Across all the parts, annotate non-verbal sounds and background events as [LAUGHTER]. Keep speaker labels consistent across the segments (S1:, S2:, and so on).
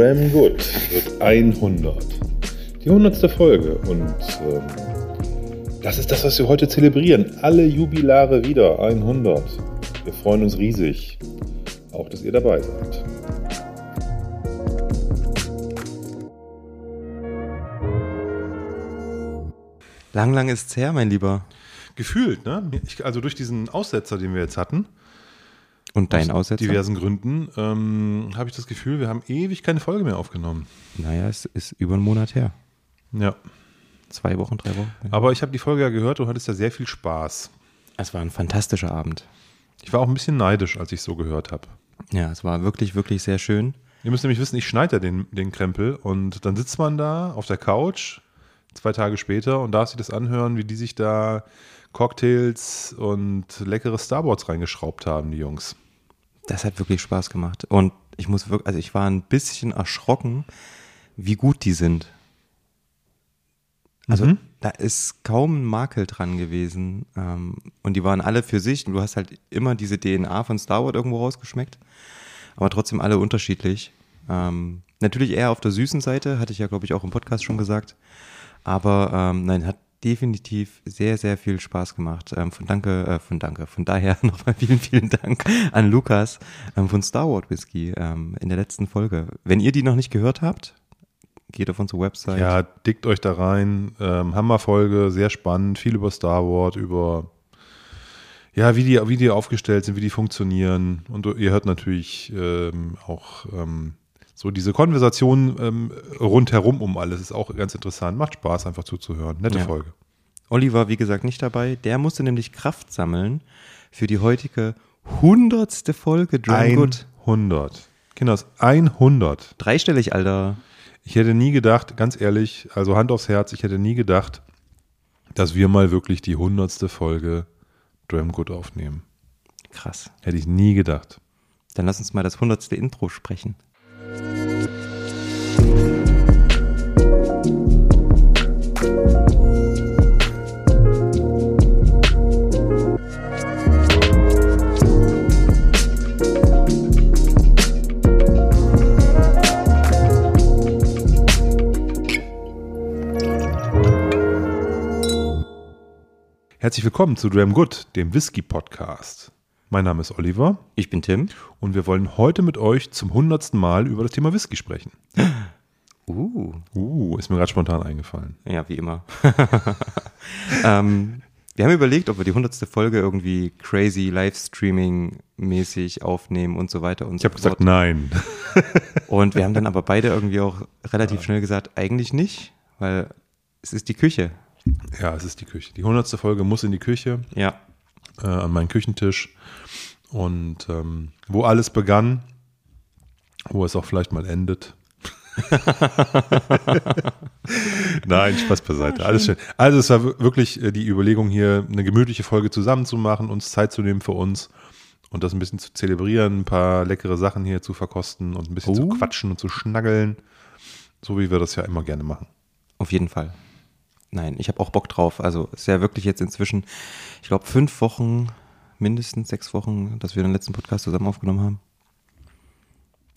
S1: Dram Good wird 100. Die 100. Folge und ähm, das ist das, was wir heute zelebrieren. Alle Jubilare wieder 100. Wir freuen uns riesig. Auch, dass ihr dabei seid.
S2: Lang, lang ist's her, mein Lieber.
S1: Gefühlt, ne? Ich, also durch diesen Aussetzer, den wir jetzt hatten,
S2: Und dein
S1: aus
S2: Aussetzer?
S1: diversen Gründen, ähm, habe ich das Gefühl, wir haben ewig keine Folge mehr aufgenommen.
S2: Naja, es ist über einen Monat her.
S1: Ja.
S2: Zwei Wochen, drei Wochen.
S1: Aber ich habe die Folge ja gehört, du hattest ja sehr viel Spaß.
S2: Es war ein fantastischer Abend.
S1: Ich war auch ein bisschen neidisch, als ich so gehört habe.
S2: Ja, es war wirklich, wirklich sehr schön.
S1: Ihr müsst nämlich wissen, ich schneide ja den, den Krempel und dann sitzt man da auf der Couch zwei Tage später und darf sich das anhören, wie die sich da Cocktails und leckere Starboards reingeschraubt haben, die Jungs.
S2: Das hat wirklich Spaß gemacht. Und ich muss wirklich, also ich war ein bisschen erschrocken, wie gut die sind. Also
S1: Mhm.
S2: da ist kaum ein Makel dran gewesen. Ähm, und die waren alle für sich. Und du hast halt immer diese DNA von Star Wars irgendwo rausgeschmeckt. Aber trotzdem alle unterschiedlich. Ähm, natürlich eher auf der süßen Seite, hatte ich ja, glaube ich, auch im Podcast schon gesagt. Aber ähm, nein, hat definitiv sehr, sehr viel Spaß gemacht. Ähm, von danke, äh, von danke, von daher [LAUGHS] nochmal vielen, vielen Dank an Lukas ähm, von Star Wars Whisky ähm, in der letzten Folge. Wenn ihr die noch nicht gehört habt, geht auf unsere Website.
S1: Ja, dickt euch da rein. Ähm, Hammerfolge, sehr spannend, viel über Star Wars, über ja, wie die, wie die aufgestellt sind, wie die funktionieren. Und ihr hört natürlich ähm, auch ähm, so diese Konversation ähm, rundherum um alles. Ist auch ganz interessant. Macht Spaß, einfach zuzuhören. Nette
S2: Ja.
S1: Folge.
S2: Olli war, wie gesagt, nicht dabei. Der musste nämlich Kraft sammeln für die heutige hundertste Folge Drum Good.
S1: 100. Kinders, 100.
S2: Dreistellig, Alter.
S1: Ich hätte nie gedacht, ganz ehrlich, also Hand aufs Herz, ich hätte nie gedacht, dass wir mal wirklich die 100. Folge Dram Good aufnehmen.
S2: Krass.
S1: Hätte ich nie gedacht.
S2: Dann lass uns mal das hundertste Intro sprechen.
S1: Herzlich willkommen zu Dram Good, dem Whisky Podcast. Mein Name ist Oliver
S2: Ich bin Tim.
S1: und wir wollen heute mit euch zum hundertsten Mal über das Thema Whisky sprechen.
S2: Uh.
S1: Uh, ist mir gerade spontan eingefallen.
S2: Ja, wie immer. [LAUGHS] ähm, wir haben überlegt, ob wir die hundertste Folge irgendwie crazy Livestreaming-mäßig aufnehmen und so weiter und
S1: Ich
S2: so
S1: habe gesagt, nein. [LAUGHS]
S2: Und wir haben dann [LAUGHS] aber beide irgendwie auch relativ schnell gesagt, eigentlich nicht, weil es ist die Küche.
S1: Ja, es ist die Küche. Die hundertste Folge muss in die Küche,
S2: Ja.
S1: Äh, an meinen Küchentisch. Und ähm, wo alles begann, wo es auch vielleicht mal endet. [LAUGHS] Nein, Spaß beiseite. Alles schön. Also es war wir- wirklich äh, die Überlegung hier, eine gemütliche Folge zusammen zu machen, uns Zeit zu nehmen für uns und das ein bisschen zu zelebrieren, ein paar leckere Sachen hier zu verkosten und ein bisschen zu
S2: Oh.
S1: quatschen und zu schnaggeln. So wie wir das ja immer gerne machen.
S2: Auf jeden Fall. Nein, ich habe auch Bock drauf. Also es ist ja wirklich jetzt inzwischen, ich glaube, fünf Wochen, mindestens sechs Wochen, dass wir den letzten Podcast zusammen aufgenommen haben.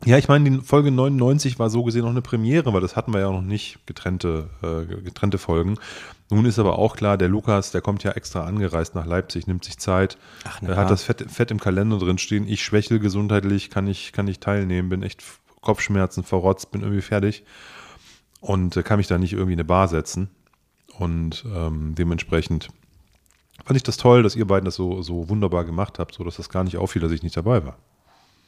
S1: Ja, ich meine, die Folge 99 war so gesehen noch eine Premiere, weil das hatten wir ja noch nicht, getrennte, äh, getrennte Folgen. Nun ist aber auch klar, der Lukas, der kommt ja extra angereist nach Leipzig, nimmt sich Zeit,
S2: Ach, klar.
S1: hat das fett, fett im Kalender drin stehen. Ich schwächel gesundheitlich, kann ich, kann ich teilnehmen, bin echt Kopfschmerzen, verrotzt, bin irgendwie fertig und äh, kann mich da nicht irgendwie in eine Bar setzen. Und ähm, dementsprechend fand ich das toll, dass ihr beiden das so, so wunderbar gemacht habt, so dass das gar nicht auffiel, dass ich nicht dabei war.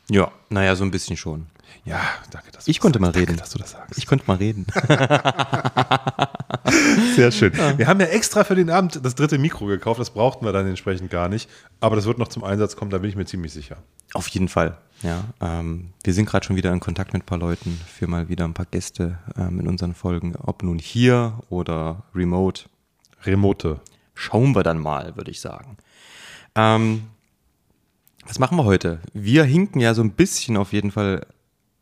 S2: Ja, naja, so ein bisschen schon.
S1: Ja, danke, dass du
S2: Ich
S1: das
S2: konnte
S1: sagst.
S2: mal
S1: Danke,
S2: reden.
S1: dass du das sagst.
S2: Ich konnte mal reden. [LAUGHS]
S1: Sehr schön. Wir haben ja extra für den Abend das dritte Mikro gekauft, das brauchten wir dann entsprechend gar nicht. Aber das wird noch zum Einsatz kommen, da bin ich mir ziemlich sicher.
S2: Auf jeden Fall. Ja, ähm, wir sind gerade schon wieder in Kontakt mit ein paar Leuten für mal wieder ein paar Gäste ähm, in unseren Folgen, ob nun hier oder remote.
S1: Remote.
S2: Schauen wir dann mal, würde ich sagen. Ähm, was machen wir heute? Wir hinken ja so ein bisschen auf jeden Fall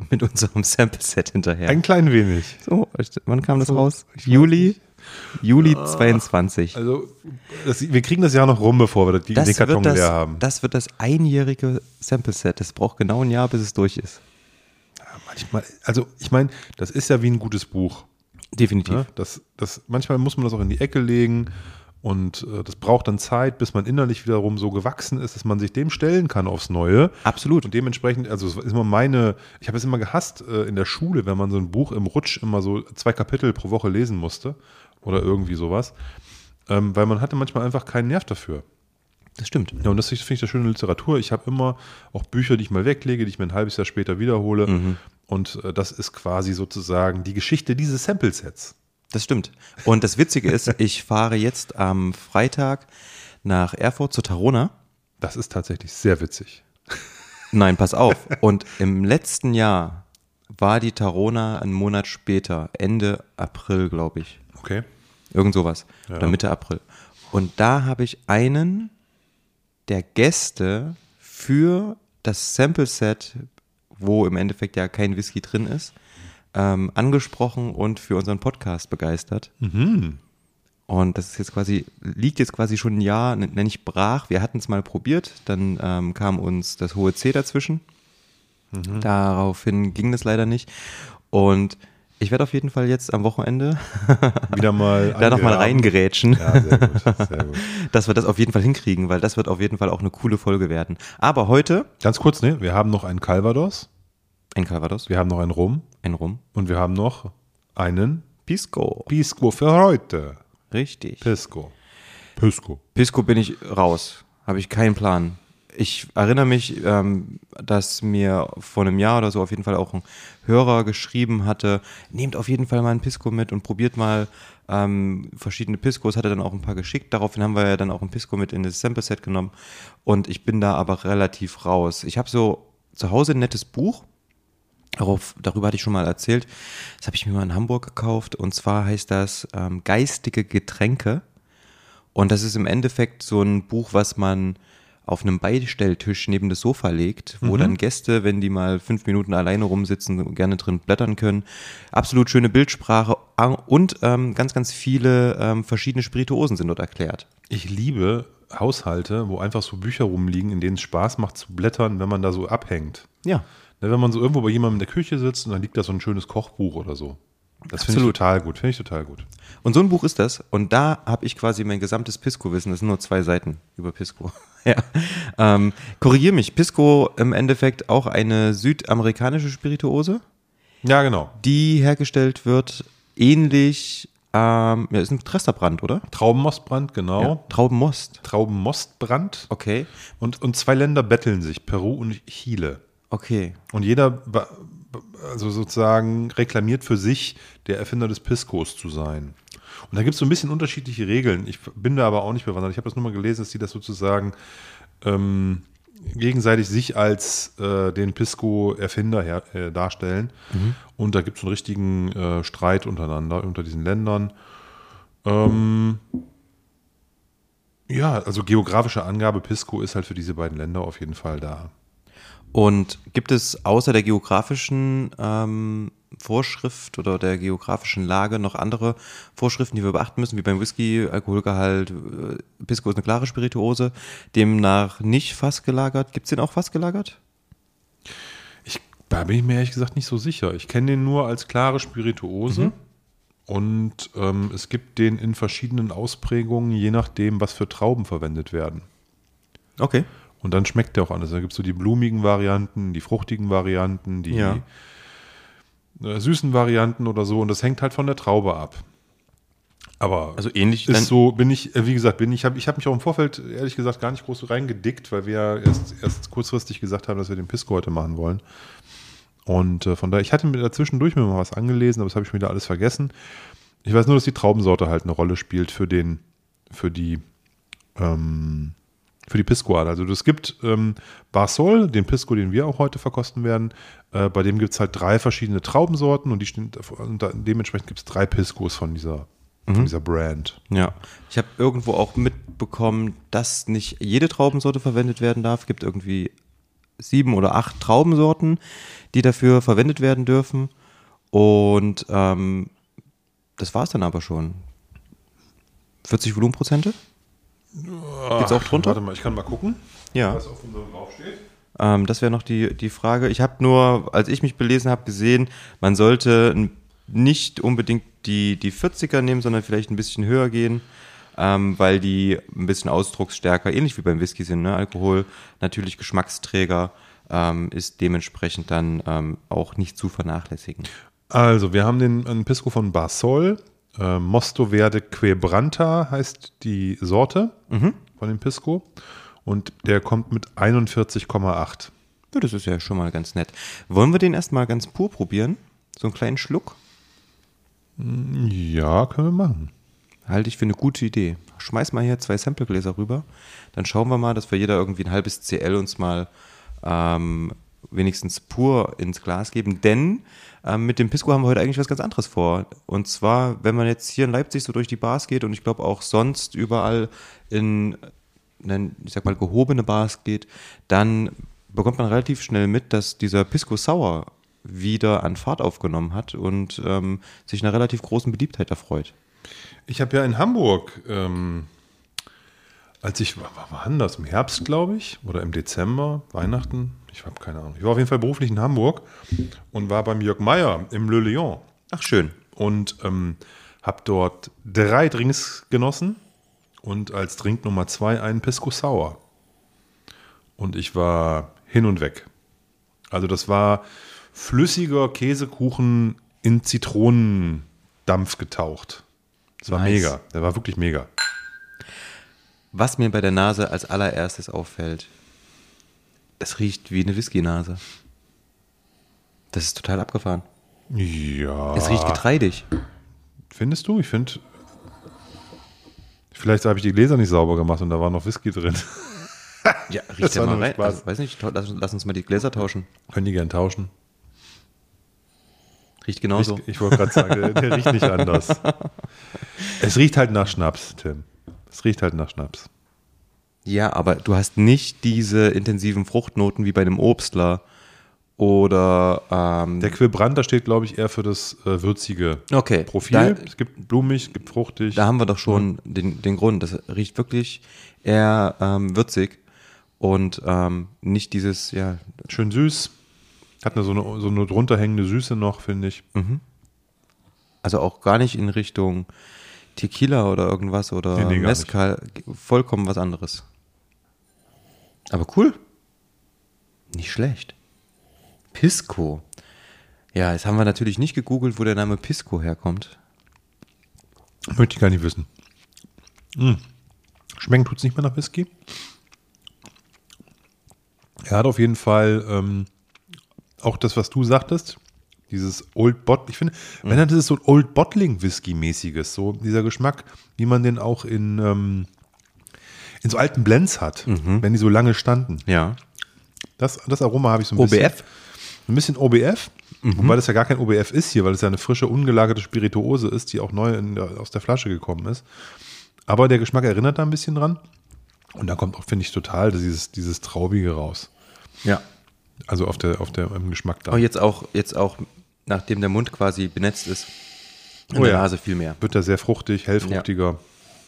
S2: mit unserem [LAUGHS] Sample-Set hinterher.
S1: Ein klein wenig.
S2: so, wann kam das
S1: So,
S2: raus?
S1: ich weiß
S2: Juli? Juli 22.
S1: Also, das, wir kriegen das Jahr noch rum, bevor wir die,
S2: Das
S1: den Karton
S2: das,
S1: leer haben.
S2: das wird das einjährige Sample-Set. Das braucht genau ein Jahr, bis es durch ist.
S1: manchmal, also ich meine, das ist ja wie ein gutes Buch.
S2: Definitiv.
S1: Ne? Das, das, manchmal muss man das auch in die Ecke legen und äh, das braucht dann Zeit, bis man innerlich wiederum so gewachsen ist, dass man sich dem stellen kann aufs Neue.
S2: Absolut.
S1: Und dementsprechend, also es ist immer meine, ich habe es immer gehasst äh, in der Schule, wenn man so ein Buch im Rutsch immer so zwei Kapitel pro Woche lesen musste oder irgendwie sowas, ähm, weil man hatte manchmal einfach keinen Nerv dafür.
S2: Das stimmt.
S1: Ja, und das finde ich das schöne Literatur. Ich habe immer auch Bücher, die ich mal weglege, die ich mir ein halbes Jahr später wiederhole.
S2: Mhm.
S1: Und äh, das ist quasi sozusagen die Geschichte dieses Sample-Sets.
S2: Das stimmt. Und das Witzige ist, [LAUGHS] ich fahre jetzt am Freitag nach Erfurt zur Tarona.
S1: Das ist tatsächlich sehr witzig.
S2: Nein, pass auf. [LAUGHS] Und im letzten Jahr war die Tarona einen Monat später, Ende April, glaube ich.
S1: Okay.
S2: Irgend sowas.
S1: Ja.
S2: Oder Mitte April. Und da habe ich einen der Gäste für das Sample-Set, wo im Endeffekt ja kein Whisky drin ist, ähm, angesprochen und für unseren Podcast begeistert.
S1: Mhm.
S2: Und das ist jetzt quasi, liegt jetzt quasi schon ein Jahr, nenne ich brach. Wir hatten es mal probiert, dann ähm, kam uns das hohe C dazwischen. Daraufhin ging das leider nicht. Und ich werde auf jeden Fall jetzt am Wochenende [LAUGHS]
S1: Wieder mal. [LAUGHS]
S2: da nochmal reingerätschen,
S1: Ja, sehr gut. Sehr gut. [LAUGHS]
S2: dass wir das auf jeden Fall hinkriegen, weil das wird auf jeden Fall auch eine coole Folge werden. Aber heute
S1: Ganz kurz, ne? Wir haben noch einen Calvados,
S2: ein Calvados,
S1: wir haben noch einen Rum
S2: ein Rum.
S1: und wir haben noch einen
S2: Pisco.
S1: Pisco für heute.
S2: Richtig.
S1: Pisco. Pisco.
S2: Pisco bin ich raus. Habe ich keinen Plan. Ich erinnere mich, ähm, dass mir vor einem Jahr oder so auf jeden Fall auch ein Hörer geschrieben hatte, nehmt auf jeden Fall mal einen Pisco mit und probiert mal ähm, verschiedene Piscos, hat er dann auch ein paar geschickt. Daraufhin haben wir ja dann auch ein Pisco mit in das Sample-Set genommen und ich bin da aber relativ raus. Ich habe so zu Hause ein nettes Buch, Darauf, darüber hatte ich schon mal erzählt. Das habe ich mir mal in Hamburg gekauft. Und zwar heißt das ähm, Geistige Getränke. Und das ist im Endeffekt so ein Buch, was man auf einem Beistelltisch neben das Sofa legt, wo dann Gäste, wenn die mal fünf Minuten alleine rumsitzen, gerne drin blättern können. Absolut schöne Bildsprache ah, und ähm, ganz, ganz viele ähm, verschiedene Spirituosen sind dort erklärt.
S1: Ich liebe Haushalte, wo einfach so Bücher rumliegen, in denen es Spaß macht zu blättern, wenn man da so abhängt.
S2: Ja.
S1: Ne, wenn man so irgendwo bei jemandem in der Küche sitzt und dann liegt da so ein schönes Kochbuch oder so. Das finde ich total gut. Finde ich total gut.
S2: Und so ein Buch ist das. Und da habe ich quasi mein gesamtes Pisco-Wissen. Das sind nur zwei Seiten über Pisco. [LAUGHS] ja. Ähm, Korrigier mich. Pisco im Endeffekt auch eine südamerikanische Spirituose,
S1: Ja, genau.
S2: die hergestellt wird ähnlich, ähm, ja, ist ein Tresterbrand, oder?
S1: Traubenmostbrand, genau.
S2: Ja. Traubenmost.
S1: Traubenmostbrand.
S2: Okay.
S1: Und, und zwei Länder betteln sich, Peru und Chile.
S2: Okay.
S1: Und jeder, also sozusagen, reklamiert für sich, der Erfinder des Piscos zu sein. Und da gibt es so ein bisschen unterschiedliche Regeln. Ich bin da aber auch nicht bewandert. Ich habe das nur mal gelesen, dass die das sozusagen ähm, gegenseitig sich als äh, den Pisco-Erfinder äh, darstellen. Und da gibt es einen richtigen äh, Streit untereinander, unter diesen Ländern. Ähm, ja, also geografische Angabe Pisco ist halt für diese beiden Länder auf jeden Fall da.
S2: Und gibt es außer der geografischen ähm, Vorschrift oder der geografischen Lage noch andere Vorschriften, die wir beachten müssen, wie beim Whisky, Alkoholgehalt, äh, Pisco ist eine klare Spirituose, demnach nicht fassgelagert. Gibt es den auch fassgelagert?
S1: Ich, da bin ich mir ehrlich gesagt nicht so sicher. Ich kenne den nur als klare Spirituose. Und ähm, es gibt den in verschiedenen Ausprägungen, je nachdem, was für Trauben verwendet werden.
S2: Okay.
S1: Und dann schmeckt der auch anders. Da gibt es so die blumigen Varianten, die fruchtigen Varianten, die
S2: Ja.
S1: äh, süßen Varianten oder so. Und das hängt halt von der Traube ab. Aber
S2: Also ähnlich
S1: ist so, bin ich, äh, wie gesagt, bin ich, habe ich hab mich auch im Vorfeld ehrlich gesagt gar nicht groß so reingedickt, weil wir ja erst, erst kurzfristig gesagt haben, dass wir den Pisco heute machen wollen. Und äh, von daher, ich hatte mir dazwischendurch mir mal was angelesen, aber das habe ich mir da alles vergessen. Ich weiß nur, dass die Traubensorte halt eine Rolle spielt für den, für die, ähm, für die Pisco-Art. Also es gibt ähm, Barsol, den Pisco, den wir auch heute verkosten werden. Äh, bei dem gibt es halt drei verschiedene Traubensorten und die stehen, und da, dementsprechend gibt es drei Piscos von dieser, von dieser Brand.
S2: Ja. Ich habe irgendwo auch mitbekommen, dass nicht jede Traubensorte verwendet werden darf. Es gibt irgendwie sieben oder acht Traubensorten, die dafür verwendet werden dürfen. Und ähm, das war es dann aber schon. 40 Volumenprozente? Geht's auch drunter?
S1: Warte mal, ich kann mal gucken,
S2: Ja.
S1: was auf unserem draufsteht.
S2: Ähm, das wäre noch die, die Frage. Ich habe nur, als ich mich belesen habe, gesehen, man sollte nicht unbedingt die, die 40er nehmen, sondern vielleicht ein bisschen höher gehen, ähm, weil die ein bisschen ausdrucksstärker, ähnlich wie beim Whisky sind. Ne? Alkohol, natürlich Geschmacksträger, ähm, ist dementsprechend dann ähm, auch nicht zu vernachlässigen.
S1: Also, wir haben den einen Pisco von Barsol. Äh, Mosto Verde Quebranta heißt die Sorte von dem Pisco. Und der kommt mit 41,8.
S2: Ja, das ist ja schon mal ganz nett. Wollen wir den erstmal ganz pur probieren? So einen kleinen Schluck?
S1: Ja, können wir machen.
S2: Halte ich für eine gute Idee. Schmeiß mal hier zwei Samplegläser rüber. Dann schauen wir mal, dass wir jeder irgendwie ein halbes CL uns mal ähm, wenigstens pur ins Glas geben. Denn ähm, mit dem Pisco haben wir heute eigentlich was ganz anderes vor. Und zwar, wenn man jetzt hier in Leipzig so durch die Bars geht und ich glaube auch sonst überall in, nein, ich sag mal, gehobene Bars geht, dann bekommt man relativ schnell mit, dass dieser Pisco Sour wieder an Fahrt aufgenommen hat und ähm, sich einer relativ großen Beliebtheit erfreut.
S1: Ich habe ja in Hamburg, ähm, als ich, war, war wann das? Im Herbst, glaube ich, oder im Dezember, Weihnachten, ich habe keine Ahnung. Ich war auf jeden Fall beruflich in Hamburg und war beim Jörg Meyer im Le Lion
S2: Ach, schön.
S1: und ähm, habe dort drei Drinks genossen und als Drink Nummer zwei einen Pisco Sour. Und ich war hin und weg. Also das war flüssiger Käsekuchen in Zitronendampf getaucht. Das war
S2: Nice.
S1: mega. Der war wirklich mega.
S2: Was mir bei der Nase als allererstes auffällt, es riecht wie eine Whisky-Nase. Das ist total abgefahren.
S1: Ja.
S2: Es riecht getreidig.
S1: Findest du? Ich finde. Vielleicht habe ich die Gläser nicht sauber gemacht und da war noch Whisky drin.
S2: Ja, riecht [LAUGHS] ja mal rein. Also, weiß nicht, lass, lass uns mal die Gläser tauschen.
S1: Können die gern tauschen?
S2: Riecht genauso.
S1: Ich, ich wollte gerade sagen, der, der riecht nicht anders. [LAUGHS] Es riecht halt nach Schnaps, Tim. Es riecht halt nach Schnaps.
S2: Ja, aber du hast nicht diese intensiven Fruchtnoten wie bei einem Obstler oder ähm,
S1: Der Quibranter steht, glaube ich, eher für das äh, würzige
S2: Okay,
S1: Profil.
S2: da-
S1: es gibt blumig, es gibt fruchtig.
S2: Da haben wir doch schon den, den Grund. Das riecht wirklich eher ähm, würzig und ähm, nicht dieses, ja,
S1: Schön süß. Hat eine, so, eine, so eine drunter hängende Süße noch, finde ich.
S2: also auch gar nicht in Richtung Tequila oder irgendwas oder
S1: Nee, nee,
S2: Mezcal. Vollkommen was anderes. Aber cool. Nicht schlecht. Pisco. Ja, jetzt haben wir natürlich nicht gegoogelt, wo der Name Pisco herkommt.
S1: Möchte ich gar nicht wissen. Mm. Schmecken tut es nicht mehr nach Whisky. Er hat auf jeden Fall ähm, auch das, was du sagtest, dieses Old Bot. Ich finde, wenn dann das ist so ein Old Bottling Whisky mäßiges, so dieser Geschmack, wie man den auch in ähm, in so alten Blends hat, wenn die so lange standen.
S2: Ja.
S1: Das, das Aroma habe ich so ein bisschen.
S2: OBF?
S1: Ein bisschen OBF, wobei das ja gar kein OBF ist hier, weil es ja eine frische, ungelagerte Spirituose ist, die auch neu in aus der Flasche gekommen ist. Aber der Geschmack erinnert da ein bisschen dran. Und da kommt auch, finde ich, total dieses, dieses Traubige raus.
S2: Ja.
S1: Also auf der, auf der im Geschmack da.
S2: Aber jetzt auch, jetzt auch, nachdem der Mund quasi benetzt ist, in
S1: Oh
S2: der
S1: ja.
S2: Nase viel mehr.
S1: Wird da sehr fruchtig, hellfruchtiger.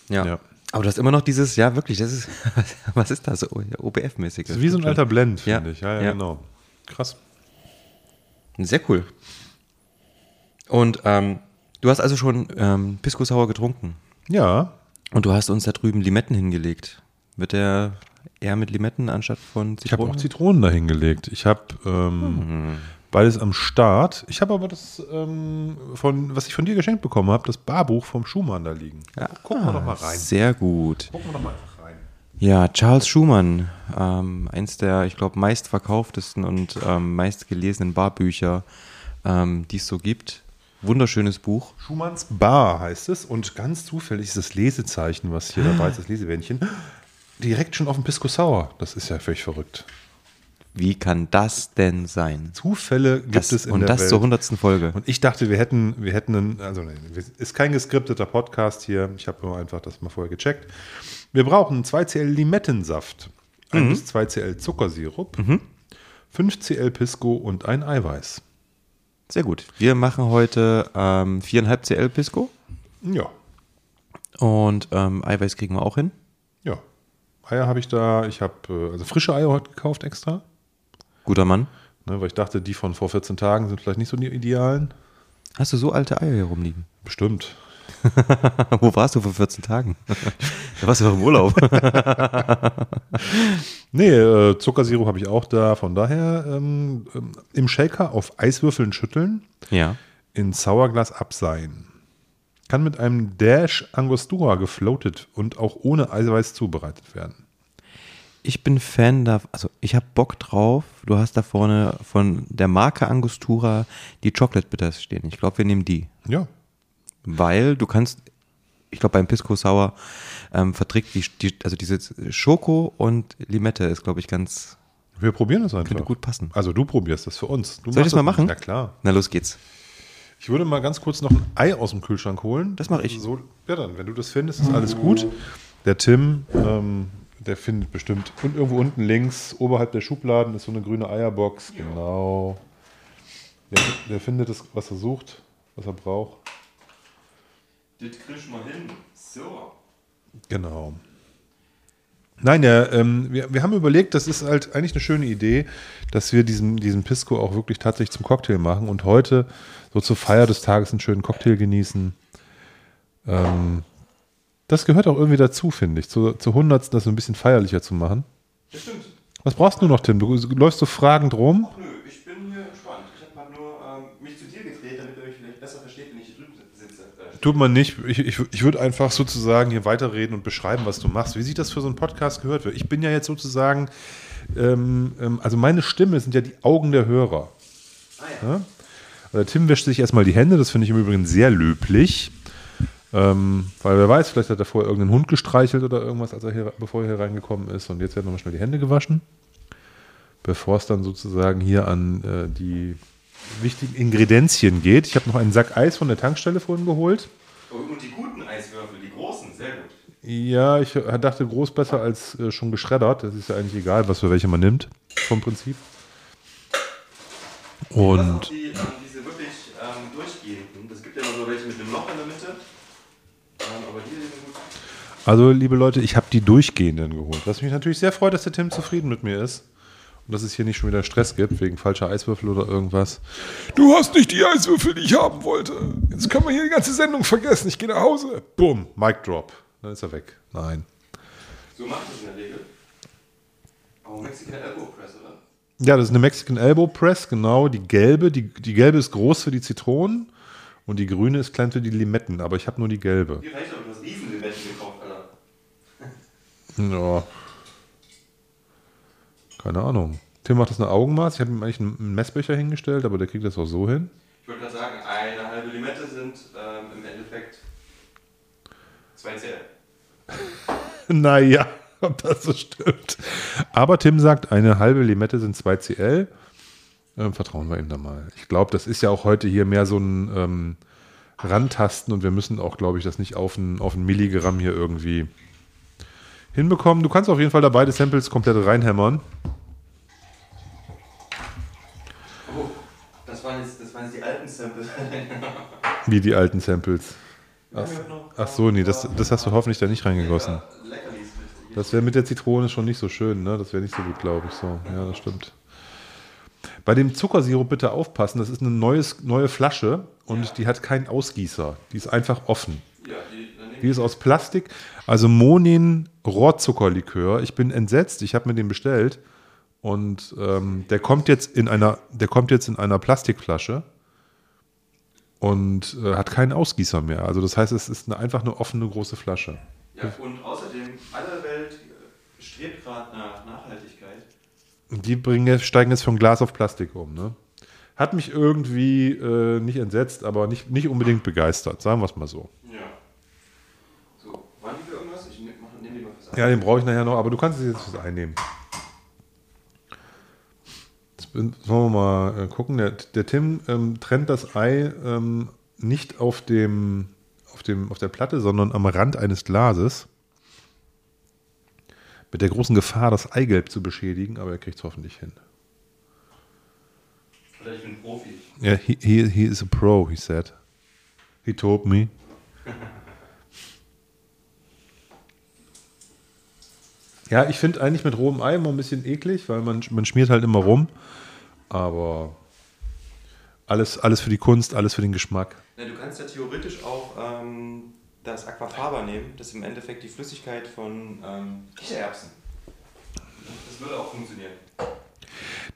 S2: Ja.
S1: Ja.
S2: Aber du hast immer noch dieses, ja wirklich, das ist, [LAUGHS] was ist das, OBF-mäßig?
S1: Das ist wie so ein alter Blend,
S2: Ja.
S1: finde ich. Ja, ja,
S2: Ja.
S1: genau. Krass.
S2: Sehr cool. Und ähm, du hast also schon ähm, Pisco Sauer getrunken.
S1: Ja,
S2: Und du hast uns da drüben Limetten hingelegt. Wird der eher mit Limetten anstatt von
S1: ich habe
S2: Zitronen?
S1: auch Zitronen da hingelegt. Ich habe ähm, beides am Start. Ich habe aber das, ähm, von, was ich von dir geschenkt bekommen habe, das Barbuch vom Schumann da liegen.
S2: Ja,
S1: Gucken wir doch mal rein.
S2: Sehr gut.
S1: Gucken wir doch mal einfach rein.
S2: Ja, Charles Schumann, ähm, eins der, ich glaube, meistverkauftesten und ähm, meistgelesenen Barbücher, ähm, die es so gibt. Wunderschönes Buch.
S1: Schumanns Bar heißt es und ganz zufällig ist das Lesezeichen, was hier dabei ist, das Lesebändchen, direkt schon auf dem Pisco Sour. Das ist ja völlig verrückt.
S2: Wie kann das denn sein?
S1: Zufälle gibt
S2: Das,
S1: es in
S2: und
S1: der
S2: das
S1: Welt.
S2: zur hundertsten Folge.
S1: Und ich dachte, wir hätten, wir hätten einen, also nein, es ist kein geskripteter Podcast hier. Ich habe nur einfach das mal vorher gecheckt. Wir brauchen 2cl Limettensaft, 1 bis 2cl Zuckersirup, 5cl Pisco und ein Eiweiß.
S2: Sehr gut. Wir machen heute ähm, 4,5 CL Pisco
S1: Ja,
S2: und ähm, Eiweiß kriegen wir auch hin.
S1: ja. Eier habe ich da. Ich habe äh, also frische Eier heute gekauft extra.
S2: Guter Mann.
S1: Ne, weil ich dachte, die von vor 14 Tagen sind vielleicht nicht so die idealen.
S2: Hast du so alte Eier hier rumliegen?
S1: Bestimmt. [LAUGHS]
S2: Wo warst du vor 14 Tagen? [LAUGHS] da warst du doch im Urlaub. [LAUGHS]
S1: Nee, äh, Zuckersirup habe ich auch da. Von daher ähm, ähm, im Shaker auf Eiswürfeln schütteln,
S2: ja.
S1: in Sauerglas abseihen. Kann mit einem Dash Angostura gefloatet und auch ohne Eiweiß zubereitet werden.
S2: Ich bin Fan da, also ich habe Bock drauf. Du hast da vorne von der Marke Angostura die Chocolate Bitters stehen. Ich glaube, wir nehmen die.
S1: Ja,
S2: Weil du kannst, ich glaube, beim Pisco Sour ähm, verträgt die, die, also diese Schoko und Limette ist, glaube ich, ganz,
S1: wir probieren das einfach.
S2: könnte gut passen.
S1: Also du probierst das für uns. Du
S2: Soll ich das mal machen?
S1: Na klar.
S2: Na, los geht's.
S1: Ich würde mal ganz kurz noch ein Ei aus dem Kühlschrank holen.
S2: Das mache ich.
S1: So, ja, dann, wenn du das findest, ist alles gut. Der Tim, ähm, der findet bestimmt. Und irgendwo unten links, oberhalb der Schubladen, ist so eine grüne Eierbox. Genau. Der, der findet das, was er sucht, was er braucht.
S2: Das kriegst mal hin. So.
S1: Genau. Nein, der, ähm, wir, wir haben überlegt, das ist halt eigentlich eine schöne Idee, dass wir diesen, diesen Pisco auch wirklich tatsächlich zum Cocktail machen und heute so zur Feier des Tages einen schönen Cocktail genießen. Ähm, das gehört auch irgendwie dazu, finde ich, zu, zu Hundertsten das so ein bisschen feierlicher zu machen.
S2: Das stimmt.
S1: Was brauchst du noch, Tim? Du läufst so fragend rum.
S2: Nö, ich bin hier entspannt. Ich habe nur ähm, mich zu dir gedreht, damit ihr mich vielleicht besser versteht, wenn ich hier drüben sitze. Äh,
S1: Tut man nicht. Ich, ich, ich würde einfach sozusagen hier weiterreden und beschreiben, was du machst. Wie sich das für so einen Podcast gehört wird. Ich bin ja jetzt sozusagen, ähm, ähm, also meine Stimme sind ja die Augen der Hörer.
S2: ah ja.
S1: Ja? Also Tim wäscht sich erstmal die Hände, das finde ich im Übrigen sehr löblich. Ähm, weil wer weiß, vielleicht hat er vorher irgendeinen Hund gestreichelt oder irgendwas, als er hier, bevor er hier reingekommen ist. Und jetzt werden nochmal schnell die Hände gewaschen. Bevor es dann sozusagen hier an äh, die wichtigen Ingredienzien geht. Ich habe noch einen Sack Eis von der Tankstelle vorhin geholt.
S2: Oh, Und die guten Eiswürfel, die großen, sehr gut.
S1: Ja, ich dachte groß besser als äh, schon geschreddert. Das ist ja eigentlich egal, was für welche man nimmt, vom Prinzip. Und
S2: die, ähm, diese wirklich ähm, durchgehenden. Es gibt ja immer so welche mit einem Loch in der Mitte. Ähm, aber die sind gut.
S1: Also, liebe Leute, ich habe die durchgehenden geholt. Was mich natürlich sehr freut, dass der Tim zufrieden mit mir ist. Und dass es hier nicht schon wieder Stress gibt, wegen falscher Eiswürfel oder irgendwas. Du hast nicht die Eiswürfel, die ich haben wollte. Jetzt können wir hier die ganze Sendung vergessen. Ich gehe nach Hause. Bumm, Mic Drop. Dann ist er weg. Nein.
S2: So macht es in der Regel. Aber Mexican Elbow Press, oder?
S1: Ja, das ist eine Mexican Elbow Press, genau. Die gelbe. Die, die gelbe ist groß für die Zitronen und die grüne ist klein für die Limetten. Aber ich habe nur die gelbe.
S2: Wie reicht aber du hast Riesenlimetten Alter.
S1: Ja. Keine Ahnung. Tim macht das eine Augenmaß. Ich habe ihm eigentlich einen Messbecher hingestellt, aber der kriegt das auch so hin.
S2: Ich wollte gerade sagen, eine halbe Limette sind ähm, im Endeffekt 2 CL.
S1: Naja, ob das so stimmt. Aber Tim sagt, eine halbe Limette sind 2 CL. Ähm, vertrauen wir ihm da mal. Ich glaube, das ist ja auch heute hier mehr so ein ähm, Rantasten und wir müssen auch, glaube ich, das nicht auf ein, auf ein Milligramm hier irgendwie hinbekommen. Du kannst auf jeden Fall da beide Samples komplett reinhämmern.
S2: Oh, das waren jetzt, das waren jetzt die alten Samples. [LAUGHS]
S1: Wie die alten Samples. Ach, ach so, nee, das, das hast du hoffentlich da nicht reingegossen. Das wäre mit der Zitrone schon nicht so schön, ne? Das wäre nicht so gut, glaube ich. So, ja, das stimmt. Bei dem Zuckersirup bitte aufpassen. Das ist eine neues, neue Flasche und
S2: Ja.
S1: die hat keinen Ausgießer. Die ist einfach offen.
S2: Ja, die,
S1: ist aus Plastik. Also Monin Rohrzuckerlikör. Ich bin entsetzt. Ich habe mir den bestellt und ähm, der kommt jetzt in einer, der kommt jetzt in einer Plastikflasche und äh, hat keinen Ausgießer mehr. Also das heißt, es ist eine, einfach eine offene große Flasche.
S2: Ja, und außerdem, alle Welt äh, strebt gerade nach Nachhaltigkeit.
S1: Die bringen, steigen jetzt von Glas auf Plastik um. Ne? Hat mich irgendwie äh, nicht entsetzt, aber nicht, nicht unbedingt begeistert, sagen wir es mal. So,
S2: waren die für irgendwas? Ich nehme nehm die mal fürs
S1: Ja, den brauche ich nachher noch, aber du kannst es jetzt fürs Einnehmen. Jetzt wollen wir mal äh, gucken. Der, der Tim ähm, trennt das Ei ähm, nicht auf, dem, auf, dem, auf der Platte, sondern am Rand eines Glases. Mit der großen Gefahr, das Eigelb zu beschädigen, aber er kriegt es hoffentlich hin.
S2: Oder ich bin Profi.
S1: Yeah, he, he, he is a pro, he said. He told me. [LAUGHS] Ja, ich finde eigentlich mit rohem Ei immer ein bisschen eklig, weil man, man schmiert halt immer rum. Aber alles, alles für die Kunst, alles für den Geschmack.
S2: Ja, du kannst ja theoretisch auch ähm, das Aquafaba nehmen. Das ist im Endeffekt die Flüssigkeit von ähm, Kichererbsen. Das würde auch funktionieren.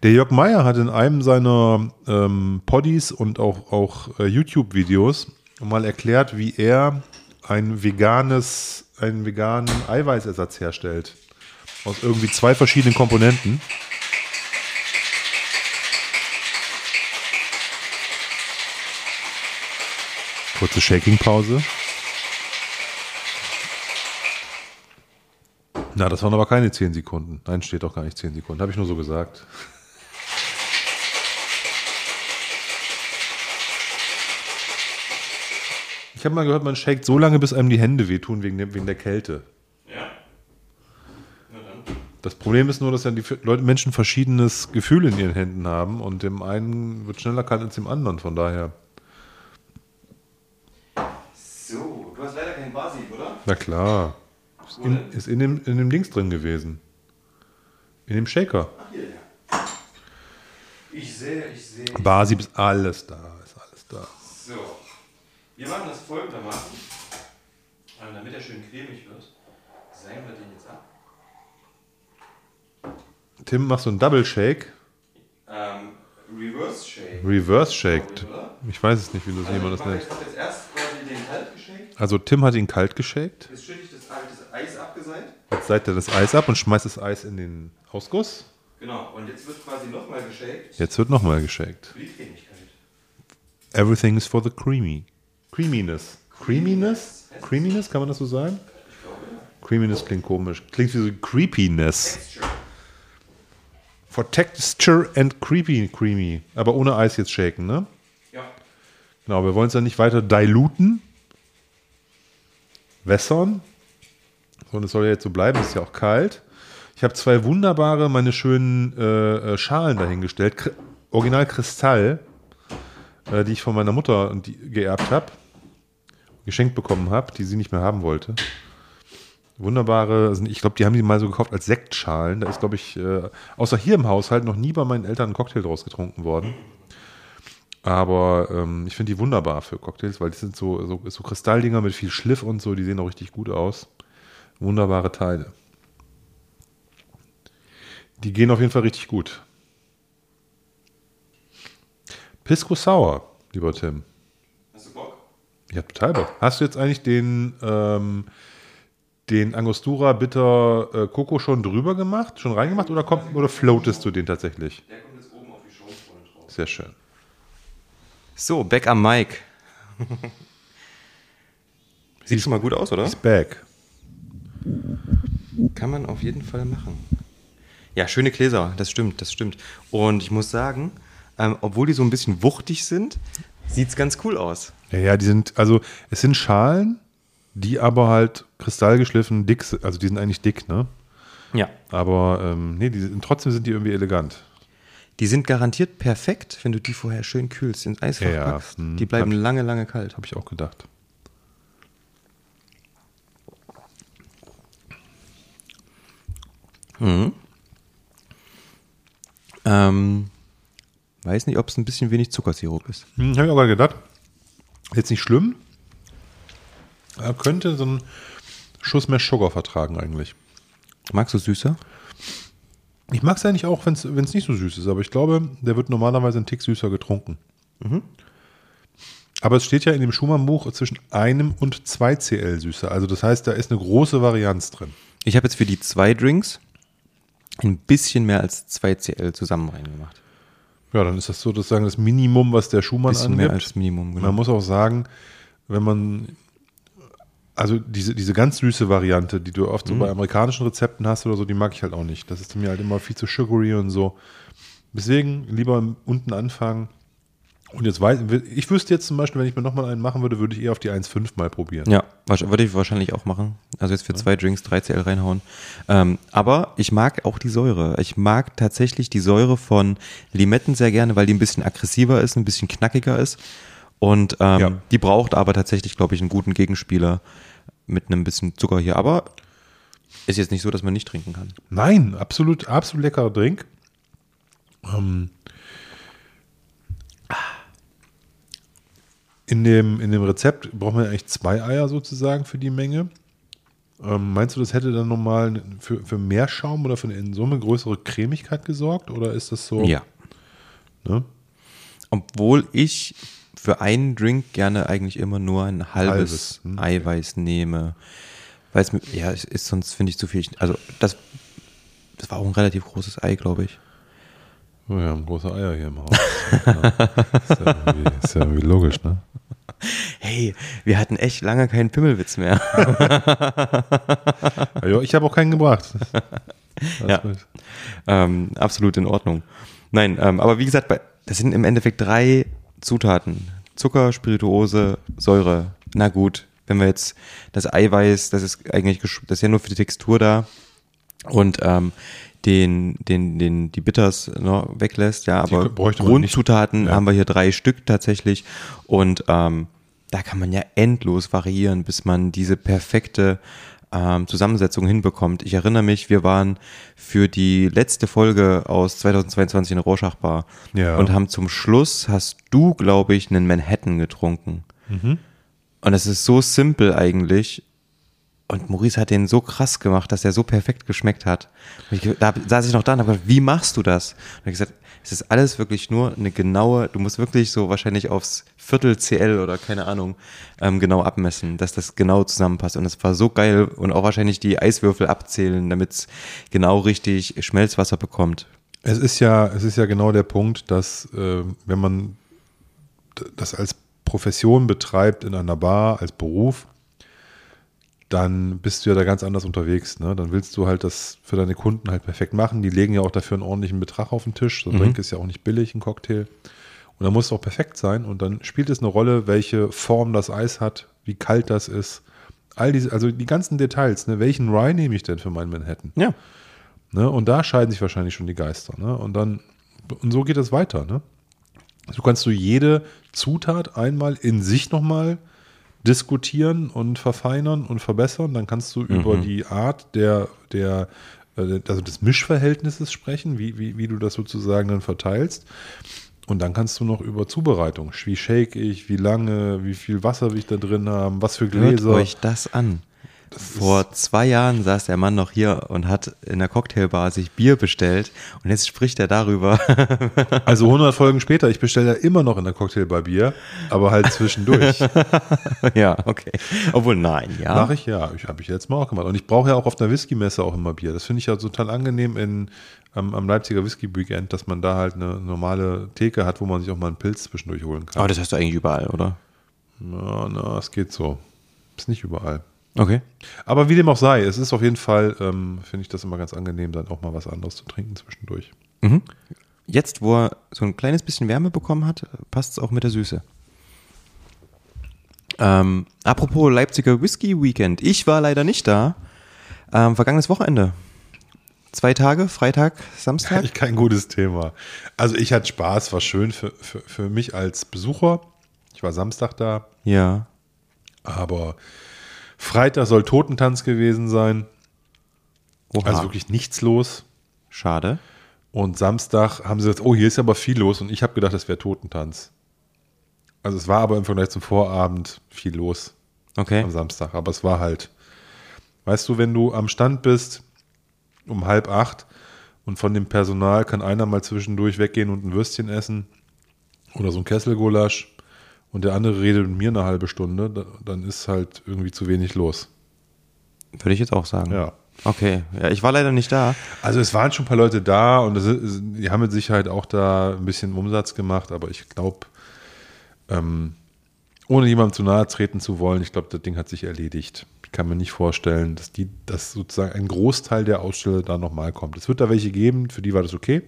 S1: Der Jörg Meyer hat in einem seiner ähm, Poddies und auch, auch äh, YouTube-Videos mal erklärt, wie er ein veganes, einen veganen Eiweißersatz herstellt. Aus irgendwie zwei verschiedenen Komponenten. Kurze Shaking-Pause. Na, das waren aber keine 10 Sekunden. Nein, steht doch gar nicht 10 Sekunden. Habe ich nur so gesagt. Ich habe mal gehört, man shakt so lange, bis einem die Hände wehtun wegen wegen der Kälte. Das Problem ist nur, dass ja die Leute, Menschen verschiedenes Gefühl in ihren Händen haben und dem einen wird schneller kalt als dem anderen. Von daher,
S2: So, du hast leider keinen Basib, oder?
S1: na klar. Ist in, ist in, dem, in dem Dings drin gewesen. In dem Shaker.
S2: Ach, hier, ja. Ich sehe, ich sehe.
S1: Basib ist alles da. Ist alles da.
S2: So. Wir machen das folgendermaßen. Ähm, damit er schön cremig wird, seilen wir den jetzt ab.
S1: Tim, machst du einen Double Shake?
S2: Ähm, Reverse Shake.
S1: Reverse Shaked.
S2: Oder?
S1: Ich weiß es nicht, wie du das
S2: Also
S1: jemand
S2: ich
S1: das nennt. Also Tim hat ihn kalt geshakt.
S2: Jetzt schütte ich das, das Eis abgeseit.
S1: Jetzt seit er das Eis ab und schmeißt das Eis in den Ausguss.
S2: Genau. Und jetzt wird quasi nochmal geshakt.
S1: Jetzt wird nochmal
S2: Cremigkeit.
S1: Everything is for the creamy. Creaminess. Creaminess? Creaminess, kann man das so sagen? Creaminess klingt komisch. Klingt wie so Creepiness.
S2: Texture.
S1: For texture and creepy, creamy. Aber ohne Eis jetzt shaken, ne?
S2: Ja.
S1: Genau, wir wollen es dann nicht weiter diluten. Wässern. Und es soll ja jetzt so bleiben, es ist ja auch kalt. Ich habe zwei wunderbare, meine schönen äh, äh, Schalen dahingestellt. Kr Original Kristall, äh, die ich von meiner Mutter geerbt habe. Geschenkt bekommen habe, die sie nicht mehr haben wollte. Wunderbare, also ich glaube, die haben die mal so gekauft als Sektschalen. Da ist, glaube ich, äh, außer hier im Haushalt noch nie bei meinen Eltern ein Cocktail draus getrunken worden. Aber ähm, ich finde die wunderbar für Cocktails, weil die sind so, so, so Kristalldinger mit viel Schliff und so, die sehen auch richtig gut aus. Wunderbare Teile. Die gehen auf jeden Fall richtig gut. Pisco Sour, lieber Tim.
S2: Hast du Bock?
S1: Ich hab total Bock. Hast du jetzt eigentlich den, ähm, den Angostura Bitter äh, Coco schon drüber gemacht, schon reingemacht oder, kommt, oder floatest du den tatsächlich?
S2: Der kommt jetzt oben auf die Schaumfront drauf.
S1: Sehr schön.
S2: So, back am Mic. [LAUGHS] Sieht schon mal gut aus, oder?
S1: He's back.
S2: Kann man auf jeden Fall machen. Ja, schöne Gläser, das stimmt, das stimmt. Und ich muss sagen, ähm, obwohl die so ein bisschen wuchtig sind, sieht es ganz cool aus.
S1: Ja, ja, die sind, also es sind Schalen, die aber halt kristallgeschliffen dick. Also die sind eigentlich dick, ne?
S2: Ja.
S1: Aber ähm, nee, die sind, trotzdem sind die irgendwie elegant.
S2: Die sind garantiert perfekt, wenn du die vorher schön kühlst, ins Eisfach
S1: Ja, ja.
S2: packst.
S1: Hm,
S2: Die bleiben lange, lange kalt.
S1: Habe ich auch gedacht.
S2: Ähm, weiß nicht, ob es ein bisschen wenig Zuckersirup ist.
S1: Hm, habe ich auch gerade gedacht. Jetzt nicht schlimm. Er könnte so einen Schuss mehr Sugar vertragen eigentlich.
S2: Magst du süßer?
S1: Ich mag es eigentlich auch, wenn es nicht so süß ist, aber ich glaube, der wird normalerweise einen Tick süßer getrunken. Aber es steht ja in dem Schumann-Buch zwischen einem und zwei CL Süße. Also das heißt, da ist eine große Varianz drin.
S2: Ich habe jetzt für die zwei Drinks ein bisschen mehr als 2 CL zusammen reingemacht.
S1: Ja, dann ist das sozusagen das Minimum, was der Schumann
S2: Bisschen
S1: angibt.
S2: mehr als Minimum, genau.
S1: Man muss auch sagen, wenn man, also diese, diese ganz süße Variante, die du oft so
S2: Mhm.
S1: bei amerikanischen Rezepten hast oder so, die mag ich halt auch nicht. Das ist mir halt immer viel zu sugary und so. Deswegen lieber unten anfangen. Und jetzt weiß ich wüsste jetzt zum Beispiel, wenn ich mir nochmal einen machen würde, würde ich eher auf die 1,5 mal probieren.
S2: Ja, würde ich wahrscheinlich auch machen. Also jetzt für zwei Drinks 3 CL reinhauen. Ähm, aber ich mag auch die Säure. Ich mag tatsächlich die Säure von Limetten sehr gerne, weil die ein bisschen aggressiver ist, ein bisschen knackiger ist. Und ähm,
S1: Ja.
S2: die braucht aber tatsächlich, glaube ich, einen guten Gegenspieler mit einem bisschen Zucker hier. Aber Ist jetzt nicht so, dass man nicht trinken kann.
S1: Nein, absolut, absolut leckerer Drink. Ähm, in, dem, in dem Rezept braucht man eigentlich zwei Eier sozusagen für die Menge. Ähm, meinst du, das hätte dann nochmal für, für mehr Schaum oder für eine in Summe größere Cremigkeit gesorgt? Oder ist das so?
S2: Ja.
S1: Ne?
S2: Obwohl ich für einen Drink gerne eigentlich immer nur ein halbes,
S1: Halbes, hm.
S2: Eiweiß nehme. Weil es mir, ja, es ist sonst finde ich zu viel. Also das, das war auch ein relativ großes Ei, glaube ich.
S1: Oh, Wir haben große Eier hier im Haus. Ja, ist, ja irgendwie, ist ja irgendwie logisch, ne?
S2: Hey, wir hatten echt lange keinen Pimmelwitz mehr.
S1: Ja, ich habe auch keinen gebracht.
S2: Ja. Ähm, absolut in Ordnung. Nein, ähm, aber wie gesagt, bei, das sind im Endeffekt drei Zutaten. Zucker, Spirituose, Säure. Na gut, wenn wir jetzt das Eiweiß, das ist eigentlich, das ist ja nur für die Textur da und ähm, den, den, den, die Bitters ne, weglässt, ja, aber. Grundzutaten
S1: Ja.
S2: haben wir hier drei Stück tatsächlich und ähm, da kann man ja endlos variieren, bis man diese perfekte ähm, Zusammensetzung hinbekommt. Ich erinnere mich, wir waren für die letzte Folge aus 2022 in der Rorschach Bar
S1: Ja.
S2: und haben zum Schluss, hast du, glaube ich, einen Manhattan getrunken. Und es ist so simpel eigentlich. Und Maurice hat den so krass gemacht, dass er so perfekt geschmeckt hat. Ich, da saß ich noch da und habe gesagt, wie machst du das? Und ich gesagt, es ist alles wirklich nur eine genaue, du musst wirklich so wahrscheinlich aufs Viertel CL oder keine Ahnung ähm, genau abmessen, dass das genau zusammenpasst. Und es war so geil und auch wahrscheinlich die Eiswürfel abzählen, damit es genau richtig Schmelzwasser bekommt.
S1: Es ist ja, es ist ja genau der Punkt, dass äh, wenn man das als Profession betreibt in einer Bar, als Beruf, dann bist du ja da ganz anders unterwegs. Ne? Dann willst du halt das für deine Kunden halt perfekt machen. Die legen ja auch dafür einen ordentlichen Betrag auf den Tisch. So ein Drink ist ja auch nicht billig, ein Cocktail. Und dann muss es auch perfekt sein. Und dann spielt es eine Rolle, welche Form das Eis hat, wie kalt das ist. All diese, also die ganzen Details. Ne? Welchen Rye nehme ich denn für meinen Manhattan?
S2: Ja.
S1: Ne? Und da scheiden sich wahrscheinlich schon die Geister. Ne? Und dann, und so geht es weiter. Ne? So kannst du jede Zutat einmal in sich nochmal diskutieren und verfeinern und verbessern. Dann kannst du über die Art der, der, äh, also des Mischverhältnisses sprechen, wie, wie, wie du das sozusagen dann verteilst. Und dann kannst du noch über Zubereitung, wie shake ich, wie lange, wie viel Wasser will ich da drin haben, was für
S2: Hört
S1: Gläser.
S2: euch das an. Vor zwei Jahren saß der Mann noch hier und hat in der Cocktailbar sich Bier bestellt und jetzt spricht er darüber. [LAUGHS]
S1: Also 100 Folgen später, ich bestelle ja immer noch in der Cocktailbar Bier, aber halt zwischendurch. [LAUGHS]
S2: ja, okay. Obwohl, nein, ja.
S1: Mache ich ja, ich habe ich jetzt mal auch gemacht. Und ich brauche ja auch auf einer Whisky-Messe auch immer Bier. Das finde ich ja total angenehm in, am, am Leipziger Whisky-Weekend, dass man da halt eine normale Theke hat, wo man sich auch mal einen Pilz zwischendurch holen kann.
S2: Aber das hast du eigentlich überall, oder?
S1: Na, na, es geht so. Ist nicht überall.
S2: Okay.
S1: Aber wie dem auch sei, es ist auf jeden Fall, ähm, finde ich das immer ganz angenehm, dann auch mal was anderes zu trinken zwischendurch.
S2: Jetzt, wo er so ein kleines bisschen Wärme bekommen hat, passt es auch mit der Süße. Ähm, apropos Leipziger Whisky Weekend. Ich war leider nicht da. Ähm, vergangenes Wochenende. Zwei Tage, Freitag, Samstag. [LAUGHS]
S1: Eigentlich kein gutes Thema. Also ich hatte Spaß, war schön für, für, für mich als Besucher. Ich war Samstag da,
S2: Ja.
S1: aber Freitag soll Totentanz gewesen sein.
S2: Oha.
S1: Also wirklich nichts los.
S2: Schade.
S1: Und Samstag haben sie gesagt, oh, hier ist aber viel los. Und ich habe gedacht, das wäre Totentanz. Also es war aber im Vergleich zum Vorabend viel los
S2: Okay.
S1: am Samstag. Aber es war halt, weißt du, wenn du am Stand bist um halb acht und von dem Personal kann einer mal zwischendurch weggehen und ein Würstchen essen oder so ein Kesselgulasch und der andere redet mit mir eine halbe Stunde, da- dann ist halt irgendwie zu wenig los.
S2: Würde ich jetzt auch sagen.
S1: Ja.
S2: Okay. Ja, ich war leider nicht da.
S1: Also es waren schon ein paar Leute da und ist, die haben mit Sicherheit auch da ein bisschen Umsatz gemacht, aber ich glaube, ähm, ohne jemandem zu nahe treten zu wollen, ich glaube, das Ding hat sich erledigt. Ich kann mir nicht vorstellen, dass die, dass sozusagen ein Großteil der Aussteller da nochmal kommt. Es wird da welche geben, für die war das okay.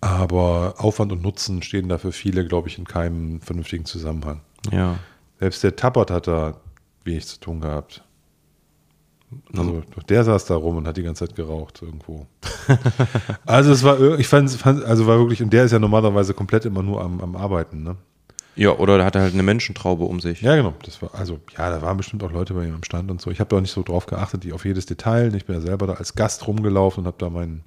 S1: Aber Aufwand und Nutzen stehen da für viele, glaube ich, in keinem vernünftigen Zusammenhang.
S2: Ja.
S1: Selbst der Tappert hat da wenig zu tun gehabt. Also der saß da rum und hat die ganze Zeit geraucht irgendwo. [LAUGHS] also es war, ich fand, fand also war wirklich, und der ist ja normalerweise komplett immer nur am, am Arbeiten, ne?
S2: Ja, oder da hat er halt eine Menschentraube um sich.
S1: Ja, genau. Das war, also, ja, da waren bestimmt auch Leute bei ihm am Stand und so. Ich habe da auch nicht so drauf geachtet, die auf jedes Detail. Ich bin ja selber da als Gast rumgelaufen und habe da meinen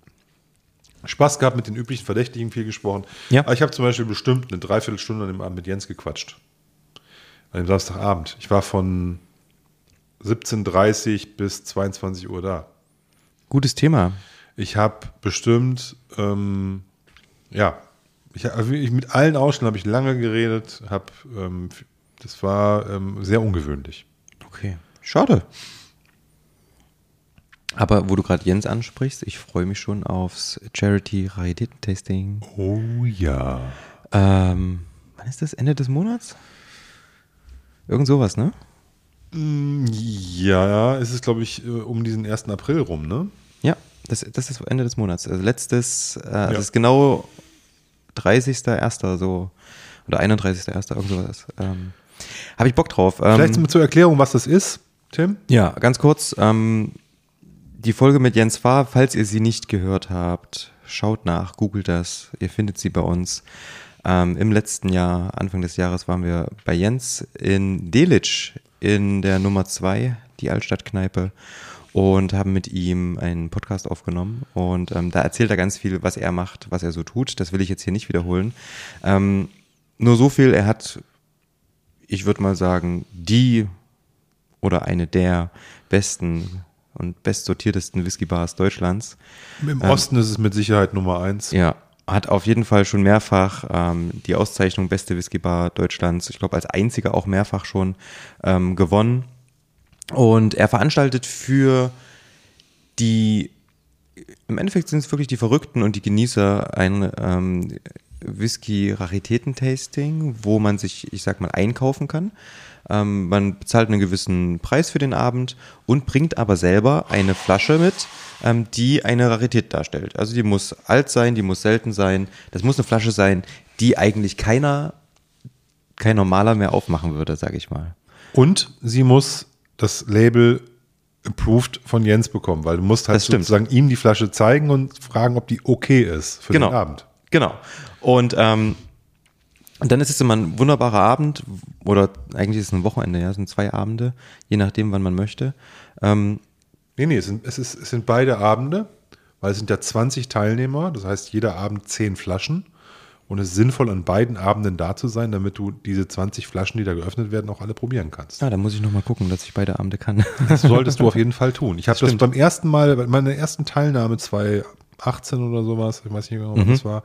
S1: Spaß gehabt, mit den üblichen Verdächtigen viel gesprochen.
S2: Ja.
S1: Aber ich habe zum Beispiel bestimmt eine Dreiviertelstunde an dem Abend mit Jens gequatscht. An dem Samstagabend. Ich war von 17.30 bis 22 Uhr da.
S2: Gutes Thema.
S1: Ich habe bestimmt, ähm, ja, ich, also ich, mit allen Ausschnitten habe ich lange geredet, habe, ähm, das war ähm, sehr ungewöhnlich.
S2: Okay. Schade. Aber wo du gerade Jens ansprichst, ich freue mich schon aufs Charity Raritäten-Tasting.
S1: Oh ja.
S2: Ähm, wann ist das? Ende des Monats? Irgend sowas, ne?
S1: Ja, es ist, glaube ich, äh, um diesen 1. April rum, ne?
S2: Ja, das, das ist Ende des Monats. Also letztes, äh,
S1: Ja.
S2: das ist genau 30.01. so oder 31.01. irgend sowas. Ähm, Habe ich Bock drauf. Ähm,
S1: Vielleicht zur Erklärung, was das ist, Tim?
S2: Ja, ganz kurz. Ähm, die Folge mit Jens Fahr, falls ihr sie nicht gehört habt, schaut nach, googelt das. Ihr findet sie bei uns. Ähm, Im letzten Jahr, Anfang des Jahres, waren wir bei Jens in Delitzsch in der Nummer 2, die Altstadtkneipe, und haben mit ihm einen Podcast aufgenommen. Und ähm, da erzählt er ganz viel, was er macht, was er so tut. Das will ich jetzt hier nicht wiederholen. Ähm, nur so viel, er hat, ich würde mal sagen, die oder eine der besten und bestsortiertesten Whiskybars Deutschlands.
S1: Im Osten ist es mit Sicherheit Nummer eins.
S2: Ja, hat auf jeden Fall schon mehrfach ähm, die Auszeichnung Beste Whiskybar Deutschlands, ich glaube als einziger auch mehrfach schon ähm, gewonnen. Und er veranstaltet für die, im Endeffekt sind es wirklich die Verrückten und die Genießer ein ähm, Whisky-Raritäten-Tasting, wo man sich, ich sag mal, einkaufen kann. Ähm, man bezahlt einen gewissen Preis für den Abend und bringt aber selber eine Flasche mit, ähm, die eine Rarität darstellt. Also die muss alt sein, die muss selten sein. Das muss eine Flasche sein, die eigentlich keiner, kein normaler mehr aufmachen würde, sage ich mal.
S1: Und sie muss das Label approved von Jens bekommen, weil du musst halt sozusagen ihm die Flasche zeigen und fragen, ob die okay ist für
S2: genau.
S1: den Abend.
S2: Genau. Und ähm, und dann ist es immer ein wunderbarer Abend oder eigentlich ist es ein Wochenende, ja, es sind zwei Abende, je nachdem, wann man möchte. Ähm,
S1: Nee, nee, es sind, es, ist, es sind beide Abende, weil es sind ja 20 Teilnehmer, das heißt jeder Abend 10 Flaschen. Und es ist sinnvoll, an beiden Abenden da zu sein, damit du diese 20 Flaschen, die da geöffnet werden, auch alle probieren kannst.
S2: ja, da muss ich nochmal gucken, dass ich beide Abende kann.
S1: Das solltest du auf jeden Fall tun. Ich [LAUGHS] habe das beim ersten Mal, bei meiner ersten Teilnahme 2018 oder sowas, ich weiß nicht genau, was das war,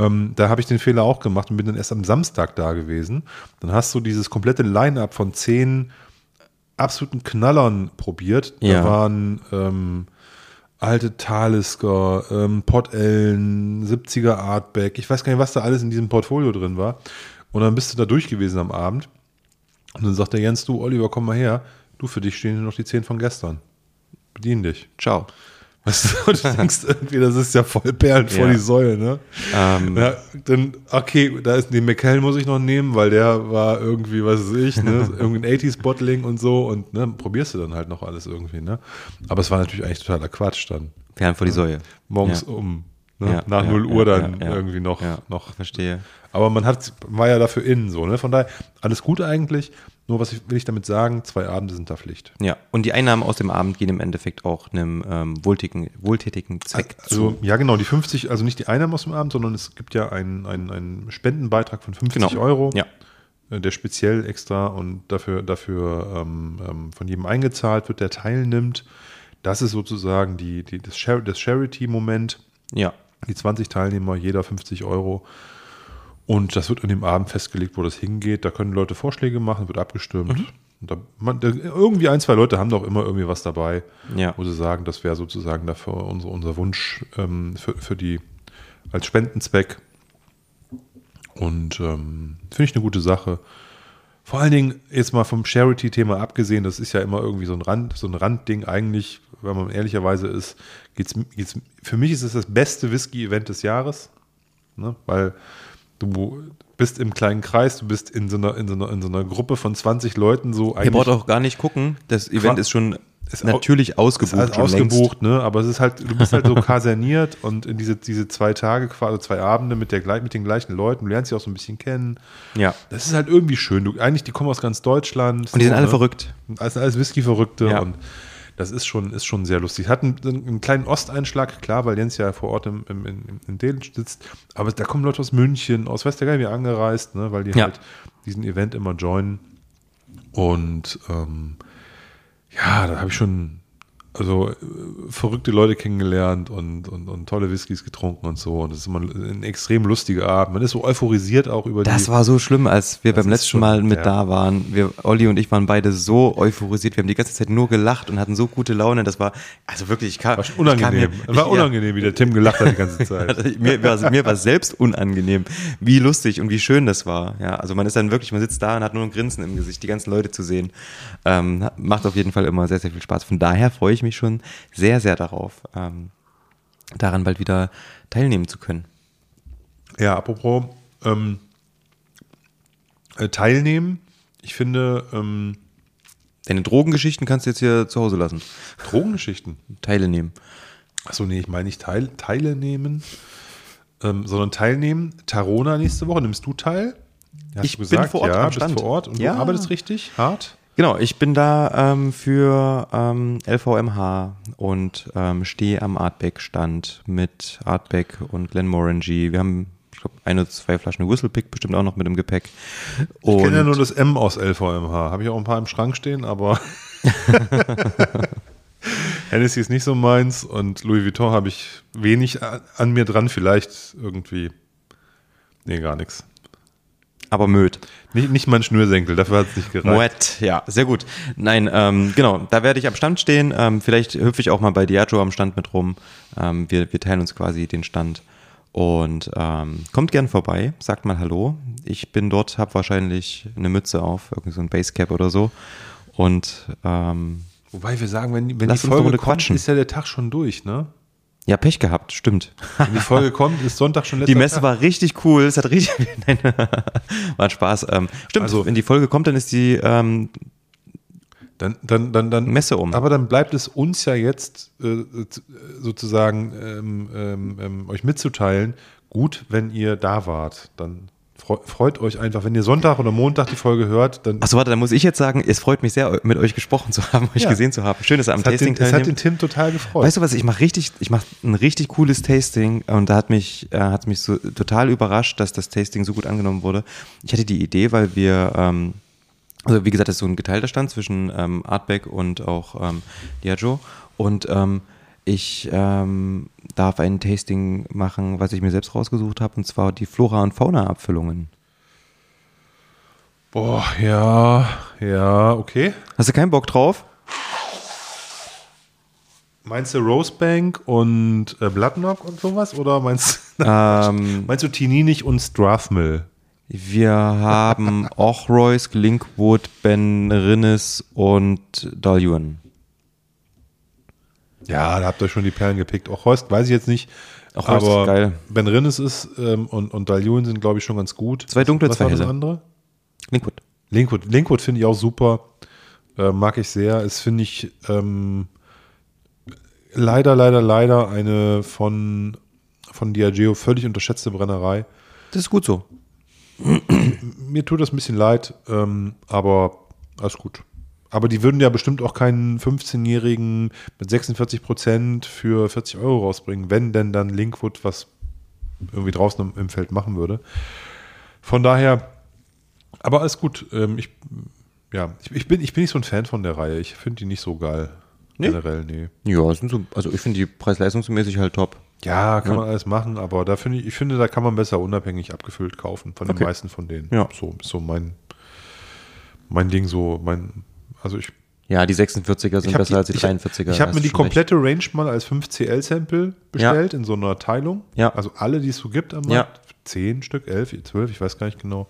S1: ähm, da habe ich den Fehler auch gemacht und bin dann erst am Samstag da gewesen. Dann hast du dieses komplette Line-up von zehn absoluten Knallern probiert.
S2: Ja.
S1: Da waren ähm, alte Talisker, ähm, Potellen, 70er Artback, ich weiß gar nicht, was da alles in diesem Portfolio drin war. Und dann bist du da durch gewesen am Abend. Und dann sagt der Jens, du Oliver, komm mal her. Du, für dich stehen hier noch die 10 von gestern. Bedien dich.
S2: Ciao.
S1: Weißt du, und du [LAUGHS] denkst irgendwie, das ist ja voll Perlen vor
S2: Ja.
S1: die Säule, ne?
S2: Ähm,
S1: Ja, dann, okay, da ist den McKellen muss ich noch nehmen, weil der war irgendwie, was weiß ich, ne, [LAUGHS] irgendwie ein 80s Bottling und so und ne, probierst du dann halt noch alles irgendwie, ne? Aber es war natürlich eigentlich totaler Quatsch dann.
S2: Fern vor die Säue.
S1: Morgens
S2: Ja.
S1: um, ne, nach
S2: ja,
S1: 0 Uhr dann irgendwie noch,
S2: Ja,
S1: noch.
S2: verstehe.
S1: Aber man hat, war ja dafür innen so, ne? Von daher, alles gut eigentlich. Nur was will ich damit sagen, zwei Abende sind da Pflicht.
S2: Ja, und die Einnahmen aus dem Abend gehen im Endeffekt auch einem ähm, wohltätigen, wohltätigen Zweck
S1: Also,
S2: zu.
S1: ja, genau, die 50, also nicht die Einnahmen aus dem Abend, sondern es gibt ja einen, einen, einen Spendenbeitrag von 50
S2: Genau.
S1: Euro,
S2: Ja.
S1: äh, der speziell extra und dafür, dafür ähm, ähm, von jedem eingezahlt wird, der teilnimmt. Das ist sozusagen die, die, das, Char das Charity-Moment.
S2: Ja.
S1: Die 20 Teilnehmer, jeder 50 Euro. Und das wird an dem Abend festgelegt, wo das hingeht. Da können Leute Vorschläge machen, wird abgestimmt.
S2: Mhm.
S1: Da, man, irgendwie ein, zwei Leute haben doch immer irgendwie was dabei,
S2: Ja.
S1: wo sie sagen, das wäre sozusagen dafür unser, unser Wunsch ähm, für, für die als Spendenzweck. Und ähm, finde ich eine gute Sache. Vor allen Dingen jetzt mal vom Charity-Thema abgesehen, das ist ja immer irgendwie so ein Rand, so ein Randding. Eigentlich, wenn man ehrlicherweise ist, geht's, geht's, für mich ist es das beste Whisky-Event des Jahres, ne? weil du bist im kleinen Kreis, du bist in so einer, in so einer, in so einer Gruppe von 20 Leuten so
S2: Ihr
S1: eigentlich.
S2: braucht auch gar nicht gucken. Das Event ist schon
S1: Ist
S2: Natürlich ausgebucht.
S1: ist
S2: längst.
S1: ausgebucht, ne? Aber es ist halt, du bist halt so [LAUGHS] kaserniert und in diese, diese zwei Tage, quasi zwei Abende mit, der, mit den gleichen Leuten, du lernst sie auch so ein bisschen kennen.
S2: Ja.
S1: Das ist halt irgendwie schön. Du, eigentlich, die kommen aus ganz Deutschland.
S2: Und die sind
S1: so,
S2: alle
S1: ne?
S2: verrückt.
S1: Das sind alles Whisky-Verrückte
S2: Ja.
S1: und das ist schon, ist schon sehr lustig. Hat einen, einen kleinen Osteinschlag, klar, weil Jens ja vor Ort im, im, in, in Delitzsch sitzt. Aber da kommen Leute aus München, aus Westergeil wieder angereist, ne, weil die
S2: Ja.
S1: halt diesen Event immer joinen. Und ähm, ja, da habe ich schon also äh, verrückte Leute kennengelernt und, und, und tolle Whiskys getrunken und so. Und es ist immer ein extrem lustiger Abend. Man ist so euphorisiert auch über
S2: Das
S1: die.
S2: war so schlimm, als wir
S1: Das
S2: beim letzten
S1: schon-
S2: Mal mit
S1: ja.
S2: da waren. Wir, Olli und ich waren beide so euphorisiert. Wir haben die ganze Zeit nur gelacht und hatten so gute Laune. Das war, also wirklich, ich kam,
S1: war unangenehm.
S2: Ich kam
S1: war
S2: mir,
S1: unangenehm, wie der Tim gelacht hat die ganze [LAUGHS] Zeit.
S2: Ja, mir, war, mir war selbst unangenehm, wie lustig und wie schön das war. Ja, also man ist dann wirklich, man sitzt da und hat nur ein Grinsen im Gesicht, die ganzen Leute zu sehen. Ähm, macht auf jeden Fall immer sehr, sehr viel Spaß. Von daher freue ich mich schon sehr, sehr darauf, ähm, daran bald wieder teilnehmen zu können.
S1: Ja, apropos ähm, äh, teilnehmen. Ich finde ähm,
S2: Deine Drogengeschichten kannst du jetzt hier zu Hause lassen.
S1: Drogengeschichten.
S2: Teile nehmen.
S1: Achso, nee, ich meine nicht teil, Teile nehmen, ähm, sondern teilnehmen. Tarona nächste Woche. Nimmst du teil? Hast
S2: Ich
S1: du
S2: bin vor Ort
S1: ja, bist vor Ort und
S2: Ja.
S1: du arbeitest richtig hart.
S2: Genau, ich bin da ähm, für ähm, LVMH und ähm, stehe am Artback-Stand mit Artback und Glenmorangie. Wir haben, ich glaube, ein oder zwei Flaschen Whistlepick bestimmt auch noch mit im Gepäck.
S1: Ich
S2: Und
S1: kenne ja nur das M aus LVMH. Habe ich auch ein paar im Schrank stehen, aber [LAUGHS] Hennessy ist nicht so meins und Louis Vuitton habe ich wenig an, an mir dran. Vielleicht irgendwie. Nee, gar nichts.
S2: Aber Möd.
S1: Nicht, nicht mein Schnürsenkel, dafür hat es nicht gereicht.
S2: Moet, ja, sehr gut. Nein, ähm, genau, da werde ich am Stand stehen. Ähm, vielleicht hüpfe ich auch mal bei Diageo am Stand mit rum. Ähm, wir, wir teilen uns quasi den Stand. Und ähm, kommt gern vorbei, sagt mal Hallo. Ich bin dort, habe wahrscheinlich eine Mütze auf, irgendwie so ein Basecap oder so. Und ähm,
S1: Wobei wir sagen, wenn, wenn die Folge kommt,
S2: quatschen.
S1: ist ja der Tag schon durch, ne?
S2: Ja, Pech gehabt, stimmt.
S1: Wenn die Folge kommt, ist Sonntag schon letzter
S2: Die Messe
S1: Tag.
S2: war richtig cool, es hat richtig, [LAUGHS] nein, war ein Spaß. Ähm, stimmt,
S1: Also-
S2: wenn die Folge kommt, dann ist die ähm,
S1: Dann, dann, dann, dann,
S2: Messe um.
S1: Aber dann bleibt es uns ja jetzt äh, sozusagen ähm, ähm, ähm, euch mitzuteilen, gut, wenn ihr da wart. Dann freut euch einfach, wenn ihr Sonntag oder Montag die Folge hört, dann
S2: Achso, warte, da muss ich jetzt sagen, es freut mich sehr, mit euch gesprochen zu haben, [LAUGHS] euch
S1: Ja.
S2: gesehen zu haben. Schön, dass ihr am
S1: es hat,
S2: Tasting
S1: den, es hat den. Tim total gefreut.
S2: Weißt du was, ich mache richtig, ich mache ein richtig cooles Tasting und da hat mich, äh, hat mich so total überrascht, dass das Tasting so gut angenommen wurde. Ich hatte die Idee, weil wir, ähm, also wie gesagt, das ist so ein geteilter Stand zwischen ähm, Artback und auch ähm, Diageo und ähm, ich ähm, darf ein Tasting machen, was ich mir selbst rausgesucht habe, und zwar die Flora- und Fauna-Abfüllungen.
S1: Boah, ja, ja, okay.
S2: Hast du keinen Bock drauf?
S1: Meinst du Rosebank und äh, Bloodknock und sowas? Oder meinst, [LAUGHS]
S2: Ähm,
S1: meinst du Tininich und Strathmill?
S2: Wir haben [LAUGHS] Ochroysk, Linkwood, Ben Rinnes und Dalyuan.
S1: Ja, da habt ihr schon die Perlen gepickt. Auch Horst weiß ich jetzt nicht.
S2: Auch Horst
S1: aber
S2: ist geil.
S1: Ben Rinnes ist ähm, und, und Dalyun sind, glaube ich, schon ganz gut.
S2: Zwei dunkle,
S1: Was
S2: zwei
S1: war das
S2: helle.
S1: andere?
S2: Linkwood.
S1: Linkwood. Linkwood finde ich auch super. Äh, mag ich sehr. Ist, finde ich, ähm, leider, leider, leider eine von, von Diageo völlig unterschätzte Brennerei.
S2: Das ist gut so.
S1: Mir tut das ein bisschen leid, ähm, aber alles gut. Aber die würden ja bestimmt auch keinen 15-Jährigen mit 46 Prozent für 40 Euro rausbringen, wenn denn dann Linkwood was irgendwie draußen im, Feld machen würde. Von daher, aber alles gut. Ähm, ich, ja, ich, bin, ich bin nicht so ein Fan von der Reihe. Ich finde die nicht so geil.
S2: Nee?
S1: Generell, nee.
S2: Ja, sind so, also ich finde die preis-leistungsmäßig halt top.
S1: Ja, kann
S2: Ja.
S1: man alles machen, aber da finde ich, ich finde, da kann man besser unabhängig abgefüllt kaufen, von den
S2: Okay.
S1: meisten von denen.
S2: Ja.
S1: So, so mein, mein Ding, so mein, also ich,
S2: Ja, die 46er sind besser als die
S1: ich,
S2: 43er.
S1: Ich habe mir die komplette Range mal als 5CL-Sample bestellt in so einer Teilung.
S2: Ja.
S1: Also alle, die es so gibt am
S2: Ja.
S1: Markt. Zehn Stück, elf, zwölf, ich weiß gar nicht genau.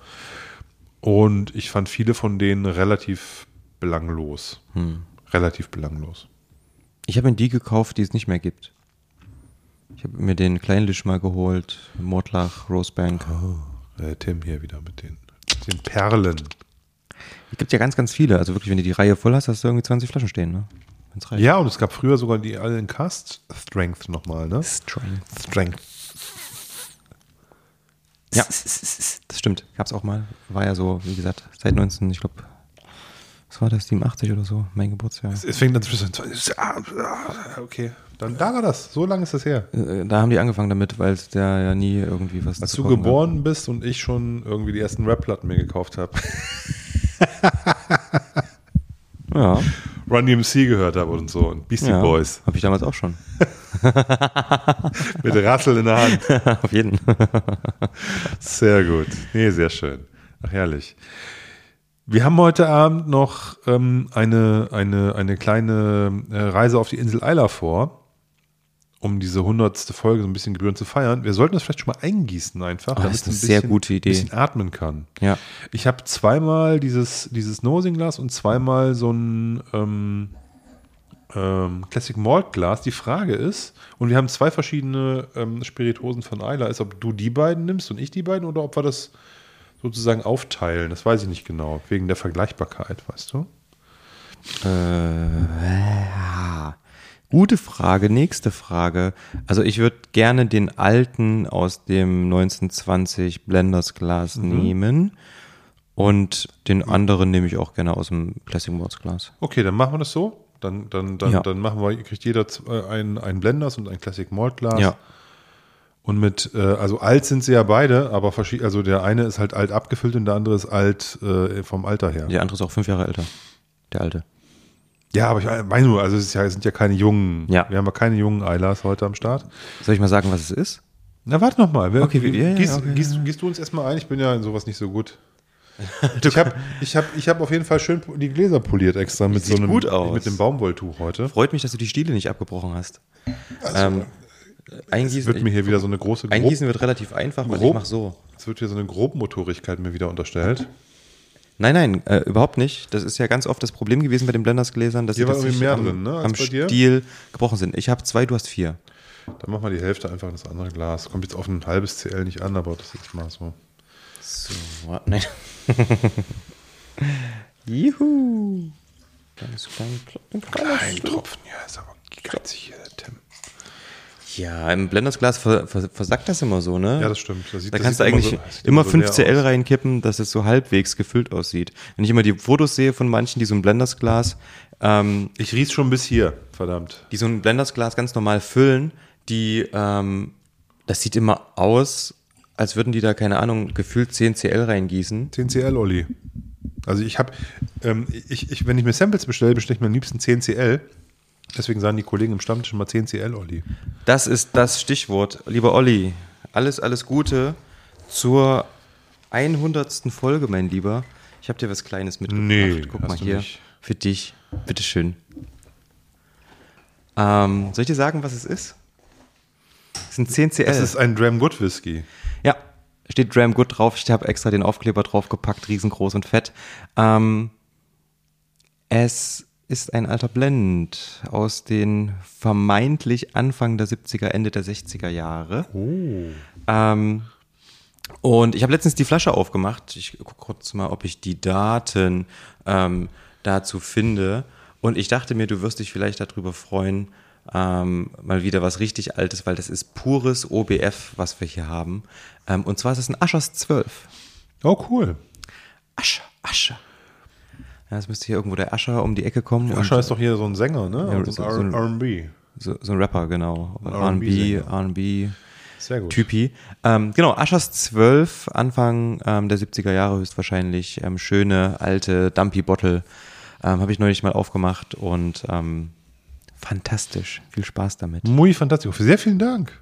S1: Und ich fand viele von denen relativ belanglos.
S2: Hm.
S1: Relativ belanglos.
S2: Ich habe mir die gekauft, die es nicht mehr gibt. Ich habe mir den Kleinlisch mal geholt, Mordlach, Rosebank.
S1: Äh, Tim hier wieder mit den, den Perlen.
S2: Es gibt ja ganz, ganz viele. Also wirklich, wenn du die Reihe voll hast, hast du irgendwie 20 Flaschen stehen. Ne?
S1: Ja, und es gab früher sogar die alle in Cast Strength nochmal, ne?
S2: Strength.
S1: Strength.
S2: Ja, das stimmt. Gab's auch mal. War ja so, wie gesagt, seit 19, ich glaube, was war das, 87 oder so, mein Geburtsjahr.
S1: Es fängt dann zwischen. Ah, ah, Okay, dann da war das. So lange ist das her.
S2: Äh, Da haben die angefangen damit, weil es da ja nie irgendwie was
S1: Als du geboren bist und ich schon irgendwie die ersten Rap-Platten mir gekauft habe,
S2: gab. [LAUGHS] [LAUGHS] Ja,
S1: Run DMC gehört habe und so und Beastie
S2: ja.
S1: Boys
S2: Habe ich damals auch schon. [LAUGHS]
S1: mit Rassel in der Hand. [LAUGHS]
S2: Auf jeden.
S1: Sehr gut. Nee, sehr schön. Ach, herrlich. Wir haben heute Abend noch ähm, eine, eine, eine kleine äh, Reise auf die Insel Isla vor, um diese hundertste Folge so ein bisschen gebührend zu feiern. Wir sollten das vielleicht schon mal eingießen einfach, damit
S2: das ist
S1: es
S2: eine
S1: ein
S2: sehr
S1: bisschen-
S2: gute Idee.
S1: bisschen atmen kann.
S2: Ja.
S1: Ich habe zweimal dieses, dieses Nosing-Glas und zweimal so ein ähm, ähm, Classic Malt Glas. Die Frage ist, und wir haben zwei verschiedene ähm, Spiritosen von Isla, ist, ob du die beiden nimmst und ich die beiden oder ob wir das sozusagen aufteilen. Das weiß ich nicht genau, wegen der Vergleichbarkeit, weißt du?
S2: Äh, ja. Gute Frage, nächste Frage. Also ich würde gerne den alten aus dem 1920 Blenders Glas nehmen und den anderen nehme ich auch gerne aus dem Classic Malts Glas.
S1: Okay, dann machen wir das so. Dann, dann, dann,
S2: Ja.
S1: dann machen wir, kriegt jeder äh, ein, ein Blenders und ein Classic Malt Glas.
S2: Ja.
S1: Und mit, äh, also alt sind sie ja beide, aber verschieden, also der eine ist halt alt abgefüllt und der andere ist alt äh, vom Alter her.
S2: Der andere ist auch fünf Jahre älter. Der alte.
S1: Ja, aber ich meine nur, also es, ist ja, es sind ja keine jungen,
S2: Ja.
S1: wir haben ja keine jungen Eilers heute am Start.
S2: Soll ich mal sagen, was es ist?
S1: Na, warte noch mal. Wer,
S2: Okay,
S1: wie-
S2: ja,
S1: gießt,
S2: okay,
S1: gießt, gießt du uns erstmal ein? Ich bin ja in sowas nicht so gut. [LAUGHS] ich habe ich hab, ich hab auf jeden Fall schön die Gläser poliert extra mit so
S2: sieht
S1: einem
S2: gut aus.
S1: mit dem Baumwolltuch heute.
S2: Freut mich, dass du die Stiele nicht abgebrochen hast. ähm,
S1: Es
S2: eingießen,
S1: wird mir hier wieder so eine große Grob,
S2: eingießen wird relativ einfach, weil ich
S1: Grob-
S2: mache so.
S1: es wird hier so eine Grobmotorigkeit mir wieder unterstellt.
S2: Nein, nein, äh, überhaupt nicht. Das ist ja ganz oft das Problem gewesen bei den Blenders-Gläsern, dass
S1: Hier
S2: sie
S1: war irgendwie mehr
S2: am,
S1: drin, ne, als
S2: am
S1: bei dir?
S2: Stiel gebrochen sind. Ich habe zwei, du hast vier.
S1: Dann machen wir die Hälfte einfach in das andere Glas. Kommt jetzt auf ein halbes CL nicht an, aber das ist mal so.
S2: So, wa- nein. [LAUGHS] Juhu. Ganz klein, klein, kleines
S1: Ein. Tropfen, ja, ist aber geizig hier, der Tim.
S2: Ja, im Blenders-Glas ver, vers- versackt das immer so, ne?
S1: Ja, das stimmt. Das sieht-
S2: da
S1: das
S2: kannst du
S1: sieht immer
S2: eigentlich
S1: so-
S2: immer
S1: immer so
S2: 5
S1: leer
S2: CL
S1: aus.
S2: reinkippen, dass es so halbwegs gefüllt aussieht. Wenn ich immer die Fotos sehe von manchen, die so ein Blenders-Glas, ähm,
S1: Ich riech's schon bis hier, verdammt.
S2: die so ein Blenders-Glas ganz normal füllen, die, ähm, das sieht immer aus, als würden die da, keine Ahnung, gefühlt 10 CL reingießen.
S1: 10 CL, Olli. Also ich habe, ähm, ich, ich, wenn ich mir Samples bestelle, bestelle ich mir am liebsten 10 CL. Deswegen sagen die Kollegen im Stammtisch immer 10 CL, Olli.
S2: Das ist das Stichwort. Lieber Olli, alles, alles Gute zur 100. Folge, mein Lieber. Ich habe dir was Kleines mitgebracht.
S1: Nee,
S2: Guck
S1: hast
S2: mal
S1: du
S2: hier.
S1: nicht.
S2: Für dich. Bitteschön. Ähm, soll ich dir sagen, was es ist? Es sind 10 CL.
S1: Es ist ein Dram Good Whisky.
S2: Ja, steht Dram Good drauf. Ich habe extra den Aufkleber draufgepackt, riesengroß und fett. Ähm, es ist ein alter Blend aus den vermeintlich Anfang der 70er, Ende der 60er Jahre.
S1: Oh.
S2: Ähm, und ich habe letztens die Flasche aufgemacht. Ich gucke kurz mal, ob ich die Daten ähm, dazu finde. Und ich dachte mir, du wirst dich vielleicht darüber freuen, ähm, mal wieder was richtig Altes, weil das ist pures OBF, was wir hier haben. Ähm, und zwar ist es ein Aschers 12.
S1: Oh, cool.
S2: Asche, Asche. Ja, es müsste hier irgendwo der Ascher um die Ecke kommen.
S1: Ascher ist doch hier so ein Sänger, ne?
S2: Ja,
S1: Also
S2: so- ein-
S1: R&B.
S2: so, so ein Rapper, genau. R&B. R&B.
S1: Sehr gut.
S2: Typi. Ähm, genau, Aschers 12, Anfang ähm, der 70er Jahre höchstwahrscheinlich. Ähm, schöne, alte Dumpy-Bottle. Ähm, Habe ich neulich mal aufgemacht und ähm, fantastisch. Viel Spaß damit.
S1: Muy fantastisch. Sehr vielen Dank.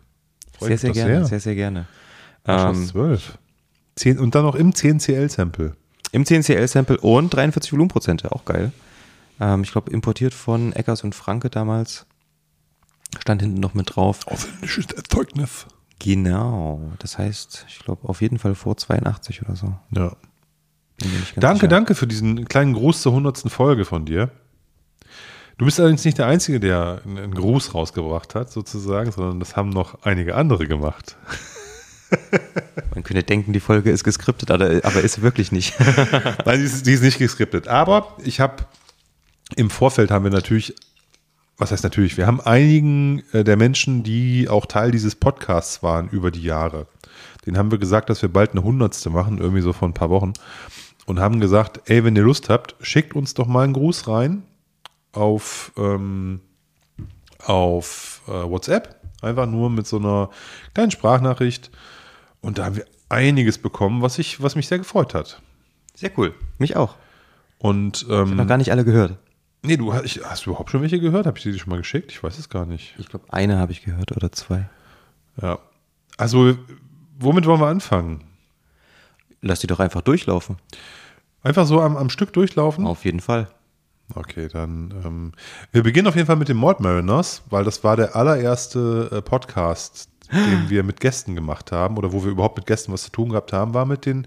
S1: Freut
S2: Sehr, sehr gerne, sehr, sehr gerne.
S1: Aschers
S2: Ähm,
S1: 12. 10, und dann noch im 10 CL Sample.
S2: Im 10CL-Sample und 43 Volumenprozente, auch geil. Ähm, ich glaube, importiert von Eckers und Franke damals. Stand hinten noch mit drauf.
S1: Ausländisches Erzeugnis.
S2: Genau. Das heißt, ich glaube, auf jeden Fall vor 82 oder so.
S1: Ja. Danke,
S2: sicher.
S1: danke für diesen kleinen Gruß zur 100. Folge von dir. Du bist allerdings nicht der Einzige, der einen einen Gruß rausgebracht hat, sozusagen, sondern das haben noch einige andere gemacht. [LAUGHS]
S2: Man könnte denken, die Folge ist geskriptet, aber, ist wirklich nicht. [LAUGHS]
S1: Nein, die ist, die ist nicht geskriptet. Aber ich habe im Vorfeld haben wir natürlich was heißt natürlich, wir haben einigen äh, der Menschen, die auch Teil dieses Podcasts waren über die Jahre, den haben wir gesagt, dass wir bald eine Hundertste machen, irgendwie so vor ein paar Wochen. Und haben gesagt, ey, wenn ihr Lust habt, schickt uns doch mal einen Gruß rein auf, ähm, auf äh, WhatsApp. Einfach nur mit so einer kleinen Sprachnachricht. Und da haben wir einiges bekommen, was, ich, was mich sehr gefreut hat.
S2: Sehr cool. Mich auch.
S1: Und
S2: Ich habe
S1: ähm,
S2: noch gar nicht alle gehört.
S1: nee, du hast, ich- hast du überhaupt schon welche gehört? Habe ich die dir schon mal geschickt? Ich weiß es gar nicht.
S2: Ich glaube, eine habe ich gehört oder zwei.
S1: Ja. Also, womit wollen wir anfangen?
S2: Lass die doch einfach durchlaufen.
S1: Einfach so am, am Stück durchlaufen?
S2: Auf jeden Fall.
S1: Okay, dann ähm, wir beginnen auf jeden Fall mit den Malt Mariners, weil das war der allererste äh, Podcast, den wir mit Gästen gemacht haben oder wo wir überhaupt mit Gästen was zu tun gehabt haben, war mit den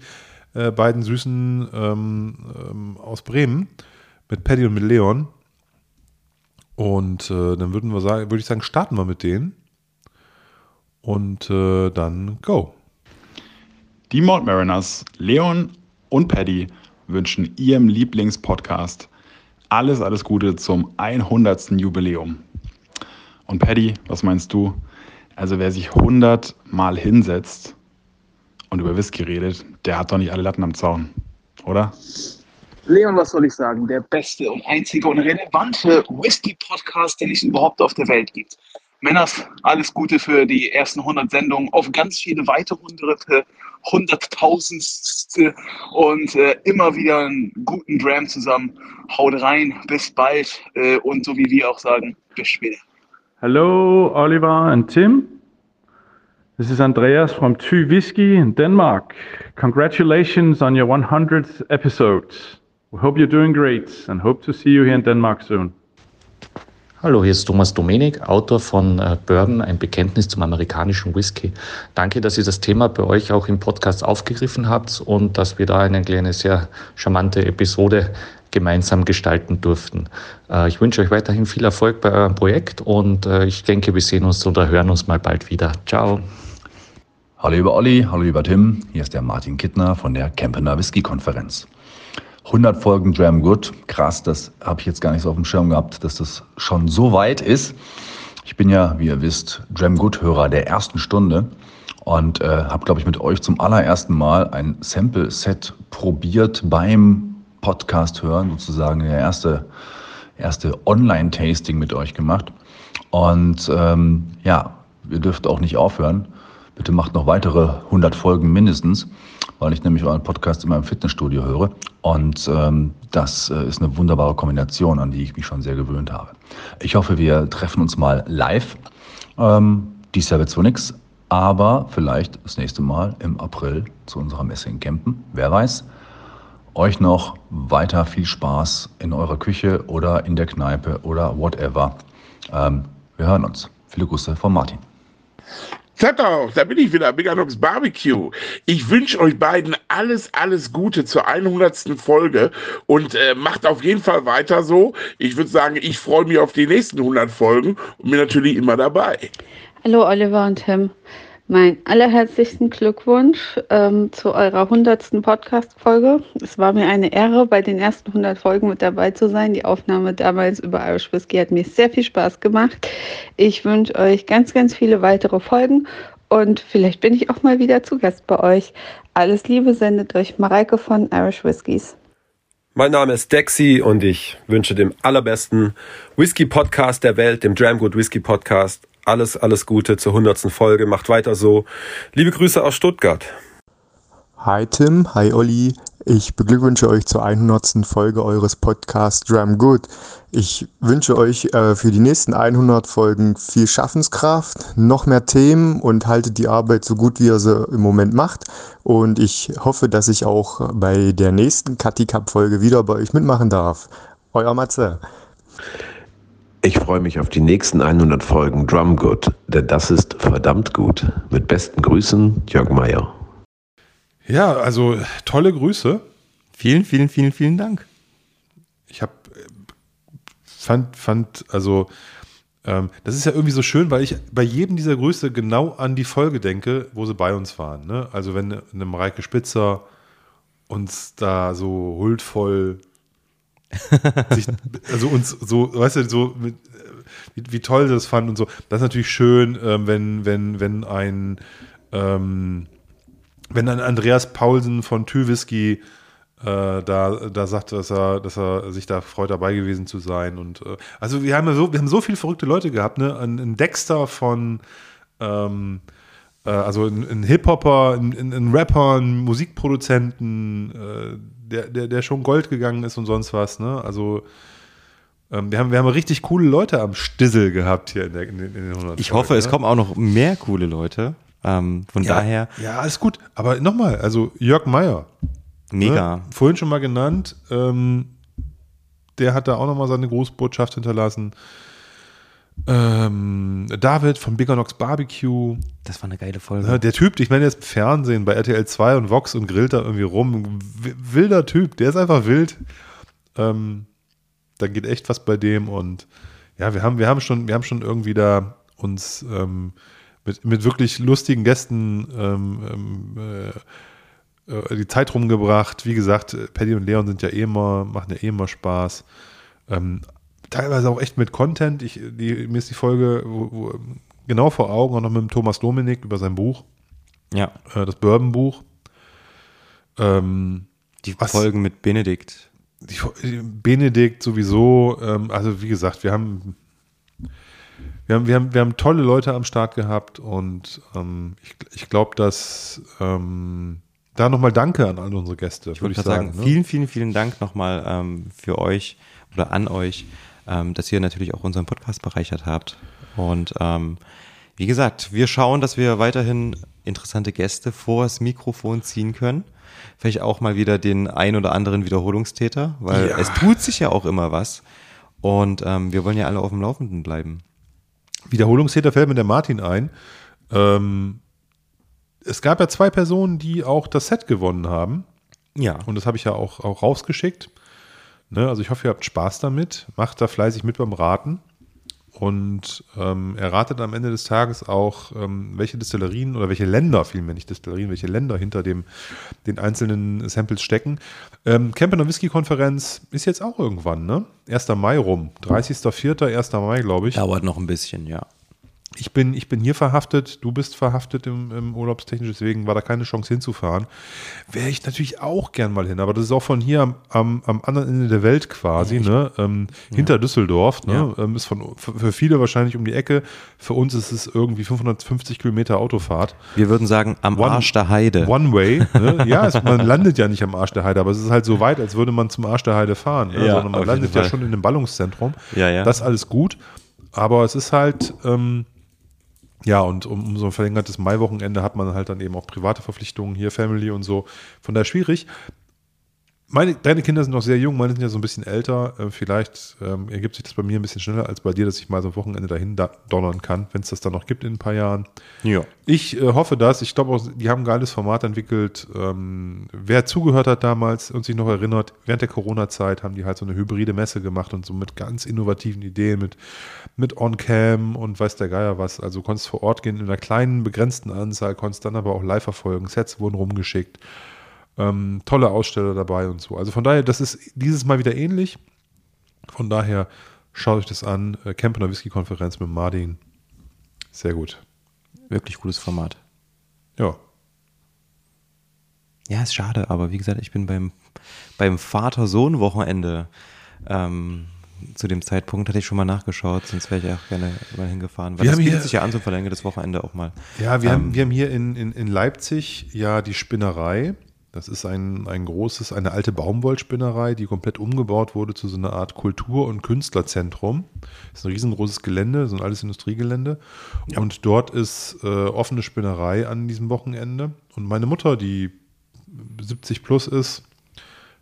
S1: äh, beiden Süßen ähm, ähm, aus Bremen, mit Paddy und mit Leon. Und äh, dann würden wir sagen, würde ich sagen, starten wir mit denen und äh, dann go.
S3: Die Mount Mariners, Leon und Paddy wünschen ihrem Lieblingspodcast alles, alles Gute zum 100. Jubiläum. Und Paddy, was meinst du? Also wer sich 100 Mal hinsetzt und über Whisky redet, der hat doch nicht alle Latten am Zaun, oder?
S4: Leon, was soll ich sagen? Der beste und einzige und relevante Whisky-Podcast, den es überhaupt auf der Welt gibt. Männers, alles Gute für die ersten 100 Sendungen, auf ganz viele weitere hunderte, hunderttausendste und äh, immer wieder einen guten Dram zusammen. Haut rein, bis bald äh, und so wie wir auch sagen, bis später.
S5: Hello, Oliver and Tim. This is Andreas from Thy Whiskey in Denmark. Congratulations on your 100th episode. We hope you're doing great and hope to see you here in Denmark soon.
S6: Hallo, hier ist Thomas Domenik, Autor von äh, Bourbon, ein Bekenntnis zum amerikanischen Whisky. Danke, dass ihr das Thema bei euch auch im Podcast aufgegriffen habt und dass wir da eine kleine, sehr charmante Episode gemeinsam gestalten durften. Äh, ich wünsche euch weiterhin viel Erfolg bei eurem Projekt und äh, ich denke, wir sehen uns oder hören uns mal bald wieder. Ciao.
S7: Hallo lieber Olli, hallo lieber Tim, hier ist der Martin Kittner von der Kempener Whisky Konferenz. 100 Folgen Dram Good, krass, das habe ich jetzt gar nicht so auf dem Schirm gehabt, dass das schon so weit ist. Ich bin ja, wie ihr wisst, Dram Good Hörer der ersten Stunde und äh, habe, glaube ich, mit euch zum allerersten Mal ein Sample-Set probiert beim Podcast hören, sozusagen der erste, erste Online-Tasting mit euch gemacht. Und ähm, ja, ihr dürft auch nicht aufhören. Bitte macht noch weitere 100 Folgen mindestens, weil ich nämlich euren Podcast in meinem Fitnessstudio höre. Und ähm, das äh, ist eine wunderbare Kombination, an die ich mich schon sehr gewöhnt habe. Ich hoffe, wir treffen uns mal live. Ähm, dies Jahr wird zwar nichts, aber vielleicht das nächste Mal im April zu unserer Messe in Kempen. Wer weiß. Euch noch weiter viel Spaß in eurer Küche oder in der Kneipe oder whatever. Ähm, wir hören uns. Viele Grüße von Martin.
S8: Doch, da bin ich wieder, Big Anox Barbecue. Ich wünsche euch beiden alles, alles Gute zur 100. Folge und äh, macht auf jeden Fall weiter so. Ich würde sagen, ich freue mich auf die nächsten 100 Folgen und bin natürlich immer dabei.
S9: Hallo Oliver und Tim. Mein allerherzlichsten Glückwunsch ähm, zu eurer 100. Podcast-Folge. Es war mir eine Ehre, bei den ersten 100 Folgen mit dabei zu sein. Die Aufnahme damals über Irish Whiskey hat mir sehr viel Spaß gemacht. Ich wünsche euch ganz, ganz viele weitere Folgen und vielleicht bin ich auch mal wieder zu Gast bei euch. Alles Liebe sendet euch Mareike von Irish Whiskies.
S10: Mein Name ist Dexy und ich wünsche dem allerbesten Whisky-Podcast der Welt, dem Dramgood Whisky Podcast, alles, alles Gute zur 100. Folge. Macht weiter so. Liebe Grüße aus Stuttgart.
S11: Hi Tim, hi Olli. Ich beglückwünsche euch zur 100. Folge eures Podcasts Dram Good. Ich wünsche euch äh, für die nächsten 100 Folgen viel Schaffenskraft, noch mehr Themen und haltet die Arbeit so gut, wie ihr sie im Moment macht. Und ich hoffe, dass ich auch bei der nächsten Cutty Cup Folge wieder bei euch mitmachen darf. Euer Matze.
S12: Ich freue mich auf die nächsten 100 Folgen Drumgood, denn das ist verdammt gut. Mit besten Grüßen, Jörg Meier.
S1: Ja, also tolle Grüße.
S2: Vielen, vielen, vielen, vielen Dank.
S1: Ich habe fand, fand, also ähm, das ist ja irgendwie so schön, weil ich bei jedem dieser Grüße genau an die Folge denke, wo sie bei uns waren. Ne? Also wenn eine Mareike Spitzer uns da so huldvoll sich, also uns so, weißt du, so mit, wie, wie toll sie das fanden und so. Das ist natürlich schön, ähm, wenn, wenn, wenn ein, ähm, wenn ein Andreas Paulsen von Tüwhisky äh, da, da sagt, dass er, dass er sich da freut, dabei gewesen zu sein. Und äh, also wir haben ja so, wir haben so viele verrückte Leute gehabt, ne? Ein, ein Dexter von ähm, äh, also ein, ein Hip-Hopper, ein, ein, Rapper, ein Musikproduzenten, äh, der, der, der schon Gold gegangen ist und sonst was, ne? Also ähm, wir haben, wir haben richtig coole Leute am Stissel gehabt hier in, der, in, den, in den 100
S2: Ich hoffe,
S1: Folgen,
S2: es
S1: ne?
S2: kommen auch noch mehr coole Leute. Ähm, von
S1: ja,
S2: daher.
S1: Ja, alles gut. Aber nochmal, also Jörg Meyer.
S2: Mega.
S1: Ne? Vorhin schon mal genannt. Ähm, der hat da auch nochmal seine Grußbotschaft hinterlassen. Ähm, David von Bigger Nox Barbecue.
S2: Das war eine geile Folge.
S1: Ja, der Typ, ich meine, der ist im Fernsehen bei RTL 2 und Vox und grillt da irgendwie rum. Wilder Typ, der ist einfach wild. Ähm, da geht echt was bei dem und ja, wir haben, wir haben schon, wir haben schon irgendwie da uns ähm, mit, mit wirklich lustigen Gästen ähm, äh, äh, die Zeit rumgebracht. Wie gesagt, Paddy und Leon sind ja eh immer, machen ja eh immer Spaß. Ähm, teilweise auch echt mit Content. Ich, die, mir ist die Folge wo, wo, genau vor Augen, auch noch mit dem Thomas Dominik über sein Buch.
S2: Ja.
S1: Äh, das Bourbon-Buch. Ähm,
S2: die was, Folgen mit Benedikt.
S1: Die, Benedikt sowieso. Ähm, also wie gesagt, wir haben, wir haben, wir haben, wir haben tolle Leute am Start gehabt und ähm, ich, ich glaube, dass ähm, da nochmal Danke an all unsere Gäste.
S2: Ich würde ich sagen, sagen ne? vielen, vielen, vielen Dank nochmal ähm, für euch oder an euch, ähm, dass ihr natürlich auch unseren Podcast bereichert habt. Und ähm, wie gesagt, wir schauen, dass wir weiterhin interessante Gäste vors Mikrofon ziehen können. Vielleicht auch mal wieder den ein oder anderen Wiederholungstäter, weil ja. es tut sich ja auch immer was. Und ähm, wir wollen ja alle auf dem Laufenden bleiben.
S1: Wiederholungstäter fällt mir der Martin ein. Ähm, es gab ja zwei Personen, die auch das Set gewonnen haben.
S2: Ja.
S1: Und das habe ich ja auch, auch rausgeschickt. Ne, also ich hoffe, ihr habt Spaß damit. Macht da fleißig mit beim Raten. Und ähm, er ratet am Ende des Tages auch, ähm, welche Destillerien oder welche Länder, vielmehr nicht Destillerien, welche Länder hinter dem, den einzelnen Samples stecken. Ähm, Campener Whisky Konferenz ist jetzt auch irgendwann, ne? 1. Mai rum. 30.04., 1. Mai, glaube ich.
S2: Dauert noch ein bisschen, ja.
S1: Ich bin, ich bin hier verhaftet, du bist verhaftet im, im Urlaubstechnisch, deswegen war da keine Chance hinzufahren. Wäre ich natürlich auch gern mal hin, aber das ist auch von hier am, am, am anderen Ende der Welt quasi, ja, ne? Ähm, ja. hinter Düsseldorf. Ne? Ja. Ähm, ist von, für viele wahrscheinlich um die Ecke. Für uns ist es irgendwie 550 Kilometer Autofahrt.
S2: Wir würden sagen, am One, Arsch der Heide.
S1: One Way. Ne? [LAUGHS] ja, es, man landet ja nicht am Arsch der Heide, aber es ist halt so weit, als würde man zum Arsch der Heide fahren. Ne? Sondern man landet ja schon in einem Ballungszentrum.
S2: Ja, ja.
S1: Das ist alles gut. Aber es ist halt, ähm, ja, und um, um so ein verlängertes Maiwochenende hat man halt dann eben auch private Verpflichtungen, hier Family und so. Von daher schwierig. Meine, deine Kinder sind noch sehr jung, meine sind ja so ein bisschen älter. Äh, vielleicht ähm, ergibt sich das bei mir ein bisschen schneller als bei dir, dass ich mal so ein Wochenende dahin da donnern kann, wenn es das dann noch gibt in ein paar Jahren.
S2: Ja.
S1: Ich äh, hoffe das. Ich glaube auch, die haben ein geiles Format entwickelt. Ähm, wer zugehört hat damals und sich noch erinnert, während der Corona-Zeit haben die halt so eine hybride Messe gemacht und so mit ganz innovativen Ideen, mit, mit On-Cam und weiß der Geier was. Also konntest vor Ort gehen in einer kleinen, begrenzten Anzahl, konntest dann aber auch live verfolgen. Sets wurden rumgeschickt. Ähm, tolle Aussteller dabei und so. Also von daher, das ist dieses Mal wieder ähnlich. Von daher schaut euch das an. Äh, Campener Whisky Konferenz mit Martin. Sehr gut.
S2: Wirklich cooles Format.
S1: Ja.
S2: Ja, ist schade, aber wie gesagt, ich bin beim, beim Vater-Sohn-Wochenende. Ähm, zu dem Zeitpunkt hatte ich schon mal nachgeschaut, sonst wäre ich auch gerne mal hingefahren. Weil
S1: wir
S2: das
S1: bietet
S2: sich ja an, so verlängertes Wochenende auch mal.
S1: Ja, wir, ähm, haben, wir haben hier in, in, in Leipzig ja die Spinnerei. Das ist ein, ein großes, eine alte Baumwollspinnerei, die komplett umgebaut wurde zu so einer Art Kultur- und Künstlerzentrum. Das ist ein riesengroßes Gelände, so ein altes Industriegelände. Ja. Und dort ist äh, offene Spinnerei an diesem Wochenende. Und meine Mutter, die 70 plus ist,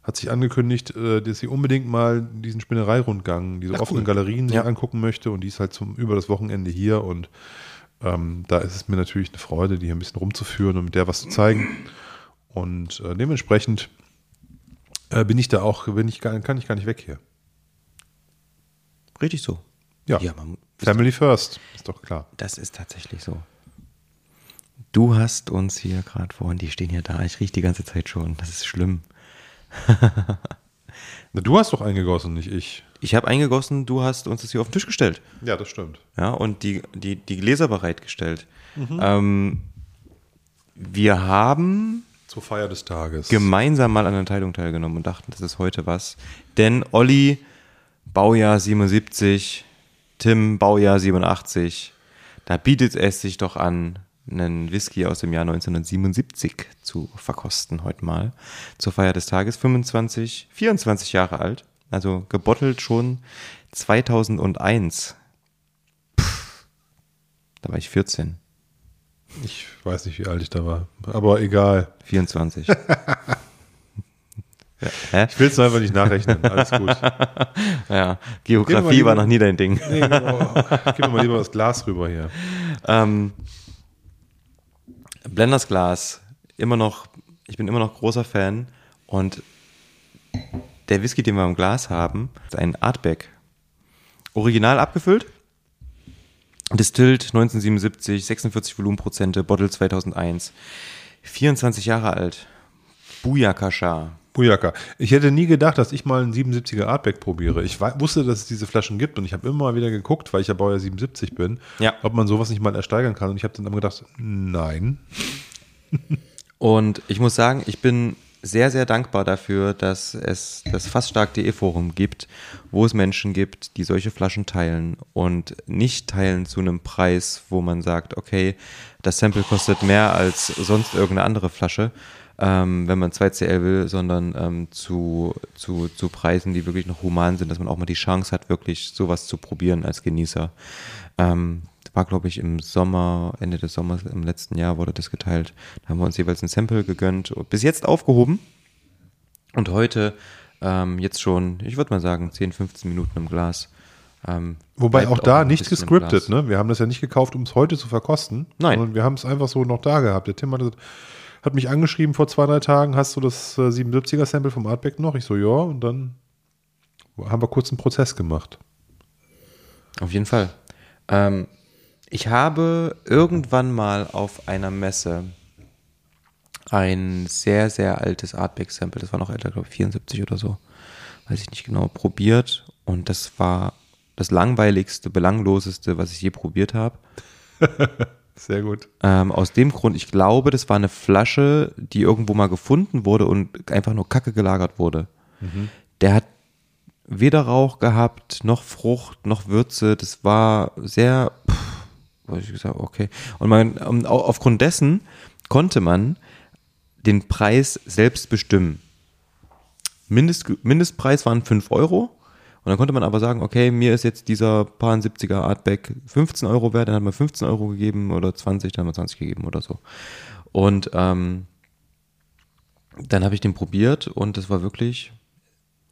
S1: hat sich angekündigt, äh, dass sie unbedingt mal diesen Spinnereirundgang, diese Ach, offenen cool. Galerien ja. angucken möchte. Und die ist halt zum, über das Wochenende hier. Und ähm, da ist es mir natürlich eine Freude, die hier ein bisschen rumzuführen und mit der was zu zeigen. Und äh, dementsprechend äh, bin ich da auch, bin ich gar, kann ich gar nicht weg hier.
S2: Richtig so.
S1: Ja. ja Family first, ist doch klar.
S2: Das ist tatsächlich so. Du hast uns hier gerade vorhin, die stehen ja da, ich rieche die ganze Zeit schon, das ist schlimm. [LAUGHS]
S1: Na, du hast doch eingegossen, nicht ich.
S2: Ich habe eingegossen, du hast uns das hier auf den Tisch gestellt.
S1: Ja, das stimmt.
S2: Ja, und die, die, die Gläser bereitgestellt.
S1: Mhm.
S2: Ähm, wir haben
S1: Zur Feier des Tages.
S2: gemeinsam mal an der Teilung teilgenommen und dachten, das ist heute was. Denn Olli, Baujahr 77, Tim, Baujahr 87, da bietet es sich doch an, einen Whisky aus dem Jahr 1977 zu verkosten heute mal. Zur Feier des Tages, 25, 24 Jahre alt, also gebottelt schon 2001. Pff, da war ich 14.
S1: Ich weiß nicht, wie alt ich da war. Aber egal.
S2: 24. [LAUGHS] ja?
S1: Ich will es einfach nicht nachrechnen. Alles gut. [LAUGHS]
S2: ja, Geografie
S1: lieber-
S2: war noch nie dein Ding.
S1: Nee, genau. Gib mir mal lieber das Glas rüber hier.
S2: Ähm, Blenders Glas, immer noch, ich bin immer noch großer Fan und der Whisky, den wir im Glas haben, ist ein Artback. Original abgefüllt, Distilled 1977, 46 Volumenprozente, Bottle 2001, 24 Jahre alt, Buyakasha.
S1: Bujaka. Ich hätte nie gedacht, dass ich mal einen 77er Artback probiere. Ich wusste, dass es diese Flaschen gibt und ich habe immer mal wieder geguckt, weil ich ja Baujahr 77 bin,
S2: Ja.
S1: ob man sowas nicht mal ersteigern kann. Und ich habe dann immer gedacht, nein.
S2: Und ich muss sagen, ich bin sehr, sehr dankbar dafür, dass es das fassstark.de Forum gibt, wo es Menschen gibt, die solche Flaschen teilen und nicht teilen zu einem Preis, wo man sagt, okay, das Sample kostet mehr als sonst irgendeine andere Flasche, ähm, wenn man 2CL will, sondern ähm, zu, zu, zu Preisen, die wirklich noch human sind, dass man auch mal die Chance hat, wirklich sowas zu probieren als Genießer. Ähm, war, glaube ich, im Sommer, Ende des Sommers im letzten Jahr wurde das geteilt. Da haben wir uns jeweils ein Sample gegönnt. Bis jetzt aufgehoben. Und heute ähm, jetzt schon, ich würde mal sagen, 10, 15 Minuten im Glas. Ähm,
S1: Wobei auch da
S2: ein
S1: nicht gescriptet, ne? Wir haben das ja nicht gekauft, um es heute zu verkosten.
S2: Nein.
S1: Sondern wir haben es einfach so noch da gehabt. Der Tim hat, hat mich angeschrieben vor zwei, drei Tagen, hast du das äh, 77er Sample vom Artback noch? Ich so, ja, und dann haben wir kurz einen Prozess gemacht.
S2: Auf jeden Fall. Ähm, ich habe irgendwann mal auf einer Messe ein sehr, sehr altes Artback-Sample, das war noch älter, glaube ich, 74 oder so, weiß ich nicht genau, probiert. Und das war das langweiligste, belangloseste, was ich je probiert habe. [LAUGHS]
S1: Sehr gut.
S2: Ähm, aus dem Grund, ich glaube, das war eine Flasche, die irgendwo mal gefunden wurde und einfach nur Kacke gelagert wurde.
S1: Mhm.
S2: Der hat weder Rauch gehabt, noch Frucht, noch Würze. Das war sehr, pff, hab ich gesagt, okay. Und man, au- aufgrund dessen konnte man den Preis selbst bestimmen. Mindest, Mindestpreis waren 5 Euro. Und dann konnte man aber sagen, okay, mir ist jetzt dieser Paar 70er Artback 15 Euro wert, dann hat man 15 Euro gegeben oder 20, dann hat man 20 gegeben oder so. Und ähm, dann habe ich den probiert und das war wirklich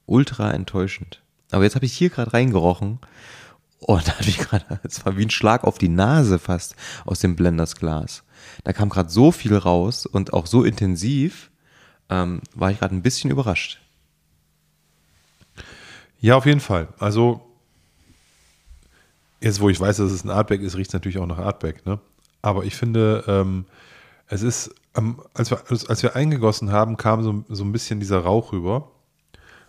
S2: ultra enttäuschend. Aber jetzt habe ich hier gerade reingerochen und [LAUGHS] da hatte ich gerade, es war wie ein Schlag auf die Nase fast aus dem Blenders Glas. Da kam gerade so viel raus und auch so intensiv, ähm, war ich gerade ein bisschen überrascht.
S1: Ja, auf jeden Fall. Also, jetzt wo ich weiß, dass es ein Artback ist, riecht es natürlich auch nach Artback. Ne? Aber ich finde, ähm, es ist, ähm, als, wir, als wir eingegossen haben, kam so, so ein bisschen dieser Rauch rüber.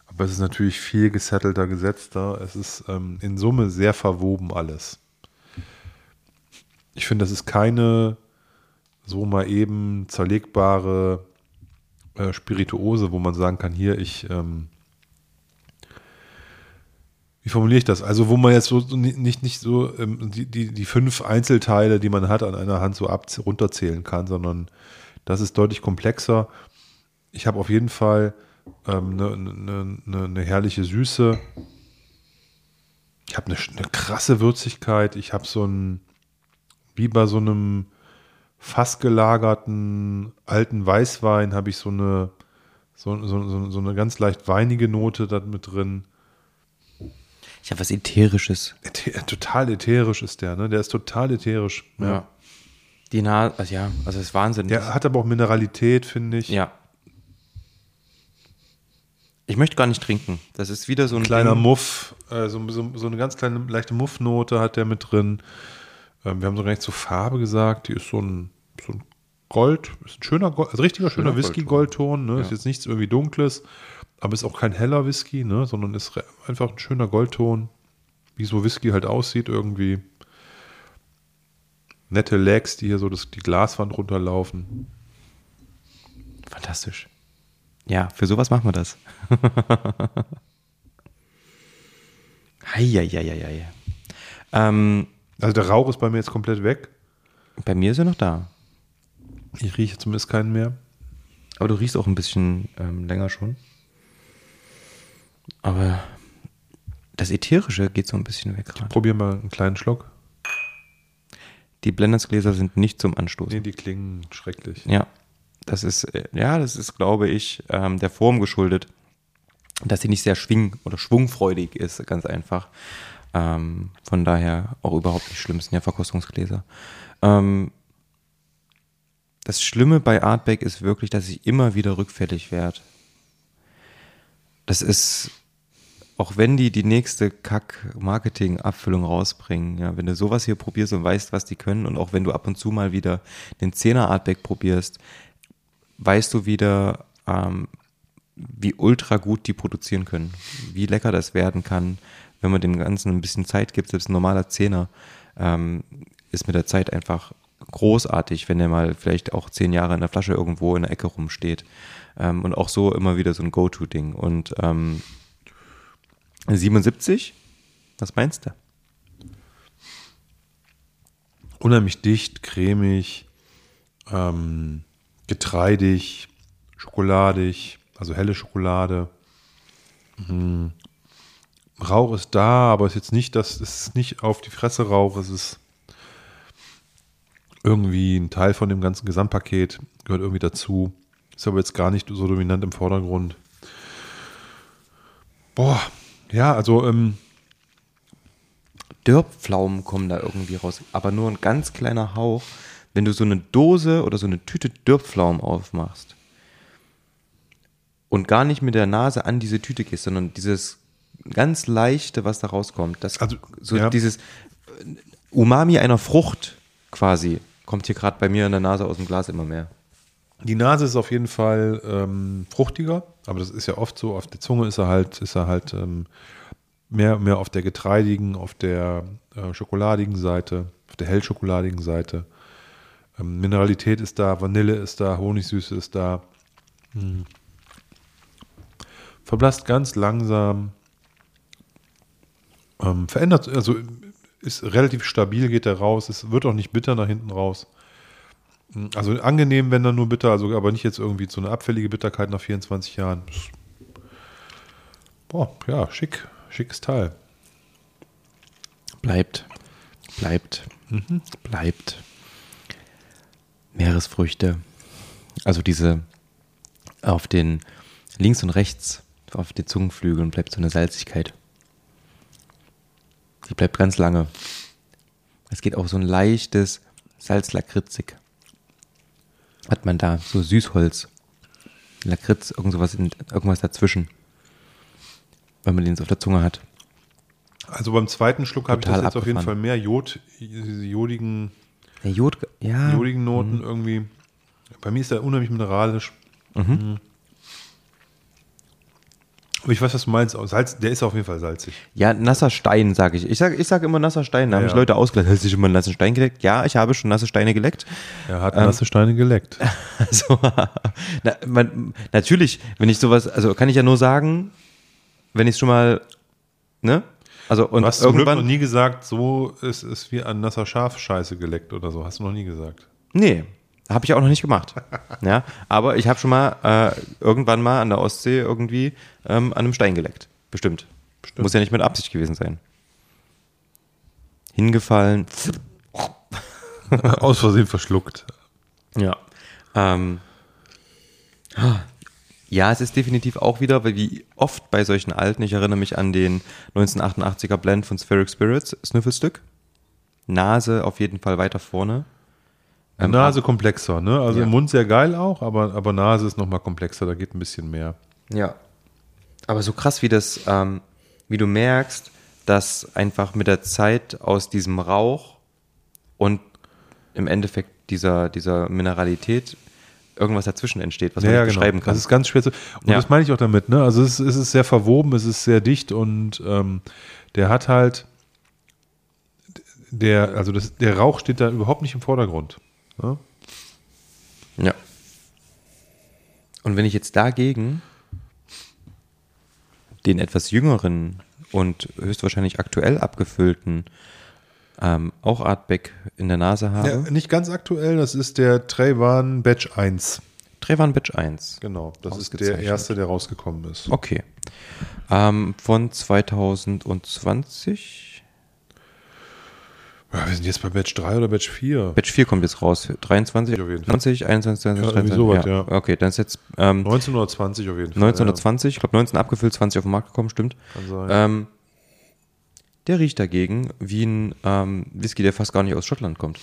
S1: Aber es ist natürlich viel gesettelter, gesetzter. Es ist ähm, in Summe sehr verwoben alles. Ich finde, das ist keine so mal eben zerlegbare äh, Spirituose, wo man sagen kann, hier, ich, ähm, wie formuliere ich das? Also, wo man jetzt so so ni- nicht, nicht so ähm, die, die, die fünf Einzelteile, die man hat, an einer Hand so ab, runterzählen kann, sondern das ist deutlich komplexer. Ich habe auf jeden Fall eine ne, ne, ne herrliche Süße. Ich habe eine, krasse Würzigkeit. Ich habe so ein, wie bei so einem fast gelagerten alten Weißwein, habe ich so eine, so, so, so, eine ganz leicht weinige Note da mit drin.
S2: Ich habe was Ätherisches.
S1: Äthe- Total ätherisch ist der, ne? Der ist total ätherisch.
S2: Ja. Die Nase, also ja, also das ist Wahnsinn.
S1: Der hat aber auch Mineralität, finde ich.
S2: Ja. Ich möchte gar nicht trinken. Das ist wieder so ein
S1: Kleiner
S2: Ding.
S1: Muff, äh, so, so, so eine ganz kleine, leichte Muffnote hat der mit drin. Ähm, wir haben sogar nicht zur Farbe gesagt, die ist so ein, so ein Gold, ist ein schöner Gold, also richtiger schöner,
S2: Schöner
S1: Whisky-Goldton, ne? Ist
S2: Ja.
S1: jetzt nichts irgendwie Dunkles, aber ist auch kein heller Whisky, ne, sondern ist einfach ein schöner Goldton, wie so Whisky halt aussieht irgendwie. Nette Legs, die hier so das, die Glaswand runterlaufen.
S2: Fantastisch. Ja, für sowas machen wir das. [LAUGHS] Heieieiei. Ähm,
S1: Also der Rauch ist bei mir jetzt komplett weg.
S2: bei mir ist er noch da.
S1: Ich rieche zumindest keinen mehr.
S2: Aber du riechst auch ein bisschen ähm, länger schon. Aber das Ätherische geht so ein bisschen weg gerade.
S1: Probier mal einen kleinen Schluck.
S2: Die Blendersgläser sind nicht zum Anstoßen.
S1: Nee, die klingen schrecklich.
S2: Ja, das ist, äh, ja, das ist, glaube ich, ähm, der Form geschuldet, dass sie nicht sehr schwing- oder schwungfreudig ist, ganz einfach. Ähm, von daher auch überhaupt nicht schlimm, sind ja Verkostungsgläser. Ähm, das Schlimme bei Artback ist wirklich, dass ich immer wieder rückfällig werde. Das ist, auch wenn die die nächste Kack-Marketing-Abfüllung rausbringen, ja, wenn du sowas hier probierst und weißt, was die können und auch wenn du ab und zu mal wieder den 10er Artback probierst, weißt du wieder, ähm, wie ultra gut die produzieren können, wie lecker das werden kann, wenn man dem Ganzen ein bisschen Zeit gibt. Selbst ein normaler Zehner ähm, ist mit der Zeit einfach großartig, wenn der mal vielleicht auch zehn Jahre in der Flasche irgendwo in der Ecke rumsteht. Ähm, und auch so immer wieder so ein Go-To-Ding. Und ähm, 77, was meinst du?
S1: Unheimlich dicht, cremig, ähm, getreidig, schokoladig, also helle Schokolade. Mhm. Rauch ist da, aber es ist jetzt nicht, das ist nicht auf die Fresse Rauch, es ist irgendwie ein Teil von dem ganzen Gesamtpaket, gehört irgendwie dazu. Ist aber jetzt gar nicht so dominant im Vordergrund. Boah, ja, also ähm,
S2: Dörpflaumen kommen da irgendwie raus, aber nur ein ganz kleiner Hauch. Wenn du so eine Dose oder so eine Tüte Dörpflaumen aufmachst und gar nicht mit der Nase an diese Tüte gehst, sondern dieses ganz leichte, was da rauskommt, das
S1: Also,
S2: so
S1: ja.
S2: dieses äh, Umami einer Frucht quasi kommt hier gerade bei mir in der Nase aus dem Glas immer mehr.
S1: Die Nase ist auf jeden Fall ähm, fruchtiger, aber das ist ja oft so. Auf der Zunge ist er halt, ist er halt ähm, mehr, mehr auf der getreidigen, auf der äh, schokoladigen Seite, auf der hellschokoladigen Seite. Ähm, Mineralität ist da, Vanille ist da, Honigsüße ist da. Hm. Verblasst ganz langsam. Ähm, verändert, also ist relativ stabil, geht er raus. Es wird auch nicht bitter nach hinten raus. Also angenehm, wenn dann nur bitter, also aber nicht jetzt irgendwie so eine abfällige Bitterkeit nach 24 Jahren. Boah, ja, schick, schickes Teil.
S2: Bleibt, bleibt,
S1: Mhm.
S2: bleibt. Meeresfrüchte. Also diese auf den links und rechts, auf den Zungenflügeln bleibt so eine Salzigkeit. Die bleibt ganz lange. Es geht auch so ein leichtes Salzlakritzig. Hat man da so Süßholz, Lakritz, irgend sowas in, irgendwas dazwischen. Wenn man den so auf der Zunge hat.
S1: Also beim zweiten Schluck habe ich das jetzt auf jeden Fall
S2: abgefahren.
S1: mehr Jod, diese jodigen,
S2: Der Jod, ja.
S1: jodigen Noten irgendwie. Bei mir ist er unheimlich mineralisch. Mhm. Aber ich weiß, was du meinst. Salz, der ist auf jeden Fall salzig.
S2: Ja, nasser Stein, sage ich. Ich sage ich sag immer nasser Stein. Da haben
S1: Ja,
S2: mich
S1: ja.
S2: Leute ausgelacht. Hast du schon mal einen nassen Stein geleckt? Ja, ich habe schon nasse Steine geleckt.
S1: Er hat
S2: Ähm,
S1: nasse Steine geleckt. [LAUGHS]
S2: Also, na, man, natürlich, wenn ich sowas, also kann ich ja nur sagen, wenn ich es schon mal, ne? Also, und
S1: du hast Glück noch
S2: irgendwann.
S1: nie gesagt, so ist es wie ein nasser Schafscheiße geleckt oder so. Hast du noch nie gesagt.
S2: Nee, habe ich auch noch nicht gemacht. [LAUGHS] ja, aber ich habe schon mal äh, irgendwann mal an der Ostsee irgendwie ähm, an einem Stein geleckt. Bestimmt. Muss ja nicht mit Absicht gewesen sein. Hingefallen. [LAUGHS]
S1: Aus Versehen verschluckt.
S2: Ja. Ähm, ja, es ist definitiv auch wieder, weil wie oft bei solchen alten, ich erinnere mich an den 1988er Blend von Spheric Spirits, Sniffelstück. Nase auf jeden Fall weiter vorne. Ähm,
S1: Nase komplexer, ne? Also
S2: Ja.
S1: im Mund sehr geil auch, aber, aber Nase ist nochmal komplexer, da geht ein bisschen mehr.
S2: Ja. Aber so krass, wie das, ähm, wie du merkst, dass einfach mit der Zeit aus diesem Rauch und im Endeffekt dieser, dieser Mineralität irgendwas dazwischen entsteht, was
S1: ja,
S2: man nicht
S1: genau.
S2: beschreiben kann.
S1: Das ist ganz schwer zu. Und
S2: Ja.
S1: das meine ich auch damit, ne? Also es, ist- es ist sehr verwoben, es ist sehr dicht und ähm, der hat halt der, also das, der Rauch steht da überhaupt nicht im Vordergrund. Ne?
S2: Ja. Und wenn ich jetzt dagegen den etwas jüngeren und höchstwahrscheinlich aktuell abgefüllten ähm, auch Artback in der Nase habe.
S1: Ja, nicht ganz aktuell, das ist der Trayvan Batch 1.
S2: Trayvan Batch 1.
S1: Genau, das ist der erste, der rausgekommen ist.
S2: Okay. Ähm, von 2020.
S1: Ja, wir sind jetzt bei Batch 3 oder Batch 4.
S2: Batch 4 kommt jetzt raus. 23,
S1: Auf jeden Fall.
S2: 20, 21, 22,
S1: Ja, irgendwie
S2: 23.
S1: sowas, ja.
S2: Okay, dann ist jetzt ähm,
S1: 19 oder 20 auf jeden Fall.
S2: 1920, ich glaube 19 abgefüllt, 20 auf den Markt gekommen, stimmt.
S1: Kann sein.
S2: Ähm, der riecht dagegen wie ein ähm, Whisky, der fast gar nicht aus Schottland kommt.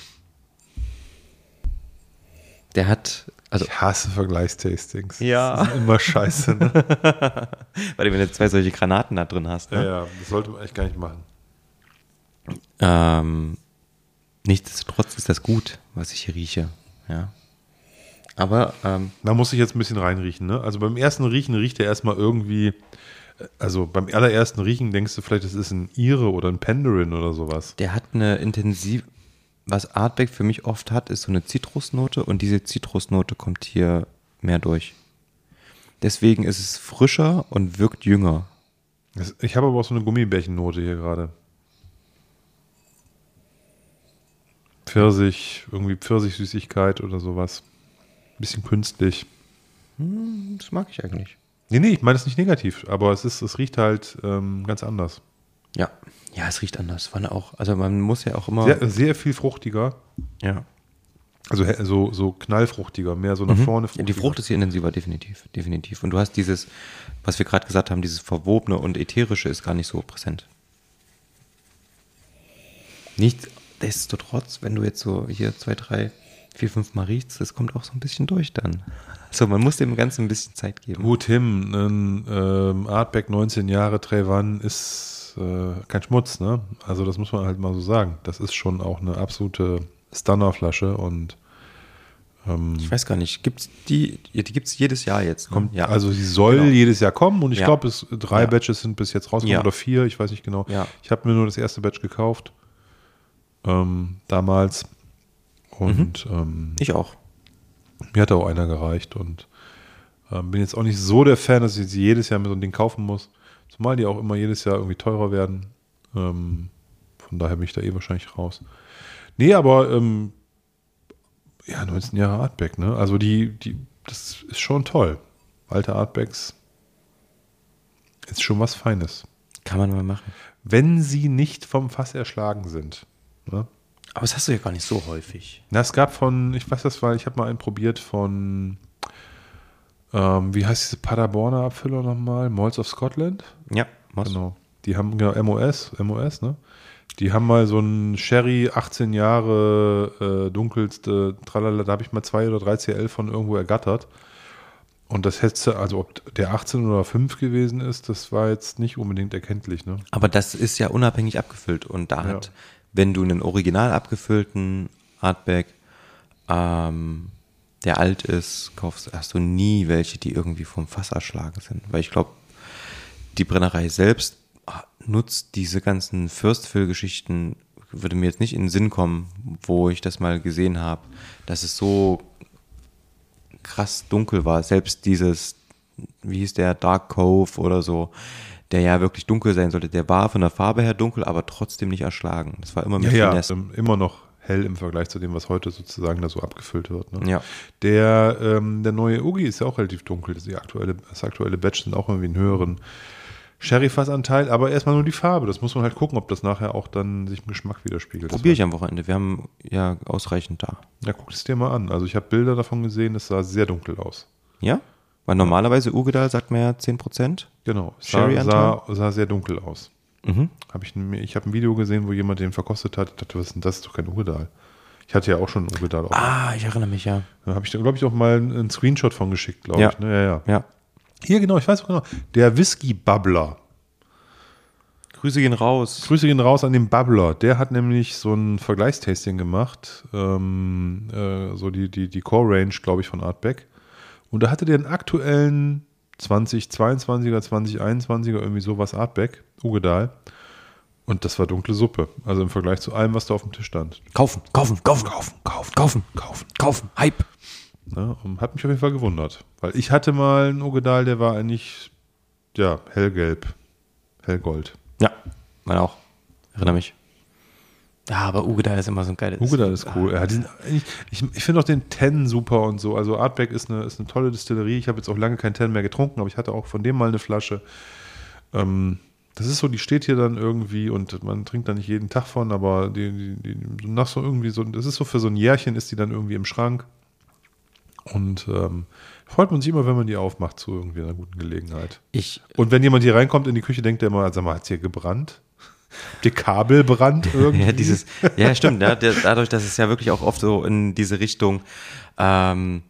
S2: Der hat, also
S1: Ich hasse Vergleichstastings.
S2: Ja.
S1: Das ist immer scheiße. Ne? [LAUGHS]
S2: weil du wenn du zwei solche Granaten da drin hast.
S1: ja,
S2: Ne?
S1: ja, das sollte man eigentlich gar nicht machen.
S2: Ähm, nichtsdestotrotz ist das gut, was ich hier rieche. Ja. Aber ähm,
S1: Da muss ich jetzt ein bisschen reinriechen. Ne? Also beim ersten Riechen riecht er erstmal irgendwie, also beim allerersten Riechen denkst du vielleicht, das ist ein Ire oder ein Penderin oder sowas.
S2: der hat eine intensiv, was Artback für mich oft hat, ist so eine Zitrusnote und diese Zitrusnote kommt hier mehr durch. Deswegen ist es frischer und wirkt jünger.
S1: Ich habe aber auch so eine Gummibärchennote hier gerade. Pfirsich, irgendwie Pfirsichsüßigkeit oder sowas. Bisschen künstlich.
S2: Hm, das mag ich eigentlich.
S1: Nee, nee, ich meine das nicht negativ, aber es ist, es riecht halt ähm, ganz anders.
S2: Ja. Ja, es riecht anders. Wann auch, also man muss ja auch immer.
S1: Sehr, sehr viel fruchtiger.
S2: ja.
S1: Also so, so knallfruchtiger, mehr so nach
S2: Mhm.
S1: vorne
S2: Ja, die Frucht ist hier intensiver, definitiv, definitiv. Und du hast dieses, was wir gerade gesagt haben, dieses Verwobene und Ätherische ist gar nicht so präsent. Nichtsdestotrotz, wenn du jetzt so hier zwei, drei, vier, fünf Mal riechst, das kommt auch so ein bisschen durch dann. Also man muss dem Ganzen ein bisschen Zeit geben.
S1: Gut, Tim, ein ähm, Artback 19 Jahre Trevan ist äh, kein Schmutz, ne? Also das muss man halt mal so sagen. Das ist schon auch eine absolute Stunnerflasche und ähm,
S2: Ich weiß gar nicht, gibt's die, die gibt es jedes Jahr jetzt. Kommt, ja.
S1: also sie soll
S2: Genau.
S1: jedes Jahr kommen und ich
S2: Ja.
S1: glaube, es drei
S2: Ja.
S1: Batches sind bis jetzt rausgekommen oder vier, ich weiß nicht genau.
S2: Ja.
S1: Ich habe mir nur das erste Batch gekauft ähm, damals und ähm,
S2: Ich auch.
S1: mir hat auch einer gereicht und ähm, bin jetzt auch nicht so der Fan, dass ich sie jedes Jahr mir so ein Ding kaufen muss. Zumal die auch immer jedes Jahr irgendwie teurer werden. Ähm, von daher bin ich da eh wahrscheinlich raus. Nee, aber ähm, ja, 19 Jahre Artback, ne? Also die, die, das ist schon toll. Alte Artbacks ist schon was Feines.
S2: Kann man mal machen.
S1: Wenn sie nicht vom Fass erschlagen sind. Ne?
S2: Aber das hast du ja gar nicht so häufig.
S1: Na, es gab von, ich weiß das, weil ich habe mal einen probiert von, ähm, wie heißt diese Paderborner Abfüller nochmal? Malls of Scotland?
S2: Ja, was?
S1: Genau. Die haben, genau, MOS, MOS, ne? Die haben mal so einen Sherry 18 Jahre äh, dunkelste, tralala, da habe ich mal zwei oder drei CL von irgendwo ergattert. Und das hätte, also ob der 18 oder 5 gewesen ist, das war jetzt nicht unbedingt erkenntlich, ne?
S2: Aber das ist ja unabhängig abgefüllt. Und da
S1: Ja.
S2: hat, wenn du einen original abgefüllten Artback, ähm, der alt ist, kaufst, hast du nie welche, die irgendwie vom Fass erschlagen sind. Weil ich glaube, die Brennerei selbst nutzt diese ganzen First-Fill-Geschichten, würde mir jetzt nicht in den Sinn kommen, wo ich das mal gesehen habe, dass es so krass dunkel war. Selbst dieses, wie hieß der, Dark Cove oder so, der ja wirklich dunkel sein sollte, der war von der Farbe her dunkel, aber trotzdem nicht erschlagen. Das war immer mit
S1: Ja, ja,
S2: Finesse.
S1: ähm, immer noch hell im Vergleich zu dem, was heute sozusagen da so abgefüllt wird. Ne?
S2: Ja.
S1: Der, ähm, der neue Ugi ist ja auch relativ dunkel. Das, die aktuelle, das aktuelle Batch sind auch irgendwie einen höheren Sherry-Fassanteil, aber erstmal nur die Farbe. Das muss man halt gucken, ob das nachher auch dann sich im Geschmack widerspiegelt.
S2: Probiere ich am Wochenende. Wir haben ja ausreichend da.
S1: Ja, guck es dir mal an. Also ich habe Bilder davon gesehen, es sah sehr dunkel aus.
S2: Ja? Weil normalerweise Ugedal sagt man ja 10%.
S1: Genau. Es sah, sah, sah sehr dunkel aus.
S2: Mhm.
S1: Hab ich mir- ich habe ein Video gesehen, wo jemand den verkostet hat. Ich dachte, was ist denn das? Das ist doch kein Ugedal. Ich hatte ja auch schon einen Ugedal. Auf.
S2: Ah, ich erinnere mich, ja.
S1: Da habe ich da, glaube ich, auch mal einen Screenshot von geschickt, glaube
S2: Ja.
S1: ich. Ne? Ja, ja.
S2: Ja.
S1: Hier, genau, ich weiß auch genau. Der Whisky Bubbler.
S2: Grüße gehen raus.
S1: Grüße gehen raus an den Bubbler. Der hat nämlich so ein Vergleichstasting gemacht. Ähm, äh, so die, die, die Core-Range, glaube ich, von Artback. Und da hatte der einen aktuellen 2022er, 2021er, irgendwie sowas Artback, Ugedal. Und das war dunkle Suppe. Also im Vergleich zu allem, was da auf dem Tisch stand.
S2: Kaufen, kaufen, kaufen, kaufen, kaufen, kaufen, kaufen, kaufen, Hype.
S1: Ja, und hat mich auf jeden Fall gewundert. Weil ich hatte mal einen Ugedal, der war eigentlich, ja, hellgelb, hellgold.
S2: Ja, meine auch. Erinnere mich. Ja, aber Ugedal ist immer so ein geiles.
S1: Ugedal ist cool. Ja, die sind eigentlich- ich ich finde auch den Ten super und so. Also Artback ist eine, ist eine tolle Distillerie. Ich habe jetzt auch lange kein Ten mehr getrunken, aber ich hatte auch von dem mal eine Flasche. Ähm, das ist so, die steht hier dann irgendwie und man trinkt da nicht jeden Tag von, aber die, die, die nach so irgendwie so, das ist so für so ein Jährchen ist die dann irgendwie im Schrank. Und ähm, freut man sich immer, wenn man die aufmacht zu irgendwie einer guten Gelegenheit.
S2: Ich,
S1: Und wenn jemand hier reinkommt in die Küche, denkt er immer, sag mal, hat es hier gebrannt? Habt ihr Kabel brannt [LAUGHS] irgendwie?
S2: Ja, dieses, ja, stimmt. Ja, der, dadurch, dass es ja wirklich auch oft so in diese Richtung ähm,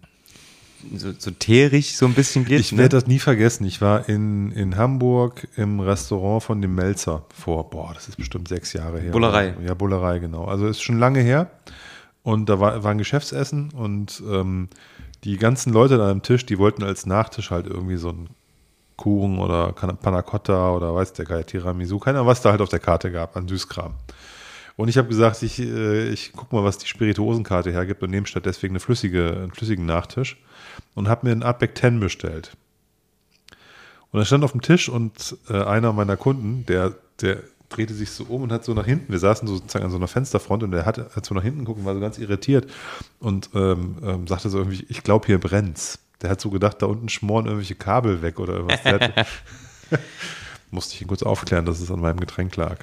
S2: so, so teerig so ein bisschen geht.
S1: Ich
S2: ne?
S1: werde das nie vergessen. Ich war in, in Hamburg im Restaurant von dem Melzer vor, boah, das ist bestimmt sechs Jahre her.
S2: Bullerei.
S1: Ja, Bullerei, genau. Also ist schon lange her. Und da war, war ein Geschäftsessen und ähm, die ganzen Leute da am Tisch, die wollten als Nachtisch halt irgendwie so einen Kuchen oder Can- Panna Cotta oder weiß der Geier, Tiramisu, keine Ahnung, was da halt auf der Karte gab an Süßkram. Und ich habe gesagt, ich, äh, ich guck mal, was die Spirituosenkarte hergibt und nehme statt deswegen eine flüssige, einen flüssigen Nachtisch und habe mir einen Artback 10 bestellt. Und er stand auf dem Tisch und äh, einer meiner Kunden, der, der drehte sich so um und hat so nach hinten, wir saßen so sozusagen an so einer Fensterfront und der hat, hat so nach hinten gucken, war so ganz irritiert und ähm, ähm, sagte so irgendwie, ich glaube, hier brennt's. Der hat so gedacht, da unten schmoren irgendwelche Kabel weg oder irgendwas. [LAUGHS] Musste ich ihn kurz aufklären, dass es an meinem Getränk lag.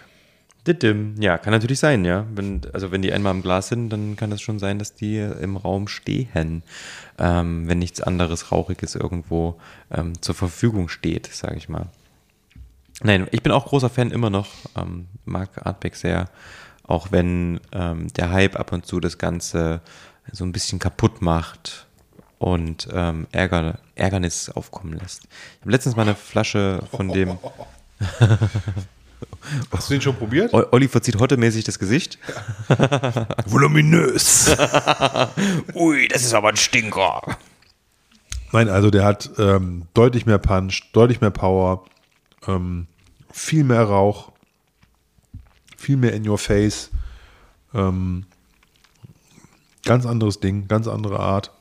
S2: Ja, kann natürlich sein, ja. Wenn, also wenn die einmal im Glas sind, dann kann das schon sein, dass die im Raum stehen, ähm, wenn nichts anderes Rauchiges irgendwo ähm, zur Verfügung steht, sage ich mal. Nein, ich bin auch großer Fan immer noch, ähm, mag Artback sehr, auch wenn ähm, der Hype ab und zu das Ganze so ein bisschen kaputt macht und ähm, Ärger, Ärgernis aufkommen lässt. Ich habe letztens mal eine Flasche von dem... [LAUGHS]
S1: Hast du den schon probiert?
S2: O- Olli verzieht hottemäßig das Gesicht. [LAUGHS]
S1: Voluminös. [LAUGHS]
S2: Ui, das ist aber ein Stinker.
S1: Nein, also der hat ähm, deutlich mehr Punch, deutlich mehr Power, ähm, viel mehr Rauch, viel mehr in your face. Ähm, ganz anderes Ding, ganz andere Art.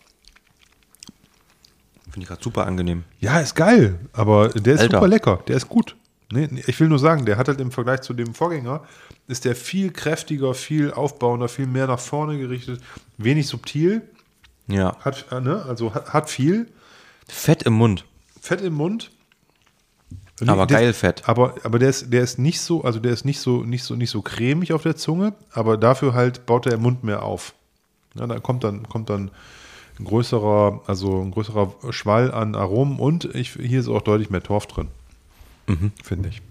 S2: Finde ich gerade super angenehm.
S1: Ja, ist geil, aber der ist
S2: Alter.
S1: super lecker, der ist gut. Nee, ich will nur sagen, der hat halt im Vergleich zu dem Vorgänger, ist der viel kräftiger, viel aufbauender, viel mehr nach vorne gerichtet, wenig subtil,
S2: Ja.
S1: hat, äh, ne, also hat, hat viel,
S2: Fett im Mund.
S1: Fett im Mund.
S2: Aber
S1: Der-
S2: geil Fett.
S1: Aber, aber der ist, der ist nicht so, also der ist nicht so, nicht so, nicht so cremig auf der Zunge, aber dafür halt baut der Mund mehr auf. Ja, da kommt dann, kommt dann ein größerer, also ein größerer Schwall an Aromen und ich, hier ist auch deutlich mehr Torf drin.
S2: Mhm.
S1: Finde ich.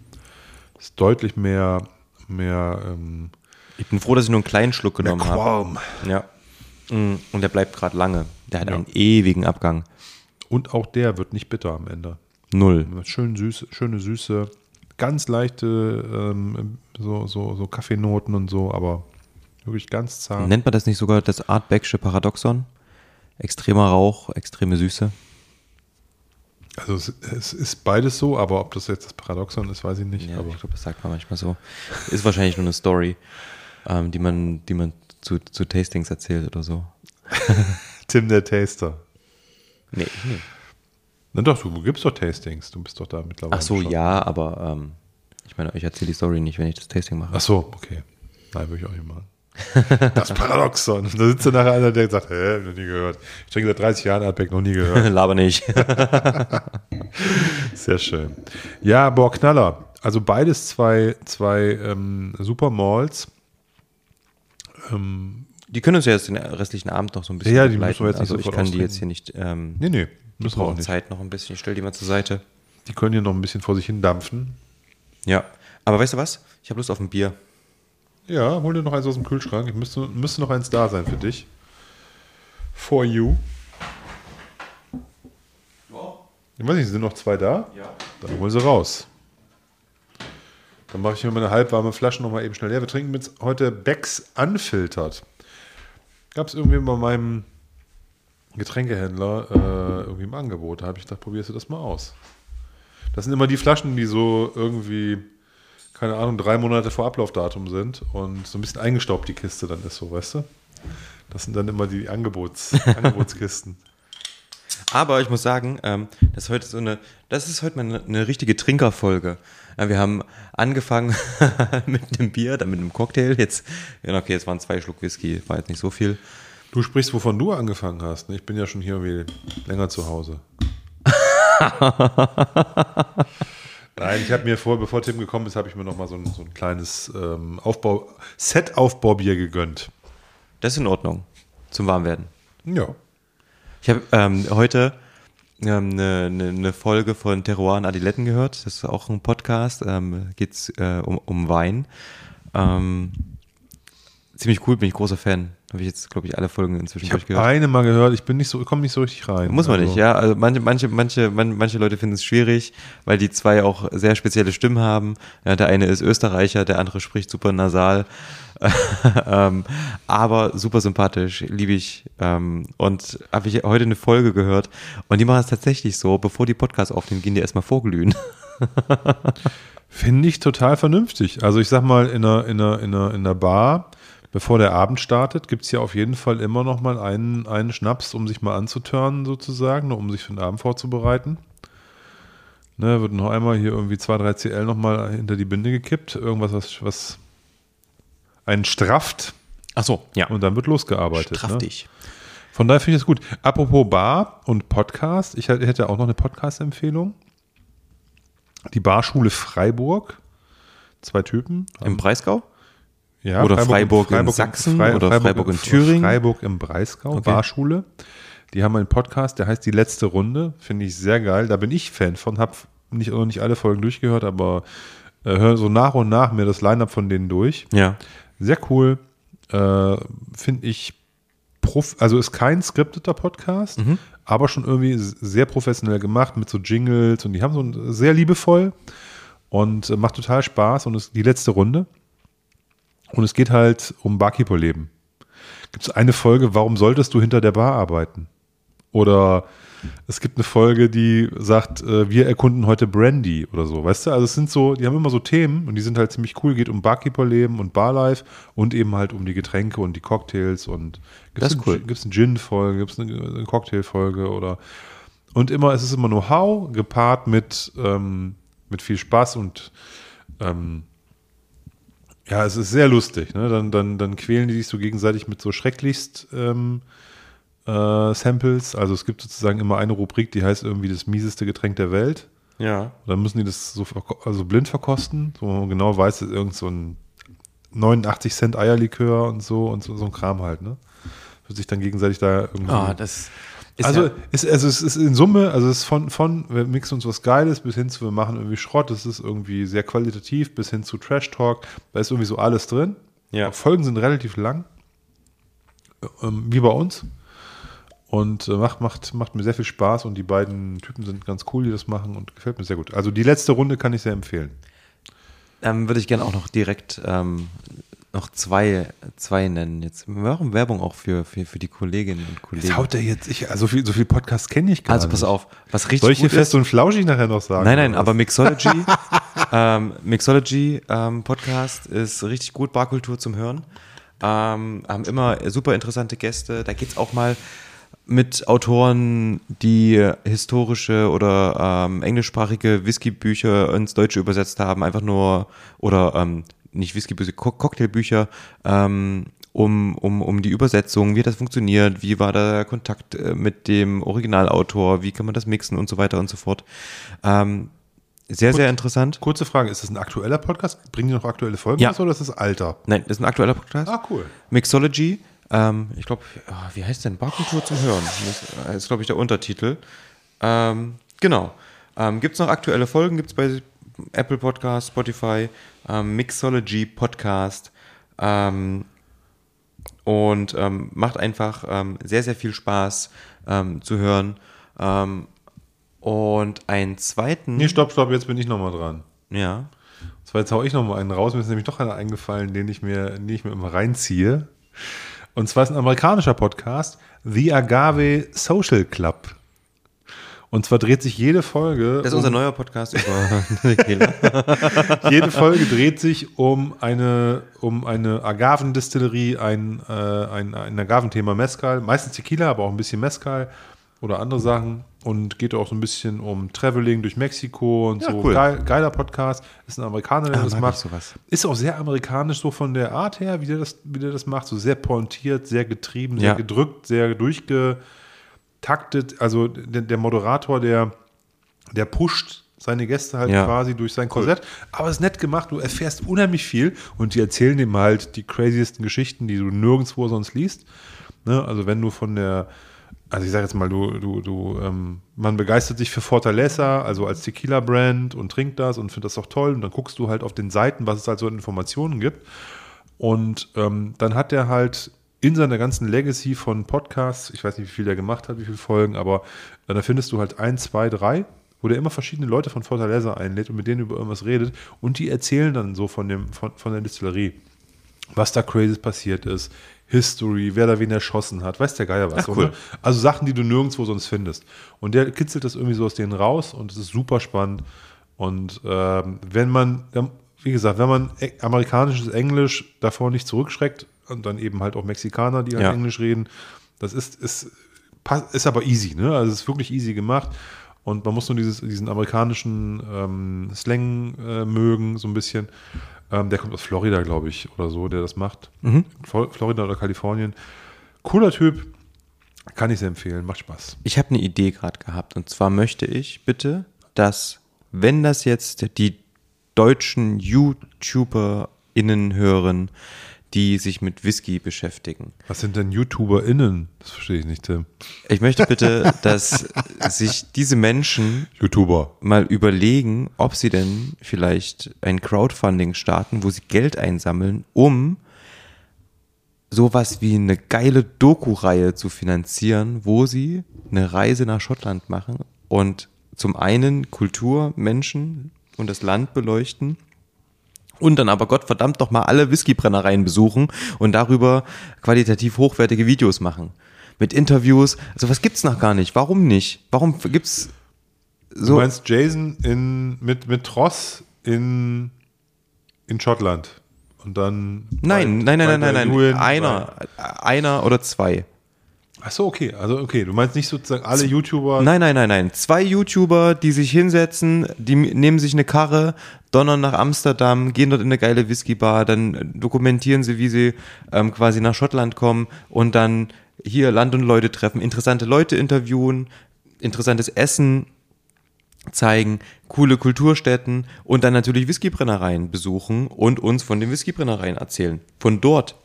S1: Ist deutlich mehr, mehr, ähm,
S2: Ich bin froh, dass ich nur einen kleinen Schluck genommen habe. Ja. Mm, Und der bleibt gerade lange. Der hat einen ewigen Abgang.
S1: Und auch der wird nicht bitter am Ende.
S2: Null.
S1: Schön süß, schöne Süße, ganz leichte ähm, so, so, so Kaffeenoten und so, aber wirklich ganz zart.
S2: Nennt man das nicht sogar das Artbacksche Paradoxon? Extremer Rauch, extreme Süße.
S1: Also es, es ist beides so, aber ob das jetzt das Paradoxon ist, weiß ich nicht.
S2: Ja,
S1: aber
S2: ich glaube, das sagt man manchmal so. Ist wahrscheinlich nur eine Story, ähm, die man, die man zu, zu Tastings erzählt oder so. [LAUGHS]
S1: Tim der Taster.
S2: Nee, nee.
S1: Na doch, du gibst doch Tastings, du bist doch da mittlerweile.
S2: Ach so,
S1: schon.
S2: ja, aber ähm, ich meine, ich erzähle die Story nicht, wenn ich das Tasting mache.
S1: Ach so, okay. Nein, würde ich auch nicht machen. Das Paradoxon. Da sitzt dann nachher einer, der sagt, hä, hab ich noch nie gehört. Ich trinke seit 30 Jahren Artback, noch nie gehört. [LAUGHS]
S2: Laber nicht. [LAUGHS]
S1: Sehr schön. Ja, boah, Knaller. Also beides zwei, zwei ähm, Super Malls. Ähm,
S2: Die können uns ja jetzt den restlichen Abend noch so ein bisschen
S1: Ja, die
S2: begleiten.
S1: müssen wir jetzt nicht
S2: Also ich kann die
S1: austrinken.
S2: jetzt hier nicht. Ähm,
S1: nee, nee,
S2: die
S1: müssen wir auch nicht.
S2: Zeit noch ein bisschen. Ich stelle die mal zur Seite.
S1: Die können hier noch ein bisschen vor sich hin dampfen.
S2: Ja. Aber weißt du was? Ich habe Lust auf ein Bier.
S1: Ja, hol dir noch eins aus dem Kühlschrank. Ich müsste, müsste noch eins da sein für dich. For you. Ich weiß nicht, sind noch zwei da?
S2: Ja.
S1: Dann hol sie raus. Dann mache ich mir meine halbwarme Flasche nochmal eben schnell leer. Wir trinken jetzt heute Becks Unfiltered. Gab es irgendwie bei meinem Getränkehändler äh, irgendwie im Angebot. Da habe ich gedacht, probierst du das mal aus. Das sind immer die Flaschen, die so irgendwie, keine Ahnung, drei Monate vor Ablaufdatum sind und so ein bisschen eingestaubt die Kiste dann ist, so, weißt du? Das sind dann immer die Angebots, [LAUGHS] Angebotskisten.
S2: Aber ich muss sagen, ähm, das ist heute so eine, das ist heute mal eine, eine richtige Trinkerfolge. Ja, wir haben angefangen [LAUGHS] mit einem Bier, dann mit einem Cocktail. Jetzt, ja, okay, jetzt waren zwei Schluck Whisky, war jetzt nicht so viel.
S1: Du sprichst, wovon du angefangen hast. ne? Ich bin ja schon hier irgendwie länger zu Hause. [LAUGHS] Nein, ich habe mir vor, bevor Tim gekommen ist, habe ich mir noch mal so ein, so ein kleines ähm, Aufbau, Set-Aufbaubier gegönnt.
S2: Das ist in Ordnung. Zum Warmwerden.
S1: Ja.
S2: Ich habe ähm, heute ähm, eine, eine, eine Folge von Terroir und Adiletten gehört. Das ist auch ein Podcast. Ähm, Geht es äh, um, um Wein. Ähm, ziemlich cool, bin ich großer Fan. Habe ich jetzt, glaube ich, alle Folgen inzwischen
S1: Ich habe
S2: durchgehört.
S1: eine mal gehört, ich bin nicht so, komme nicht so richtig rein.
S2: Muss man
S1: Also,
S2: nicht, ja. Also manche, manche, manche, man, manche Leute finden es schwierig, weil die zwei auch sehr spezielle Stimmen haben. Ja, der eine ist Österreicher, der andere spricht super nasal. [LAUGHS] ähm, aber super sympathisch, liebe ich. Ähm, und habe ich heute eine Folge gehört und die machen es tatsächlich so, bevor die Podcasts aufnehmen, gehen die erstmal vorglühen. [LAUGHS]
S1: Finde ich total vernünftig. Also ich sag mal, in einer, in einer, in einer, in einer Bar, bevor der Abend startet, gibt es ja auf jeden Fall immer noch mal einen, einen Schnaps, um sich mal anzuturnen sozusagen, ne, um sich für den Abend vorzubereiten. Ne, wird noch einmal hier irgendwie 2, 3 CL noch mal hinter die Binde gekippt. Irgendwas, was, was einen strafft.
S2: Ach so, ja.
S1: Und dann wird losgearbeitet.
S2: Straff
S1: ne?
S2: dich.
S1: Von daher finde ich das gut. Apropos Bar und Podcast, ich hätte- hätte auch noch eine Podcast-Empfehlung. Die Barschule Freiburg. Zwei Typen.
S2: Im Breisgau?
S1: Ja,
S2: Oder Freiburg in Sachsen oder Freiburg in Thüringen?
S1: Freiburg im Breisgau,
S2: Okay.
S1: Barschule. Die haben einen Podcast, der heißt Die letzte Runde. Finde ich sehr geil. Da bin ich Fan von. Habe nicht, noch nicht alle Folgen durchgehört, aber äh, höre so nach und nach mir das Line-Up von denen durch.
S2: Ja.
S1: Sehr cool. Äh, Finde ich, prof also ist kein skripteter Podcast,
S2: Mhm.
S1: aber schon irgendwie sehr professionell gemacht mit so Jingles und die haben so ein, sehr liebevoll und äh, macht total Spaß und ist die letzte Runde. Und es geht halt um Barkeeper-Leben. Gibt es eine Folge, warum solltest du hinter der Bar arbeiten? Oder es gibt eine Folge, die sagt, äh, wir erkunden heute Brandy oder so, weißt du? Also es sind so, die haben immer so Themen und die sind halt ziemlich cool, geht um Barkeeper-Leben und Barlife und eben halt um die Getränke und die Cocktails und
S2: Das ist
S1: eine,
S2: cool.
S1: Gibt es eine Gin-Folge, gibt es eine, eine Cocktail-Folge oder und immer, es ist immer Know-how gepaart mit, ähm, mit viel Spaß und ähm, ja, es ist sehr lustig. Ne? Dann, dann, dann quälen die sich so gegenseitig mit so schrecklichst ähm, äh, Samples. Also es gibt sozusagen immer eine Rubrik, die heißt irgendwie das mieseste Getränk der Welt.
S2: Ja.
S1: Dann müssen die das so also blind verkosten, so wo man genau weiß, ist irgend so ein 89 Cent Eierlikör und so und so, so ein Kram halt, ne? Wird sich dann gegenseitig da irgendwie.
S2: Ah, das ist
S1: also,
S2: ja-
S1: ist, also es ist in Summe, also es ist von, von wir mixen uns was Geiles bis hin zu wir machen irgendwie Schrott, es ist irgendwie sehr qualitativ bis hin zu Trash Talk, da ist irgendwie so alles drin.
S2: Ja.
S1: Folgen sind relativ lang, ähm, wie bei uns. Und äh, macht, macht, macht mir sehr viel Spaß und die beiden Typen sind ganz cool, die das machen und gefällt mir sehr gut. Also die letzte Runde kann ich sehr empfehlen.
S2: Ähm, würde ich gerne auch noch direkt ähm, noch zwei, zwei nennen. Jetzt wir machen Werbung auch für, für, für die Kolleginnen und Kollegen.
S1: Jetzt haut der jetzt, ich, also viel, so viel Podcasts kenne ich gar
S2: Also
S1: nicht.
S2: pass auf, was richtig
S1: Soll ich hier fest und flauschig nachher noch sagen?
S2: Nein, nein, aber? Mixology, [LAUGHS] ähm, Mixology ähm, Podcast ist richtig gut, Barkultur zum Hören. Ähm, haben immer super interessante Gäste. Da geht's auch mal mit Autoren, die historische oder ähm, englischsprachige Whiskybücher ins Deutsche übersetzt haben, einfach nur oder ähm, nicht Whiskybücher, Co Cocktailbücher, ähm, um, um, um die Übersetzung, wie das funktioniert, wie war der Kontakt äh, mit dem Originalautor, wie kann man das mixen und so weiter und so fort. Ähm, sehr, sehr interessant.
S1: Kurze Frage, ist das ein aktueller Podcast? Bringen die noch aktuelle Folgen
S2: Ja.
S1: raus oder ist das alter?
S2: Nein, das ist ein aktueller Podcast.
S1: Ah, cool.
S2: Mixology. Ähm, ich glaube, wie heißt denn Barkultur zum Hören? Das ist, glaube ich, der Untertitel. Ähm, genau. Ähm, gibt es noch aktuelle Folgen? Gibt es bei Apple Podcast, Spotify, ähm, Mixology Podcast. Ähm, und ähm, macht einfach ähm, sehr, sehr viel Spaß ähm, zu hören. Ähm, und einen zweiten.
S1: Nee, stopp, stopp, jetzt bin ich nochmal dran.
S2: Ja.
S1: Und zwar jetzt hau ich noch mal einen raus, mir ist nämlich doch einer eingefallen, den ich mir, den ich mir immer reinziehe. Und zwar ist ein amerikanischer Podcast, The Agave Social Club. Und zwar dreht sich jede Folge.
S2: Das ist unser
S1: um-
S2: neuer Podcast über. [LAUGHS] [LAUGHS]
S1: Jede Folge dreht sich um eine, um eine Agavendistillerie, ein, äh, ein, ein Agaventhema Mezcal, meistens Tequila, aber auch ein bisschen Mezcal oder andere Sachen und geht auch so ein bisschen um Traveling durch Mexiko und
S2: Ja,
S1: so.
S2: cool.
S1: Geil, geiler Podcast, ist ein Amerikaner, der
S2: Ah,
S1: das macht. Ist auch sehr amerikanisch so von der Art her, wie der das, wie der das macht, so sehr pointiert, sehr getrieben, sehr
S2: Ja.
S1: gedrückt, sehr durchgetaktet. Also der, der Moderator, der, der pusht seine Gäste halt
S2: Ja.
S1: quasi durch sein Korsett. Aber es ist nett gemacht, du erfährst unheimlich viel und die erzählen dem halt die craziesten Geschichten, die du nirgendwo sonst liest. Ne? Also wenn du von der, also ich sag jetzt mal, du, du, du, ähm, man begeistert sich für Fortaleza, also als Tequila-Brand und trinkt das und findet das auch toll und dann guckst du halt auf den Seiten, was es halt so an Informationen gibt. Und ähm, dann hat er halt in seiner ganzen Legacy von Podcasts, ich weiß nicht, wie viel der gemacht hat, wie viele Folgen, aber äh, da findest du halt ein, zwei, drei, wo der immer verschiedene Leute von Fortaleza einlädt und mit denen über irgendwas redet und die erzählen dann so von, dem, von, von der Distillerie, was da crazy passiert ist, History, wer da wen erschossen hat, weiß der Geier was.
S2: Ach, cool.
S1: ne? Also Sachen, die du nirgendwo sonst findest. Und der kitzelt das irgendwie so aus denen raus und es ist super spannend. Und ähm, wenn man, ähm, wie gesagt, wenn man e- amerikanisches Englisch davor nicht zurückschreckt und dann eben halt auch Mexikaner, die halt
S2: Ja.
S1: Englisch reden, das ist, ist, ist aber easy, ne? Also es ist wirklich easy gemacht. Und man muss nur dieses, diesen amerikanischen ähm, Slang äh, mögen, so ein bisschen. Ähm, der kommt aus Florida, glaube ich, oder so, der das macht.
S2: Mhm.
S1: Flo- Florida oder Kalifornien. Cooler Typ. Kann ich sehr empfehlen. Macht Spaß.
S2: Ich habe eine Idee gerade gehabt. Und zwar möchte ich bitte, dass, wenn das jetzt die deutschen YouTuberInnen hören, die sich mit Whisky beschäftigen.
S1: Was sind denn YouTuberInnen? Das verstehe ich nicht, Tim.
S2: Ich möchte bitte, dass sich diese Menschen
S1: YouTuber
S2: mal überlegen, ob sie denn vielleicht ein Crowdfunding starten, wo sie Geld einsammeln, um sowas wie eine geile Doku-Reihe zu finanzieren, wo sie eine Reise nach Schottland machen und zum einen Kultur, Menschen und das Land beleuchten und dann aber Gott verdammt noch mal alle Whiskybrennereien besuchen und darüber qualitativ hochwertige Videos machen. Mit Interviews. Also was gibt's noch gar nicht. Warum nicht? Warum gibt's
S1: Du
S2: so.
S1: meinst Jason in, mit, mit Tross in, in Schottland. Und dann.
S2: Nein,
S1: bei-
S2: nein, nein, nein, nein, nein. Einer, einer oder zwei.
S1: Ach so, okay. Also, okay. Du meinst nicht sozusagen alle YouTuber.
S2: Nein, nein, nein, nein. Zwei YouTuber, die sich hinsetzen, die nehmen sich eine Karre, donnern nach Amsterdam, gehen dort in eine geile Whiskybar, dann dokumentieren sie, wie sie ähm, quasi nach Schottland kommen und dann hier Land und Leute treffen, interessante Leute interviewen, interessantes Essen zeigen, coole Kulturstätten und dann natürlich Whiskybrennereien besuchen und uns von den Whiskybrennereien erzählen. Von dort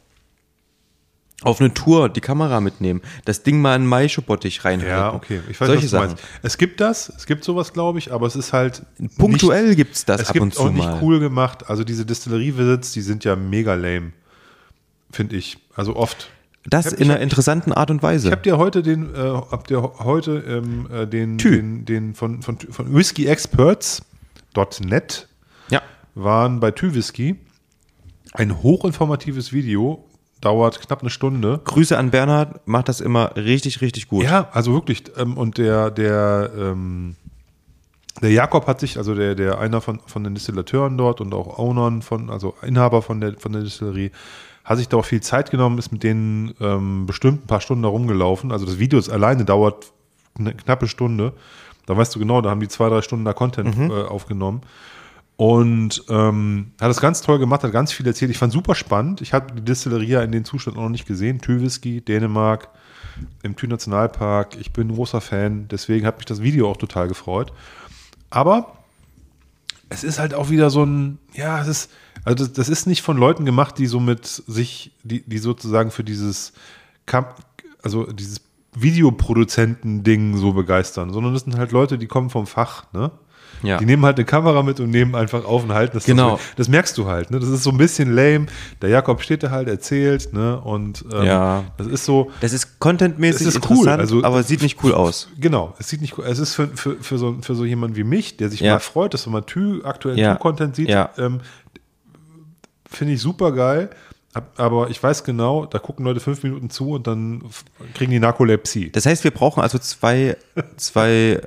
S2: auf eine Tour die Kamera mitnehmen, das Ding mal in einen Maischobottich reinhalten.
S1: Ja, okay. Ich weiß,
S2: Solche
S1: was du
S2: Sachen.
S1: meinst. Es gibt das, es gibt sowas, glaube ich, aber es ist halt.
S2: Punktuell
S1: nicht,
S2: gibt's das
S1: es
S2: ab
S1: gibt
S2: und zu
S1: auch nicht
S2: mal.
S1: cool gemacht. Also diese Distillerie-Visits, die sind ja mega lame. Finde ich. Also oft.
S2: Das in einer interessanten Art und Weise.
S1: Ich habe dir heute den, äh, habt ihr heute ähm, äh, den,
S2: Tü.
S1: den, den von, von, von whiskyexperts.net
S2: ja.
S1: waren bei Tü Whisky. Ein hochinformatives Video, dauert knapp eine Stunde.
S2: Grüße an Bernhard, macht das immer richtig, richtig gut.
S1: Ja, also wirklich. Ähm, und der, der, ähm, der Jakob hat sich, also der, der einer von, von den Distillateuren dort und auch Ownern von, also Inhaber von der, von der Distillerie, hat sich da auch viel Zeit genommen, ist mit denen ähm, bestimmt ein paar Stunden da rumgelaufen. Also das Video ist alleine dauert eine knappe Stunde. Da weißt du genau, da haben die zwei, drei Stunden da Content
S2: Mhm.
S1: äh, aufgenommen. Und ähm, hat das ganz toll gemacht, hat ganz viel erzählt. Ich fand super spannend. Ich habe die Distillerie in den Zustand noch nicht gesehen. Thü Whisky, Dänemark, im Thü Nationalpark. Ich bin ein großer Fan, deswegen hat mich das Video auch total gefreut. Aber es ist halt auch wieder so ein, ja, es ist, also das, das ist nicht von Leuten gemacht, die so mit sich, die, die sozusagen für dieses, Kam also dieses Videoproduzenten-Ding so begeistern, sondern das sind halt Leute, die kommen vom Fach, ne?
S2: Ja.
S1: Die nehmen halt eine Kamera mit und nehmen einfach auf und halten das.
S2: Genau.
S1: Das merkst du halt. Ne? Das ist so ein bisschen lame. Der Jakob steht da halt, erzählt, ne? Und ähm,
S2: Ja.
S1: das ist so.
S2: Das ist contentmäßig
S1: ist cool, also-
S2: aber sieht nicht cool aus.
S1: Genau, es sieht nicht cool. Es ist für, für, für, so, für so jemanden wie mich, der sich
S2: Ja.
S1: mal freut, dass man mal Tü, aktuellen
S2: Ja.
S1: Tü-Content sieht,
S2: Ja.
S1: ähm, finde ich super geil. Ab- Aber ich weiß genau, da gucken Leute fünf Minuten zu und dann kriegen die Narkolepsie.
S2: Das heißt, wir brauchen also zwei, zwei,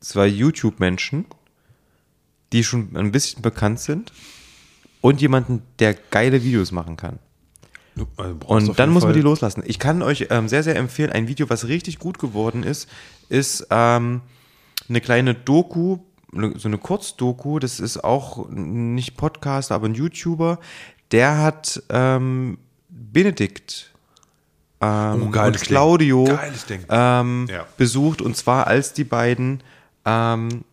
S2: zwei YouTube-Menschen, die schon ein bisschen bekannt sind und jemanden, der geile Videos machen kann.
S1: Also
S2: Und dann muss man
S1: Fall-
S2: die loslassen. Ich kann euch ähm, sehr, sehr empfehlen, ein Video, was richtig gut geworden ist, ist ähm, eine kleine Doku, so eine Kurzdoku, das ist auch nicht Podcast, aber ein YouTuber, der hat ähm, Benedikt ähm,
S1: Oh,
S2: und Claudio. Ähm,
S1: Ja.
S2: besucht und zwar als die beiden ähm,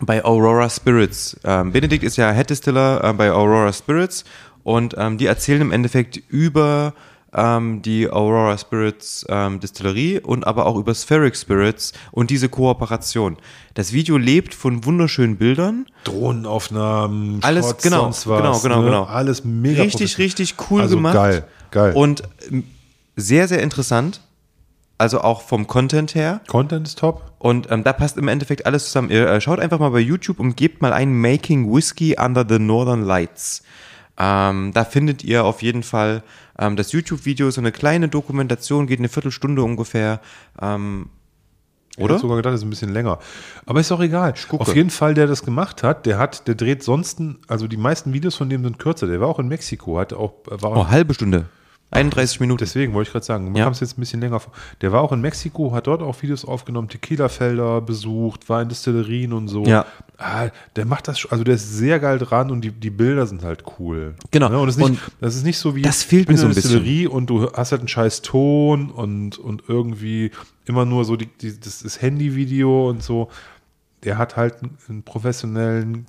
S2: bei Aurora Spirits. Ähm, Benedikt ist ja Head Distiller äh, bei Aurora Spirits und ähm, die erzählen im Endeffekt über ähm, die Aurora Spirits Distillerie und aber auch über Spheric Spirits und diese Kooperation. Das Video lebt von wunderschönen Bildern.
S1: Drohnenaufnahmen,
S2: Alles,
S1: Shots,
S2: genau,
S1: sonst was,
S2: genau, genau,
S1: ne?
S2: genau.
S1: Alles mega
S2: Richtig, richtig cool
S1: also
S2: gemacht.
S1: Geil, geil.
S2: Und sehr, sehr interessant. Also auch vom Content her.
S1: Content ist top.
S2: Und ähm, da passt im Endeffekt alles zusammen. Ihr äh, schaut einfach mal bei YouTube und gebt mal ein Making Whiskey Under the Northern Lights. Ähm, da findet ihr auf jeden Fall ähm, das YouTube-Video, so eine kleine Dokumentation, geht eine Viertelstunde ungefähr. Ähm,
S1: Ich
S2: oder?
S1: hätte sogar gedacht, das ist ein bisschen länger. Aber ist auch egal. Auf jeden Fall, der das gemacht hat, der hat, der dreht sonst, also die meisten Videos von dem sind kürzer. Der war auch in Mexiko, hat auch, war
S2: Oh, halbe Stunde. 31 Minuten.
S1: Deswegen wollte ich gerade sagen, man
S2: Ja.
S1: kam es jetzt ein bisschen länger vor. Der war auch in Mexiko, hat dort auch Videos aufgenommen, Tequila-Felder besucht, war in Destillerien und so.
S2: Ja.
S1: Ah, der macht das, also der ist sehr geil dran und die, die Bilder sind halt cool.
S2: Genau.
S1: Ja, und, das, ist nicht,
S2: Und
S1: das ist nicht so wie,
S2: das fehlt mir so
S1: in
S2: ein bisschen.
S1: Destillerie und du hast halt einen scheiß Ton und, und irgendwie immer nur so die, die, das, das Handyvideo und so. Der hat halt einen, einen professionellen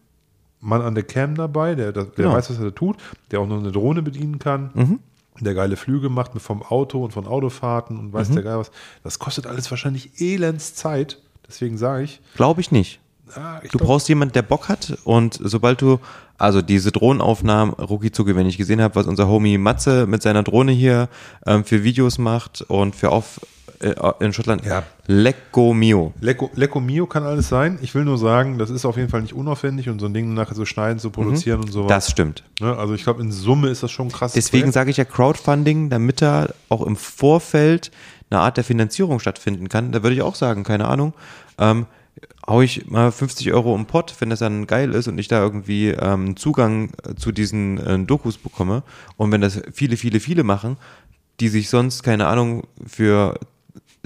S1: Mann an der Cam dabei, der, der
S2: Genau.
S1: weiß, was er da tut, der auch noch eine Drohne bedienen kann
S2: Mhm.
S1: Der geile Flüge macht vom Auto und von Autofahrten und weiß
S2: Mhm.
S1: der geil was. Das kostet alles wahrscheinlich elends Zeit. Deswegen sage ich,
S2: Glaube ich nicht.
S1: ah, ich
S2: Du brauchst jemanden, der Bock hat und sobald du, also diese Drohnenaufnahmen, rucki zucki, wenn ich gesehen habe, was unser Homie Matze mit seiner Drohne hier ähm, für Videos macht und für auf äh, in Schottland,
S1: Ja.
S2: Lecco Mio.
S1: Lecco, Lecco Mio kann alles sein. Ich will nur sagen, das ist auf jeden Fall nicht unaufwendig und so ein Ding nachher so schneiden, zu produzieren und sowas.
S2: Mhm. Das stimmt.
S1: Ne? Also ich glaube, in Summe ist das schon krass.
S2: Deswegen sage ich ja Crowdfunding, damit da auch im Vorfeld eine Art der Finanzierung stattfinden kann. Da würde ich auch sagen, keine Ahnung, ähm, hau ich mal 50 Euro im Pott, wenn das dann geil ist und ich da irgendwie ähm, Zugang äh, zu diesen äh, Dokus bekomme. Und wenn das viele, viele, viele machen, die sich sonst, keine Ahnung, für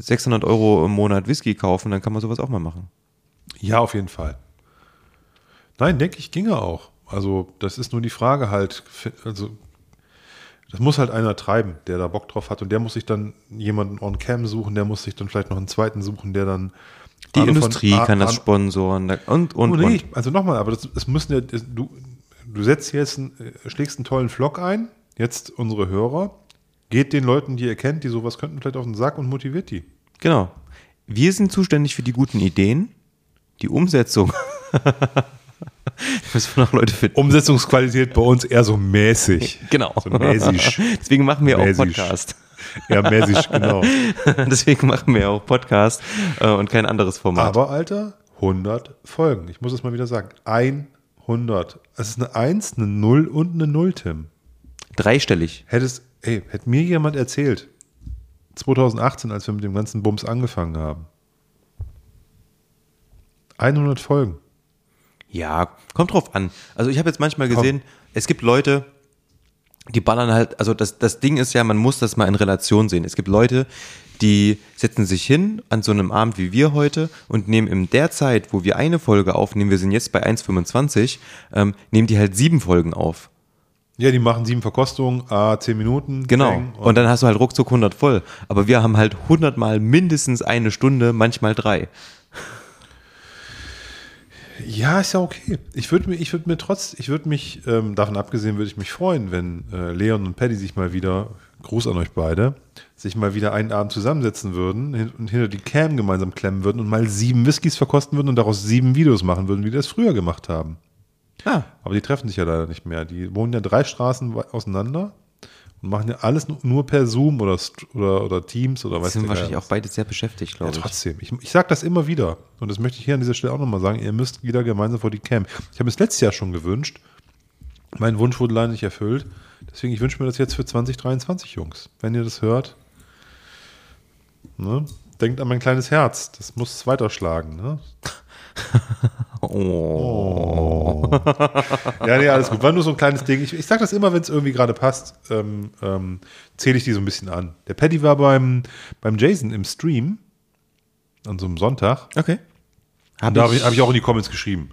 S2: 600 Euro im Monat Whisky kaufen, dann kann man sowas auch mal machen.
S1: Ja, auf jeden Fall. Nein, denke ich, ginge auch. Also, das ist nur die Frage halt. Also, das muss halt einer treiben, der da Bock drauf hat. Und der muss sich dann jemanden on cam suchen, der muss sich dann vielleicht noch einen zweiten suchen, der dann.
S2: Die
S1: von-
S2: Industrie
S1: Ah-
S2: kann das sponsoren und, und,
S1: oh, nee,
S2: und.
S1: also nochmal, aber das, es müssen ja, das, du, du setzt jetzt, einen, äh, schlägst einen tollen Vlog ein, jetzt unsere Hörer, geht den Leuten, die ihr kennt, die sowas könnten, vielleicht auf den Sack und motiviert die.
S2: Genau. Wir sind zuständig für die guten Ideen, die Umsetzung. [LAUGHS] Müssen wir noch Leute finden.
S1: Umsetzungsqualität bei uns eher so mäßig. [LAUGHS]
S2: Genau.
S1: So mäßig. [LAUGHS]
S2: Deswegen machen wir auch
S1: Mäßig.
S2: Podcast.
S1: Ja, mäßig, genau.
S2: Deswegen machen wir auch Podcast äh, und kein anderes Format.
S1: Aber, Alter, 100 Folgen. Ich muss es mal wieder sagen. 100. Es ist eine 1, eine 0 und eine 0, Tim.
S2: Dreistellig.
S1: Hättest, ey, hätte mir jemand erzählt, 2018, als wir mit dem ganzen Bums angefangen haben. 100 Folgen.
S2: Ja, kommt drauf an. Also ich habe jetzt manchmal gesehen, es gibt Leute, die ballern halt, also das, das Ding ist ja, man muss das mal in Relation sehen. Es gibt Leute, die setzen sich hin an so einem Abend wie wir heute und nehmen in der Zeit, wo wir eine Folge aufnehmen, wir sind jetzt bei 1,25, ähm, nehmen die halt sieben Folgen auf.
S1: Ja, die machen sieben Verkostungen, ah, 10 Minuten.
S2: Genau.
S1: Bang,
S2: Und dann hast du halt ruckzuck 100 voll. Aber wir haben halt 100 mal mindestens eine Stunde, manchmal drei.
S1: Ja, ist ja okay. Ich würde mir, ich würde mir trotz, ich würde mich, ähm, davon abgesehen, würde ich mich freuen, wenn äh, Leon und Paddy sich mal wieder Gruß an euch beide, sich mal wieder einen Abend zusammensetzen würden hin- und hinter die Cam gemeinsam klemmen würden und mal sieben Whiskys verkosten würden und daraus sieben Videos machen würden, wie die das früher gemacht haben.
S2: Ah.
S1: Aber die treffen sich ja leider nicht mehr. Die wohnen ja drei Straßen auseinander und machen ja alles nu- nur per Zoom oder, oder, oder Teams oder
S2: Die
S1: was
S2: sind wahrscheinlich auch beide sehr beschäftigt,
S1: ja,
S2: glaube ich.
S1: trotzdem. Ich, ich sage das immer wieder. Und das möchte ich hier an dieser Stelle auch nochmal sagen. Ihr müsst wieder gemeinsam vor die Cam. Ich habe es letztes Jahr schon gewünscht. Mein Wunsch wurde leider nicht erfüllt. Deswegen, ich wünsche mir das jetzt für 2023, Jungs. Wenn ihr das hört, ne, denkt an mein kleines Herz. Das muss weiterschlagen. Ne?
S2: Oh.
S1: Ja, nee, alles gut. War nur so ein kleines Ding. Ich, ich sage das immer, wenn es irgendwie gerade passt, ähm, ähm, zähle ich die so ein bisschen an. Der Paddy war beim, beim Jason im Stream an so einem Sonntag.
S2: Okay.
S1: Und
S2: Hab
S1: da habe
S2: ich-
S1: ich, hab ich auch in die Comments geschrieben.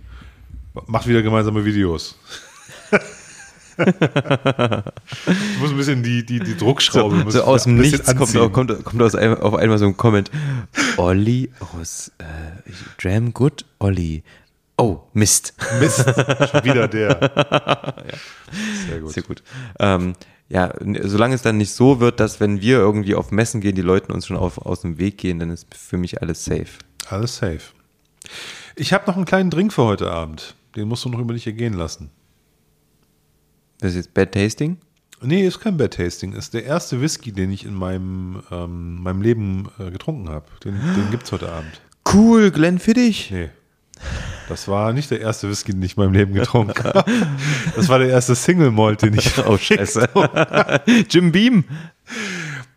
S1: Macht wieder gemeinsame Videos. Ich muss ein bisschen die, die, die Druckschraube
S2: So, so aus dem
S1: ein
S2: Nichts kommt, kommt, kommt aus einem, auf einmal so ein Comment. Olli aus äh, Dram Good Olli. Oh, Mist.
S1: Mist. Schon wieder der. [LAUGHS]
S2: ja.
S1: Sehr gut.
S2: Sehr gut. Ähm, ja, solange es dann nicht so wird, dass wenn wir irgendwie auf Messen gehen, die Leute uns schon auf, aus dem Weg gehen, dann ist für mich alles safe.
S1: Alles safe. Ich habe noch einen kleinen Drink für heute Abend. Den musst du noch über dich ergehen lassen.
S2: Das ist jetzt Bad Tasting?
S1: Nee, ist kein Bad Tasting. Ist der erste Whisky, den ich in meinem, ähm, meinem Leben äh, getrunken habe. Den, den gibt es heute Abend.
S2: Cool, Glenn Fittich.
S1: Nee. Das war nicht der erste Whisky, den ich in meinem Leben getrunken habe. Das war der erste Single Malt, den ich. [LAUGHS]
S2: Oh, scheiße. Jim Beam.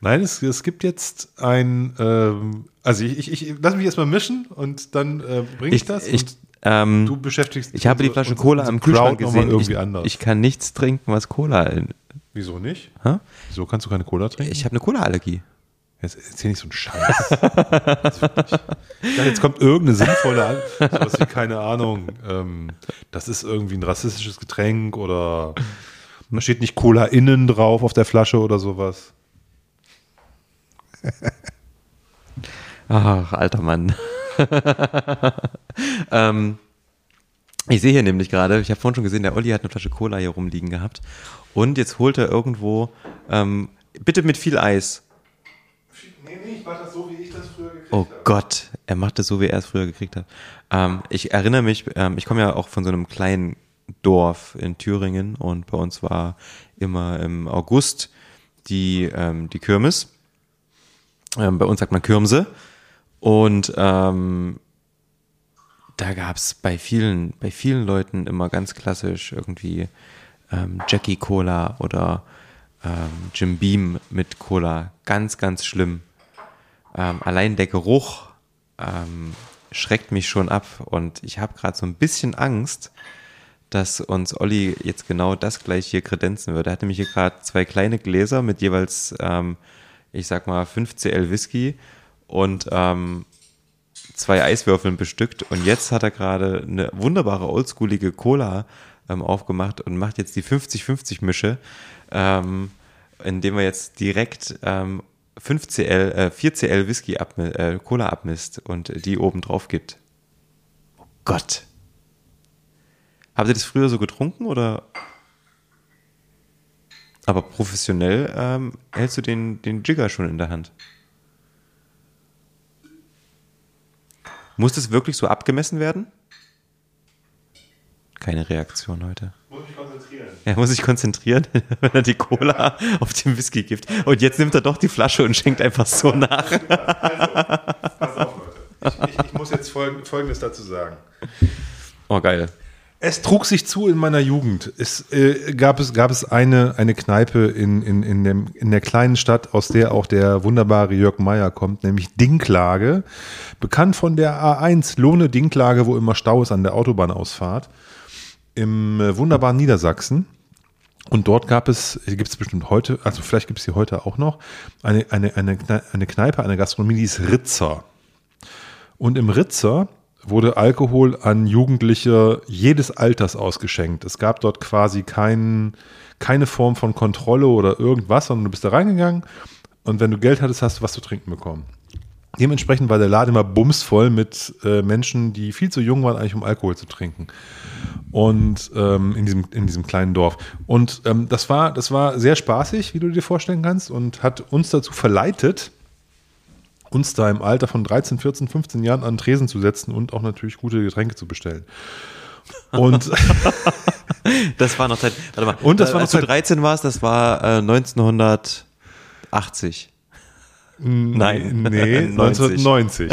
S1: Nein, es, es gibt jetzt ein. Ähm, also, ich, ich, ich lass mich erstmal mischen und dann äh, bringe ich,
S2: Ich,
S1: das.
S2: ich,
S1: und
S2: ähm,
S1: du beschäftigst
S2: ich habe die Flasche Cola im Kühlschrank gesehen.
S1: irgendwie
S2: ich,
S1: anders.
S2: ich kann nichts trinken, was Cola. In,
S1: Wieso nicht?
S2: Hä?
S1: Wieso kannst du keine Cola trinken?
S2: Ich habe eine Cola-Allergie.
S1: Jetzt erzähl nicht so einen Scheiß. Dachte, jetzt kommt irgendeine sinnvolle, An sowas wie, keine Ahnung, ähm, das ist irgendwie ein rassistisches Getränk oder da steht nicht Cola innen drauf auf der Flasche oder sowas.
S2: Ach, alter Mann. [LAUGHS] ähm, ich sehe hier nämlich gerade, ich habe vorhin schon gesehen, der Olli hat eine Flasche Cola hier rumliegen gehabt. Und jetzt holt er irgendwo, ähm, bitte mit viel Eis.
S1: Nee, nee, ich mache das so, wie ich das früher gekriegt
S2: Oh Gott, er macht das so, wie er es früher gekriegt hat. Ähm, ich erinnere mich, ähm, ich komme ja auch von so einem kleinen Dorf in Thüringen und bei uns war immer im August die, ähm, die Kirmes. Ähm, bei uns sagt man Kirmse. Und ähm, da gab es bei vielen, bei vielen Leuten immer ganz klassisch irgendwie ähm, Jackie Cola oder ähm, Jim Beam mit Cola. Ganz, ganz schlimm. Ähm, allein der Geruch ähm, schreckt mich schon ab und ich habe gerade so ein bisschen Angst, dass uns Olli jetzt genau das gleich hier kredenzen würde. Er hatte mich hier gerade zwei kleine Gläser mit jeweils, ähm, ich sag mal, 5 CL Whisky und ähm, zwei Eiswürfeln bestückt und jetzt hat er gerade eine wunderbare oldschoolige Cola ähm, aufgemacht und macht jetzt die 50-50 Mische, ähm, indem er jetzt direkt ähm, 5 CL, äh, 4 CL Whisky abmi äh, Cola abmisst und die oben drauf gibt. Oh Gott. Habt ihr das früher so getrunken oder? Aber professionell ähm, hältst du den, den Jigger schon in der Hand? Muss das wirklich so abgemessen werden? Keine Reaktion heute.
S1: Muss mich konzentrieren.
S2: Er muss sich konzentrieren, [LAUGHS] wenn er die Cola auf den Whisky gibt. Und jetzt nimmt er doch die Flasche und schenkt einfach so nach.
S1: Pass auf, Leute. Ich, ich, ich muss jetzt folg Folgendes dazu sagen.
S2: Oh, geil.
S1: Es trug sich zu in meiner Jugend. Es äh, gab es, gab es eine, eine Kneipe in, in, in, dem, in der kleinen Stadt, aus der auch der wunderbare Jörg Meyer kommt, nämlich Dinklage. Bekannt von der A1 Lohne Dinklage, wo immer Stau ist an der Autobahnausfahrt. Im äh, wunderbaren Niedersachsen. Und dort gab es, gibt es bestimmt heute, also vielleicht gibt es sie heute auch noch, eine, eine, eine, eine Kneipe, eine Gastronomie, die ist Ritzer. Und im Ritzer wurde Alkohol an Jugendliche jedes Alters ausgeschenkt. Es gab dort quasi kein, keine Form von Kontrolle oder irgendwas, sondern du bist da reingegangen und wenn du Geld hattest, hast du was zu trinken bekommen. Dementsprechend war der Laden immer bumsvoll mit äh, Menschen, die viel zu jung waren, eigentlich um Alkohol zu trinken. Und ähm, in, diesem, in diesem kleinen Dorf. Und ähm, das, war, das war sehr spaßig, wie du dir vorstellen kannst, und hat uns dazu verleitet, uns da im Alter von 13, 14, 15 Jahren an Tresen zu setzen und auch natürlich gute Getränke zu bestellen. Und [LAUGHS]
S2: Das war noch Zeit. Warte mal.
S1: Und das war noch
S2: als du
S1: Zeit-
S2: 13 warst, das war äh, 1980. Nein.
S1: Nee, [LAUGHS]
S2: 90.
S1: 1990.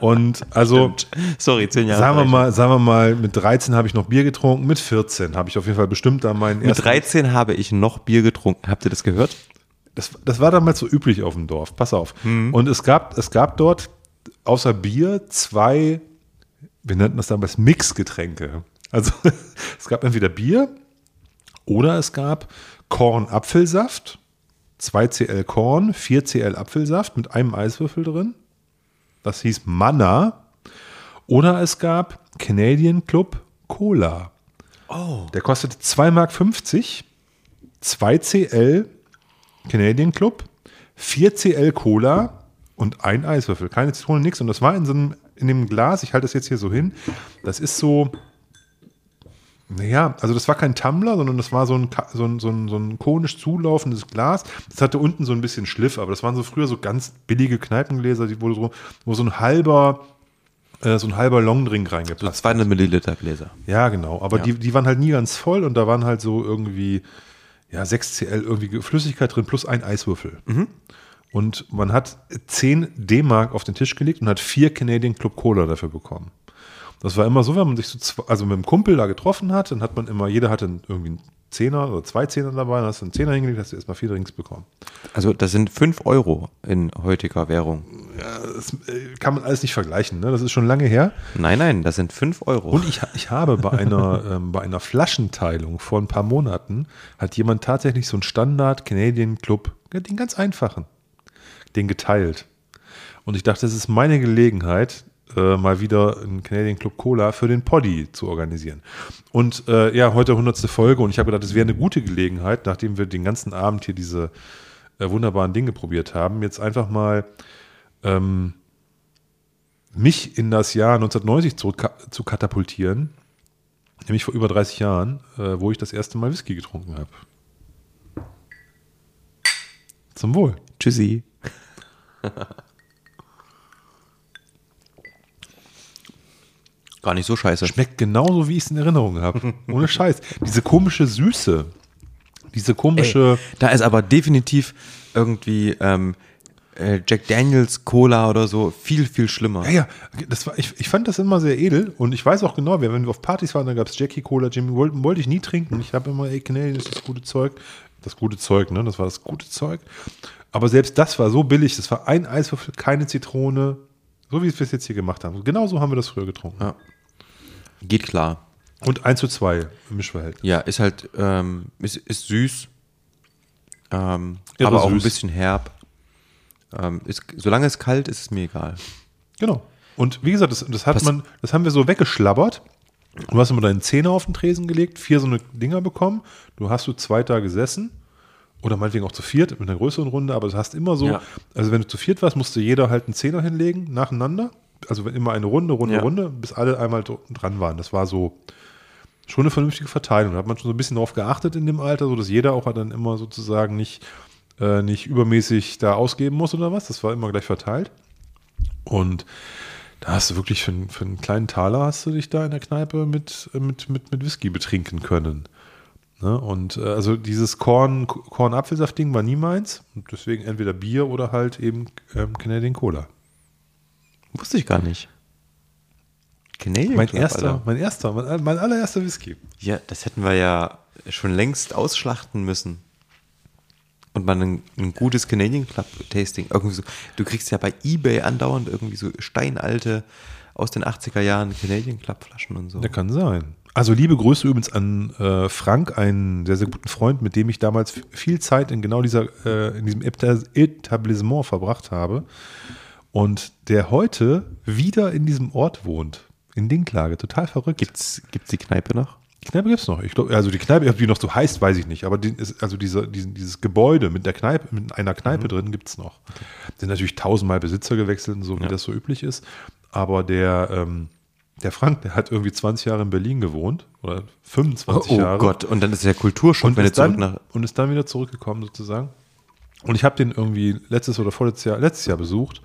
S1: Und [LAUGHS] also,
S2: Sorry, zehn Jahre.
S1: sagen wir mal, sagen wir mal, mit 13 habe ich noch Bier getrunken, mit 14 habe ich auf jeden Fall bestimmt da meinen
S2: Mit
S1: ersten.
S2: 13 habe ich noch Bier getrunken. Habt ihr das gehört?
S1: Das, das war damals so üblich auf dem Dorf. Pass auf. Und es gab, es gab dort außer Bier zwei, wir nannten das damals Mixgetränke. Also [LAUGHS] es gab entweder Bier oder es gab Korn-Apfelsaft, 2cl Korn, 4cl Apfelsaft mit einem Eiswürfel drin. Das hieß Manna. Oder es gab Canadian Club Cola.
S2: Oh.
S1: Der kostete 2,50 Mark, 2cl Canadian Club, 4cl Cola und ein Eiswürfel. Keine Zitrone, nichts. Und das war in so einem, in dem Glas, ich halte das jetzt hier so hin, das ist so, naja, also das war kein Tumbler, sondern das war so ein, so ein, so ein, so ein konisch zulaufendes Glas. Das hatte unten so ein bisschen Schliff, aber das waren so früher so ganz billige Kneipengläser, die wo so, wo so ein halber, äh, so ein halber Longdrink reingepasst.
S2: 200 Milliliter Gläser.
S1: Ja, genau. Aber
S2: Ja.
S1: Die, die waren halt nie ganz voll und da waren halt so irgendwie, ja, 6cl irgendwie Flüssigkeit drin plus ein Eiswürfel. Und man hat 10 D-Mark auf den Tisch gelegt und hat vier Canadian Club Cola dafür bekommen. Das war immer so, wenn man sich so, zwei- also mit einem Kumpel da getroffen hat, dann hat man immer, jeder hatte irgendwie einen Zehner oder zwei Zehner dabei, dann hast du einen Zehner hingelegt, hast du erstmal vier Drinks bekommen.
S2: Also das sind 5 Euro in heutiger Währung.
S1: Das äh, kann man alles nicht vergleichen, ne? Das ist schon lange her.
S2: Nein, nein, das sind 5 Euro.
S1: Und ich, ich habe bei einer, [LAUGHS] ähm, bei einer Flaschenteilung vor ein paar Monaten, hat jemand tatsächlich so einen Standard Canadian Club, ja, den ganz einfachen, den geteilt. Und ich dachte, es ist meine Gelegenheit, äh, mal wieder einen Canadian Club Cola für den Poddy zu organisieren. Und äh, ja, heute 100. Folge und ich habe gedacht, es wäre eine gute Gelegenheit, nachdem wir den ganzen Abend hier diese äh, wunderbaren Dinge probiert haben, jetzt einfach mal ähm, mich in das Jahr 1990 zurück zu katapultieren, nämlich vor über 30 Jahren, äh, wo ich das erste Mal Whisky getrunken habe. Zum Wohl.
S2: Tschüssi. [LAUGHS] Gar nicht so scheiße.
S1: Schmeckt genauso, wie ich es in Erinnerung habe. Ohne Scheiß. Diese komische Süße. Diese komische.
S2: Ey, da ist aber definitiv irgendwie ähm, äh, Jack Daniels Cola oder so viel, viel schlimmer.
S1: Ja, ja, das war, ich, ich fand das immer sehr edel und ich weiß auch genau, wenn wir auf Partys waren, da gab es Jackie Cola, Jimmy, wollte, wollte ich nie trinken. Ich habe immer, ey, Canadian ist das gute Zeug. Das gute Zeug, ne? Das war das gute Zeug. Aber selbst das war so billig. Das war ein Eiswürfel, keine Zitrone. So wie wir es jetzt hier gemacht haben. Genau so haben wir das früher getrunken.
S2: Ja. Geht klar.
S1: Und 1 zu 2 im Mischverhältnis.
S2: Ja, ist halt, ähm, ist, ist süß, ähm, aber auch ein
S1: süß.
S2: bisschen herb. Ähm, ist, solange es kalt ist, ist mir egal.
S1: Genau. Und wie gesagt, das, das hat
S2: Pass-
S1: man, das haben wir so weggeschlabbert. Du hast immer deinen Zehner auf den Tresen gelegt, vier so eine Dinger bekommen. Du hast du zwei da gesessen. Oder meinetwegen auch zu viert mit einer größeren Runde, aber du hast immer so,
S2: Ja.
S1: also wenn du zu viert warst, musste jeder halt einen Zehner hinlegen, nacheinander. Also wenn immer eine Runde, Runde,
S2: Ja.
S1: Runde, bis alle einmal dr- dran waren. Das war so schon eine vernünftige Verteilung. Da hat man schon so ein bisschen darauf geachtet in dem Alter, so dass jeder auch dann immer sozusagen nicht, äh, nicht übermäßig da ausgeben muss oder was. Das war immer gleich verteilt. Und da hast du wirklich für, einen- für einen kleinen Taler hast du dich da in der Kneipe mit, äh, mit, mit, mit Whisky betrinken können. Ne? Und äh, also dieses Korn, Korn-Apfelsaft-Ding war nie meins. Und deswegen entweder Bier oder halt eben ähm, Canadian Cola.
S2: Wusste ich gar nicht. Canadian
S1: Mein
S2: Club,
S1: erster,
S2: Alter.
S1: mein erster, mein, mein allererster Whisky.
S2: Ja, das hätten wir ja schon längst ausschlachten müssen. Und mal ein, ein gutes Canadian Club Tasting. Irgendwie so, du kriegst ja bei Ebay andauernd irgendwie so steinalte aus den 80er Jahren Canadian Club Flaschen und so.
S1: Der kann sein. Also liebe Grüße übrigens an äh, Frank, einen sehr, sehr guten Freund, mit dem ich damals viel Zeit in genau dieser, äh, in diesem Eta- Etablissement verbracht habe. Und der heute wieder in diesem Ort wohnt. In Dinklage. Total verrückt.
S2: Gibt's, gibt's die Kneipe noch?
S1: Die Kneipe gibt es noch. Ich glaub, also die Kneipe, ob die noch so heißt, weiß ich nicht. Aber die ist, also diese, diesen, dieses Gebäude mit, der Kneipe, mit einer Kneipe drin gibt es noch. Sind natürlich tausendmal Besitzer gewechselt, so wie
S2: Ja.
S1: das so üblich ist. Aber der, ähm, der Frank, der hat irgendwie 20 Jahre in Berlin gewohnt oder 25
S2: oh
S1: Jahre.
S2: Gott, und dann ist der Kulturschock,
S1: und
S2: wenn er
S1: ist, dann,
S2: zurück nach.
S1: und ist dann wieder zurückgekommen sozusagen. Und ich habe den irgendwie letztes oder vorletztes Jahr, letztes Jahr besucht.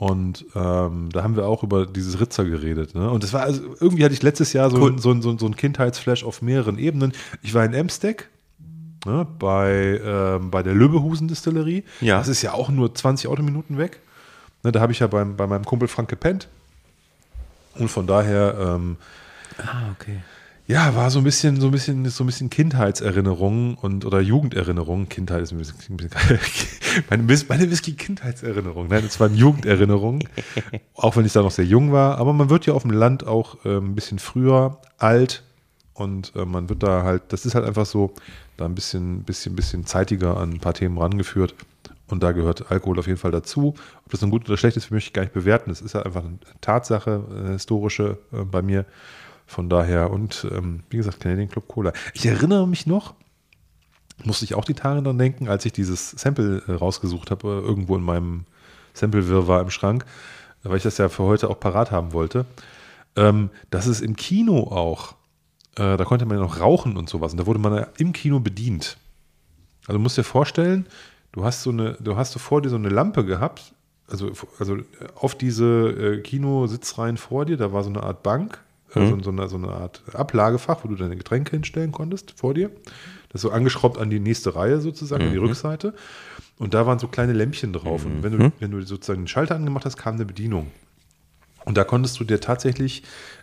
S1: Und ähm, da haben wir auch über dieses Ritzer geredet. Ne? Und das war also, irgendwie hatte ich letztes Jahr so,
S2: Cool.
S1: ein, so, so, so ein Kindheitsflash auf mehreren Ebenen. Ich war in Emsteck ne, bei, ähm, bei der Löbehusen Distillerie.
S2: Ja.
S1: Das ist ja auch nur 20 Autominuten weg. Ne, da habe ich ja beim, bei meinem Kumpel Frank gepennt. Und von daher, ähm,
S2: Ah, okay.
S1: Ja, war so ein bisschen, so ein bisschen, so ein bisschen Kindheitserinnerungen und oder Jugenderinnerungen. Kindheit ist ein bisschen, ein bisschen [LAUGHS] meine, meine Whisky-Kindheitserinnerung. Nein, es waren Jugenderinnerungen. [LAUGHS] auch wenn ich da noch sehr jung war. Aber man wird ja auf dem Land auch ähm, ein bisschen früher alt und äh, man wird da halt, das ist halt einfach so, da ein bisschen, bisschen, bisschen zeitiger an ein paar Themen rangeführt. Und da gehört Alkohol auf jeden Fall dazu. Ob das nun gut oder schlecht ist, möchte ich gar nicht bewerten. Das ist ja einfach eine Tatsache, eine historische äh, bei mir. Von daher, und ähm, wie gesagt, Canadian Club Cola. Ich erinnere mich noch, musste ich auch die Tage dran denken, als ich dieses Sample äh, rausgesucht habe, äh, irgendwo in meinem Sample-Wirrwarr im Schrank, weil ich das ja für heute auch parat haben wollte, ähm, dass es im Kino auch, äh, da konnte man ja noch rauchen und sowas, und da wurde man ja im Kino bedient. Also du musst dir vorstellen, du hast so eine, du hast so vor dir so eine Lampe gehabt, also, also auf diese äh, Kinositzreihen vor dir, da war so eine Art Bank, äh,
S2: Mhm.
S1: so, eine, so eine Art Ablagefach, wo du deine Getränke hinstellen konntest vor dir. Das ist so angeschraubt an die nächste Reihe sozusagen, an die
S2: Mhm.
S1: Rückseite. Und da waren so kleine Lämpchen drauf. Und wenn du,
S2: Mhm.
S1: wenn du sozusagen den Schalter angemacht hast, kam eine Bedienung. Und da konntest du dir tatsächlich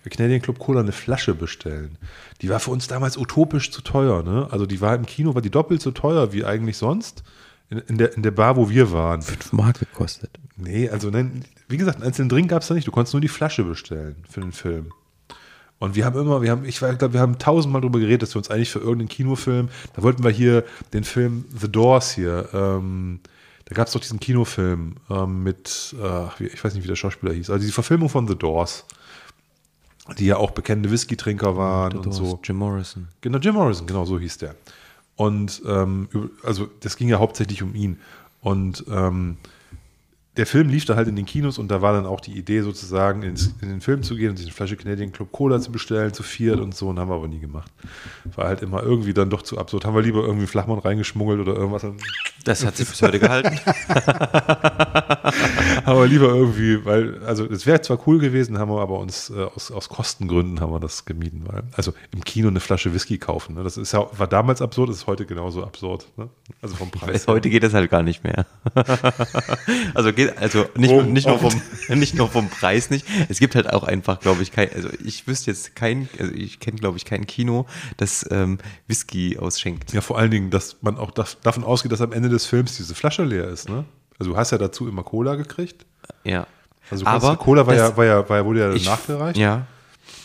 S1: Canadian Club Cola eine Flasche bestellen. Die war für uns damals utopisch zu teuer. Ne? Also die war im Kino, war die doppelt so teuer wie eigentlich sonst. In, in, der, in der Bar, wo wir waren.
S2: 5 Mark gekostet.
S1: Nee, also nein, wie gesagt, einen einzelnen Drink gab es da nicht. Du konntest nur die Flasche bestellen für den Film. Und wir haben immer, wir haben, ich glaube, wir haben tausendmal darüber geredet, dass wir uns eigentlich für irgendeinen Kinofilm, da wollten wir hier den Film The Doors hier, ähm, da gab es doch diesen Kinofilm ähm, mit, äh, ich weiß nicht, wie der Schauspieler hieß, also die Verfilmung von The Doors, die ja auch bekannte Whisky-Trinker waren
S2: The
S1: und
S2: Doors,
S1: so.
S2: Jim Morrison.
S1: Genau, Jim Morrison, genau so hieß der. Und ähm, also das ging ja hauptsächlich um ihn. Und ähm, der Film lief da halt in den Kinos und da war dann auch die Idee sozusagen ins, in den Film zu gehen und sich eine Flasche Canadian Club Cola zu bestellen, zu viert und so und haben wir aber nie gemacht. War halt immer irgendwie dann doch zu absurd. Haben wir lieber irgendwie Flachmann reingeschmuggelt oder irgendwas.
S2: Das hat sich bis heute gehalten. [LAUGHS]
S1: haben wir lieber irgendwie, weil, also es wäre zwar cool gewesen, haben wir aber uns äh, aus, aus Kostengründen haben wir das gemieden. Weil, also im Kino eine Flasche Whisky kaufen, ne? das ist ja, war damals absurd, ist heute genauso absurd. Ne? Also vom Preis. her.
S2: Heute geht das halt gar nicht mehr. [LAUGHS] also geht, also nicht,
S1: Oh,
S2: nicht, nur vom, [LAUGHS] nicht nur vom Preis nicht. Es gibt halt auch einfach, glaube ich, kein, also ich wüsste jetzt kein, also ich kenne, glaube ich, kein Kino, das ähm, Whisky ausschenkt.
S1: Ja, vor allen Dingen, dass man auch dav- davon ausgeht, dass am Ende des Films diese Flasche leer ist. Ne? Also du hast ja dazu immer Cola gekriegt.
S2: Ja.
S1: Also
S2: Aber
S1: Cola war
S2: das-
S1: ja, war ja, war ja, wurde ja
S2: Ich-
S1: nachgereicht.
S2: Ja.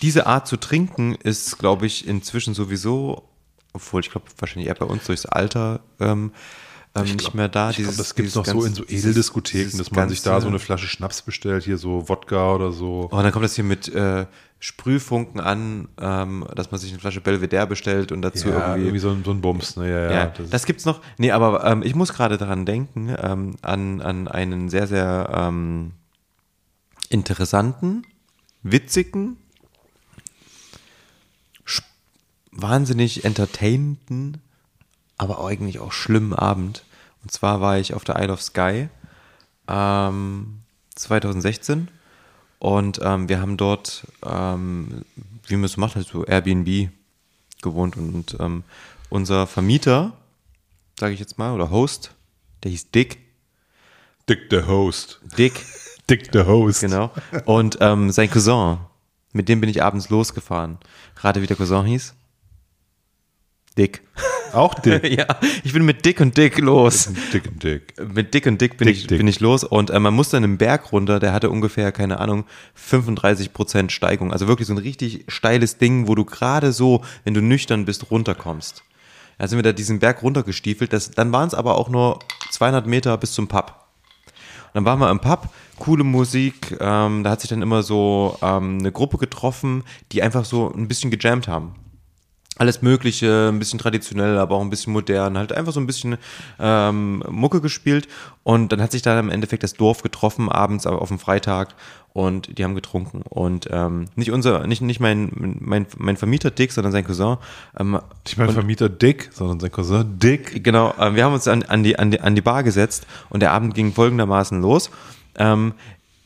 S2: Diese Art zu trinken ist, glaube ich, inzwischen sowieso, obwohl ich glaube, wahrscheinlich eher bei uns durchs Alter ähm, ähm,
S1: Ich
S2: nicht
S1: glaub-
S2: mehr da. Dieses-
S1: das gibt es noch so
S2: ganz-
S1: in so Edeldiskotheken, dass man sich da so eine Flasche Schnaps bestellt, hier so Wodka oder so.
S2: Oh, und dann kommt das hier mit äh, Sprühfunken an, ähm, dass man sich eine Flasche Belvedere bestellt und dazu
S1: ja,
S2: irgendwie.
S1: irgendwie so ein, so ein Bums. Ne? Ja, ja,
S2: Ja,
S1: das
S2: das, gibt's noch. Nee, aber ähm, ich muss gerade daran denken, ähm, an, an einen sehr, sehr ähm, interessanten, witzigen, wahnsinnig entertainenden, aber eigentlich auch schlimmen Abend. Und zwar war ich auf der Isle of Skye ähm, 2016 und ähm, wir haben dort, ähm, wie man es macht, so Airbnb gewohnt und ähm, unser Vermieter, sage ich jetzt mal, oder Host, der hieß Dick.
S1: Dick the Host.
S2: Dick. [LAUGHS]
S1: Dick the Host.
S2: Genau. Und ähm, sein Cousin, mit dem bin ich abends losgefahren. Rate, wie der Cousin hieß? Dick.
S1: Auch Dick? [LAUGHS]
S2: ja, ich bin mit Dick und Dick los.
S1: Dick und Dick.
S2: Mit Dick und Dick bin,
S1: Dick,
S2: ich,
S1: Dick.
S2: bin ich los und äh, man musste einen Berg runter, der hatte ungefähr, keine Ahnung, 35% Steigung. Also wirklich so ein richtig steiles Ding, wo du gerade so, wenn du nüchtern bist, runterkommst. Da sind wir da diesen Berg runtergestiefelt. Das, dann waren es aber auch nur 200 Meter bis zum Pub. Und dann waren wir im Pub, coole Musik. Ähm, da hat sich dann immer so ähm, eine Gruppe getroffen, die einfach so ein bisschen gejammt haben. Alles Mögliche, ein bisschen traditionell, aber auch ein bisschen modern, halt einfach so ein bisschen ähm, Mucke gespielt und dann hat sich dann im Endeffekt das Dorf getroffen, abends auf dem Freitag und die haben getrunken und ähm, nicht unser, nicht, nicht mein, mein, mein Vermieter Dick, sondern sein Cousin. Ähm,
S1: Nicht mein Vermieter Dick, sondern sein Cousin Dick.
S2: Genau, äh, wir haben uns an, an, die, an, die, an die Bar gesetzt und der Abend ging folgendermaßen los. Ähm,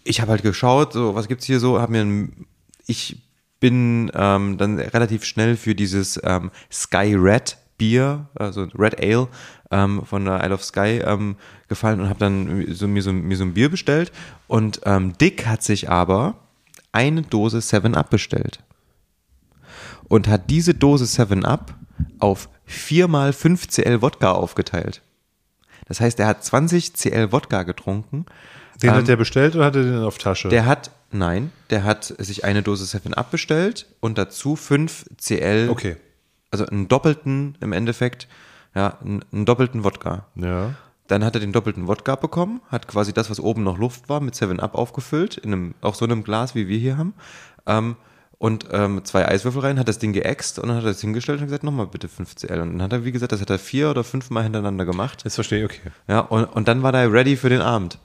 S2: ich habe halt geschaut, so, was gibt's hier so, hab mir ein, ich bin ähm, dann relativ schnell für dieses ähm, Sky Red Bier, also Red Ale ähm, von der Isle of Sky ähm, gefallen und habe dann so, mir, so, mir so ein Bier bestellt. Und ähm, Dick hat sich aber eine Dose 7-Up bestellt. Und hat diese Dose 7-Up auf 4 mal 5 CL Wodka aufgeteilt. Das heißt, er hat 20 CL Wodka getrunken.
S1: Den
S2: Ähm,
S1: hat der bestellt oder hat er den auf Tasche?
S2: der hat, nein, der hat sich eine Dose 7-Up bestellt und dazu 5 CL.
S1: Okay.
S2: Also einen doppelten im Endeffekt, ja, einen, einen doppelten Wodka.
S1: Ja.
S2: Dann hat er den doppelten Wodka bekommen, hat quasi das, was oben noch Luft war, mit 7-Up aufgefüllt, in einem, auch so einem Glas, wie wir hier haben. Ähm, und ähm, zwei Eiswürfel rein, hat das Ding geäxt und dann hat er es hingestellt und gesagt, nochmal bitte 5 CL. Und dann hat er, wie gesagt, das hat er vier oder fünfmal hintereinander gemacht.
S1: Jetzt verstehe ich, okay.
S2: Ja, und, und dann war er ready für den Abend.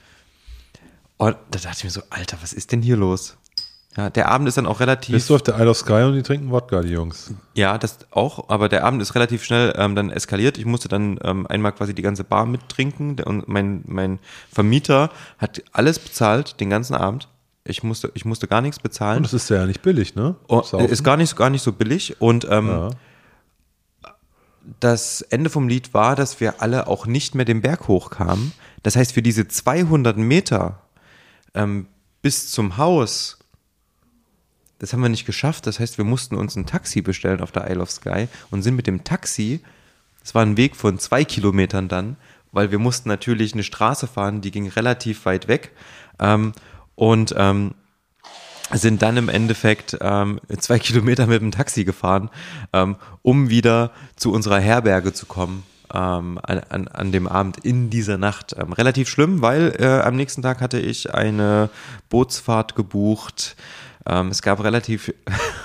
S2: Und da dachte ich mir so, Alter, was ist denn hier los? Ja, der Abend ist dann auch relativ.
S1: Bist du auf der Isle of Sky und die trinken Wodka, die Jungs.
S2: Ja, das auch, aber der Abend ist relativ schnell ähm, dann eskaliert. Ich musste dann ähm, einmal quasi die ganze Bar mittrinken und mein, mein Vermieter hat alles bezahlt, den ganzen Abend. Ich musste, ich musste gar nichts bezahlen.
S1: Und das ist ja nicht billig, ne?
S2: Oh,
S1: Saufen.
S2: ist gar nicht, gar nicht so billig. Und ähm,
S1: Ja.
S2: das Ende vom Lied war, dass wir alle auch nicht mehr den Berg hochkamen. Das heißt, für diese 200 Meter ähm, bis zum Haus, das haben wir nicht geschafft. Das heißt, wir mussten uns ein Taxi bestellen auf der Isle of Skye und sind mit dem Taxi, das war ein Weg von zwei Kilometern dann, weil wir mussten natürlich eine Straße fahren, die ging relativ weit weg. Ähm, und ähm, sind dann im Endeffekt ähm, zwei [LAUGHS] Kilometer mit dem Taxi gefahren, ähm, um wieder zu unserer Herberge zu kommen. Ähm, an, an, an dem Abend in dieser Nacht. Ähm, relativ schlimm, weil äh, am nächsten Tag hatte ich eine Bootsfahrt gebucht. Ähm, es gab relativ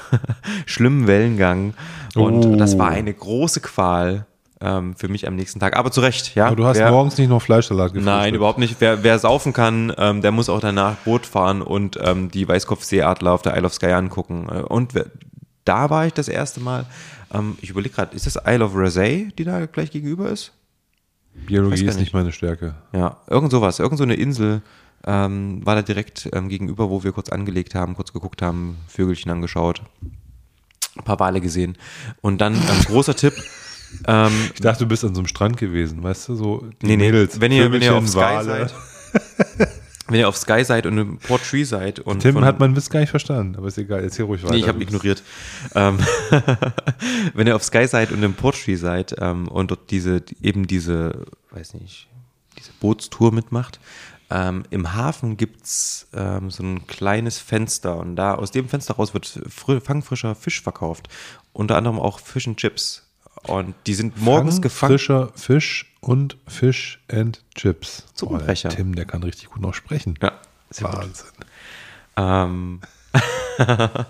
S2: [LAUGHS] schlimmen Wellengang und
S1: Oh.
S2: das war eine große Qual ähm, für mich am nächsten Tag. Aber zu Recht, ja.
S1: Aber du hast
S2: Wer-
S1: morgens nicht noch Fleischsalat gefrühstückt.
S2: Nein, überhaupt nicht. Wer, wer saufen kann, ähm, der muss auch danach Boot fahren und ähm, die Weißkopfseeadler auf der Isle of Skye angucken. Äh, Und wer, da war ich das erste Mal. Ähm, ich überlege gerade, ist das Isle of Rasay, die da gleich gegenüber ist?
S1: Biologie ist nicht meine Stärke.
S2: Ja, irgend sowas. Irgend so eine Insel ähm, war da direkt ähm, gegenüber, wo wir kurz angelegt haben, kurz geguckt haben, Vögelchen angeschaut, ein paar Wale gesehen. Und dann ähm, großer Tipp. [LAUGHS] Ähm,
S1: Ich dachte, du bist an so einem Strand gewesen, weißt du, so die
S2: Nee, nee,
S1: Mädels,
S2: wenn ihr, wenn ihr auf Sky
S1: Wale.
S2: seid, [LAUGHS] wenn ihr auf Sky seid und im Port Tree seid und
S1: Tim
S2: von-
S1: hat meinen Witz gar nicht verstanden, aber ist egal, erzähl ruhig weiter.
S2: Nee, ich habe ignoriert. Ähm, [LAUGHS] wenn ihr auf Sky seid und im Portree seid ähm, und dort diese, eben diese, weiß nicht, diese Bootstour mitmacht, ähm, im Hafen gibt's ähm, so ein kleines Fenster und da aus dem Fenster raus wird fr fangfrischer Fisch verkauft. Unter anderem auch Fish and Chips. Und die sind morgens
S1: Fang,
S2: gefangen.
S1: Frischer Fisch und Fish and Chips.
S2: Zungenbrecher.
S1: Tim, der kann richtig gut noch sprechen.
S2: Ja, sehr gut.
S1: Wahnsinn.
S2: Ähm, [LAUGHS]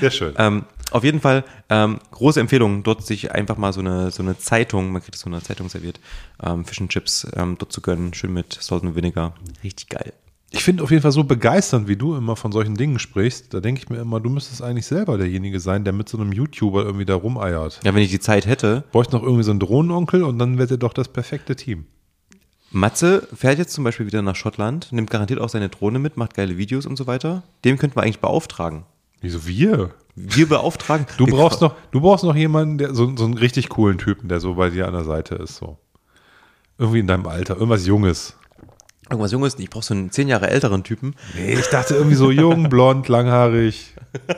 S1: Sehr schön.
S2: Ähm, auf jeden Fall ähm, große Empfehlung, dort sich einfach mal so eine, so eine Zeitung, man kriegt so eine Zeitung serviert, ähm, Fish and Chips ähm, dort zu gönnen, schön mit Salt and Vinegar. Richtig geil.
S1: Ich finde auf jeden Fall so begeisternd, wie du immer von solchen Dingen sprichst. Da denke ich mir immer, du müsstest eigentlich selber derjenige sein, der mit so einem YouTuber irgendwie da rumeiert.
S2: Ja, wenn ich die Zeit hätte.
S1: Bräuchte noch irgendwie so einen Drohnenonkel und dann wäre doch das perfekte Team.
S2: Matze fährt jetzt zum Beispiel wieder nach Schottland, nimmt garantiert auch seine Drohne mit, macht geile Videos und so weiter. Dem könnten wir eigentlich beauftragen.
S1: Wieso wir?
S2: Wir beauftragen.
S1: Du [LAUGHS] brauchst noch, du brauchst noch jemanden, der so, so einen richtig coolen Typen, der so bei dir an der Seite ist. So. Irgendwie in deinem Alter, irgendwas Junges.
S2: Irgendwas Junges, ich brauche so einen zehn Jahre älteren Typen.
S1: Nee, ich dachte irgendwie so jung, [LAUGHS] blond, langhaarig.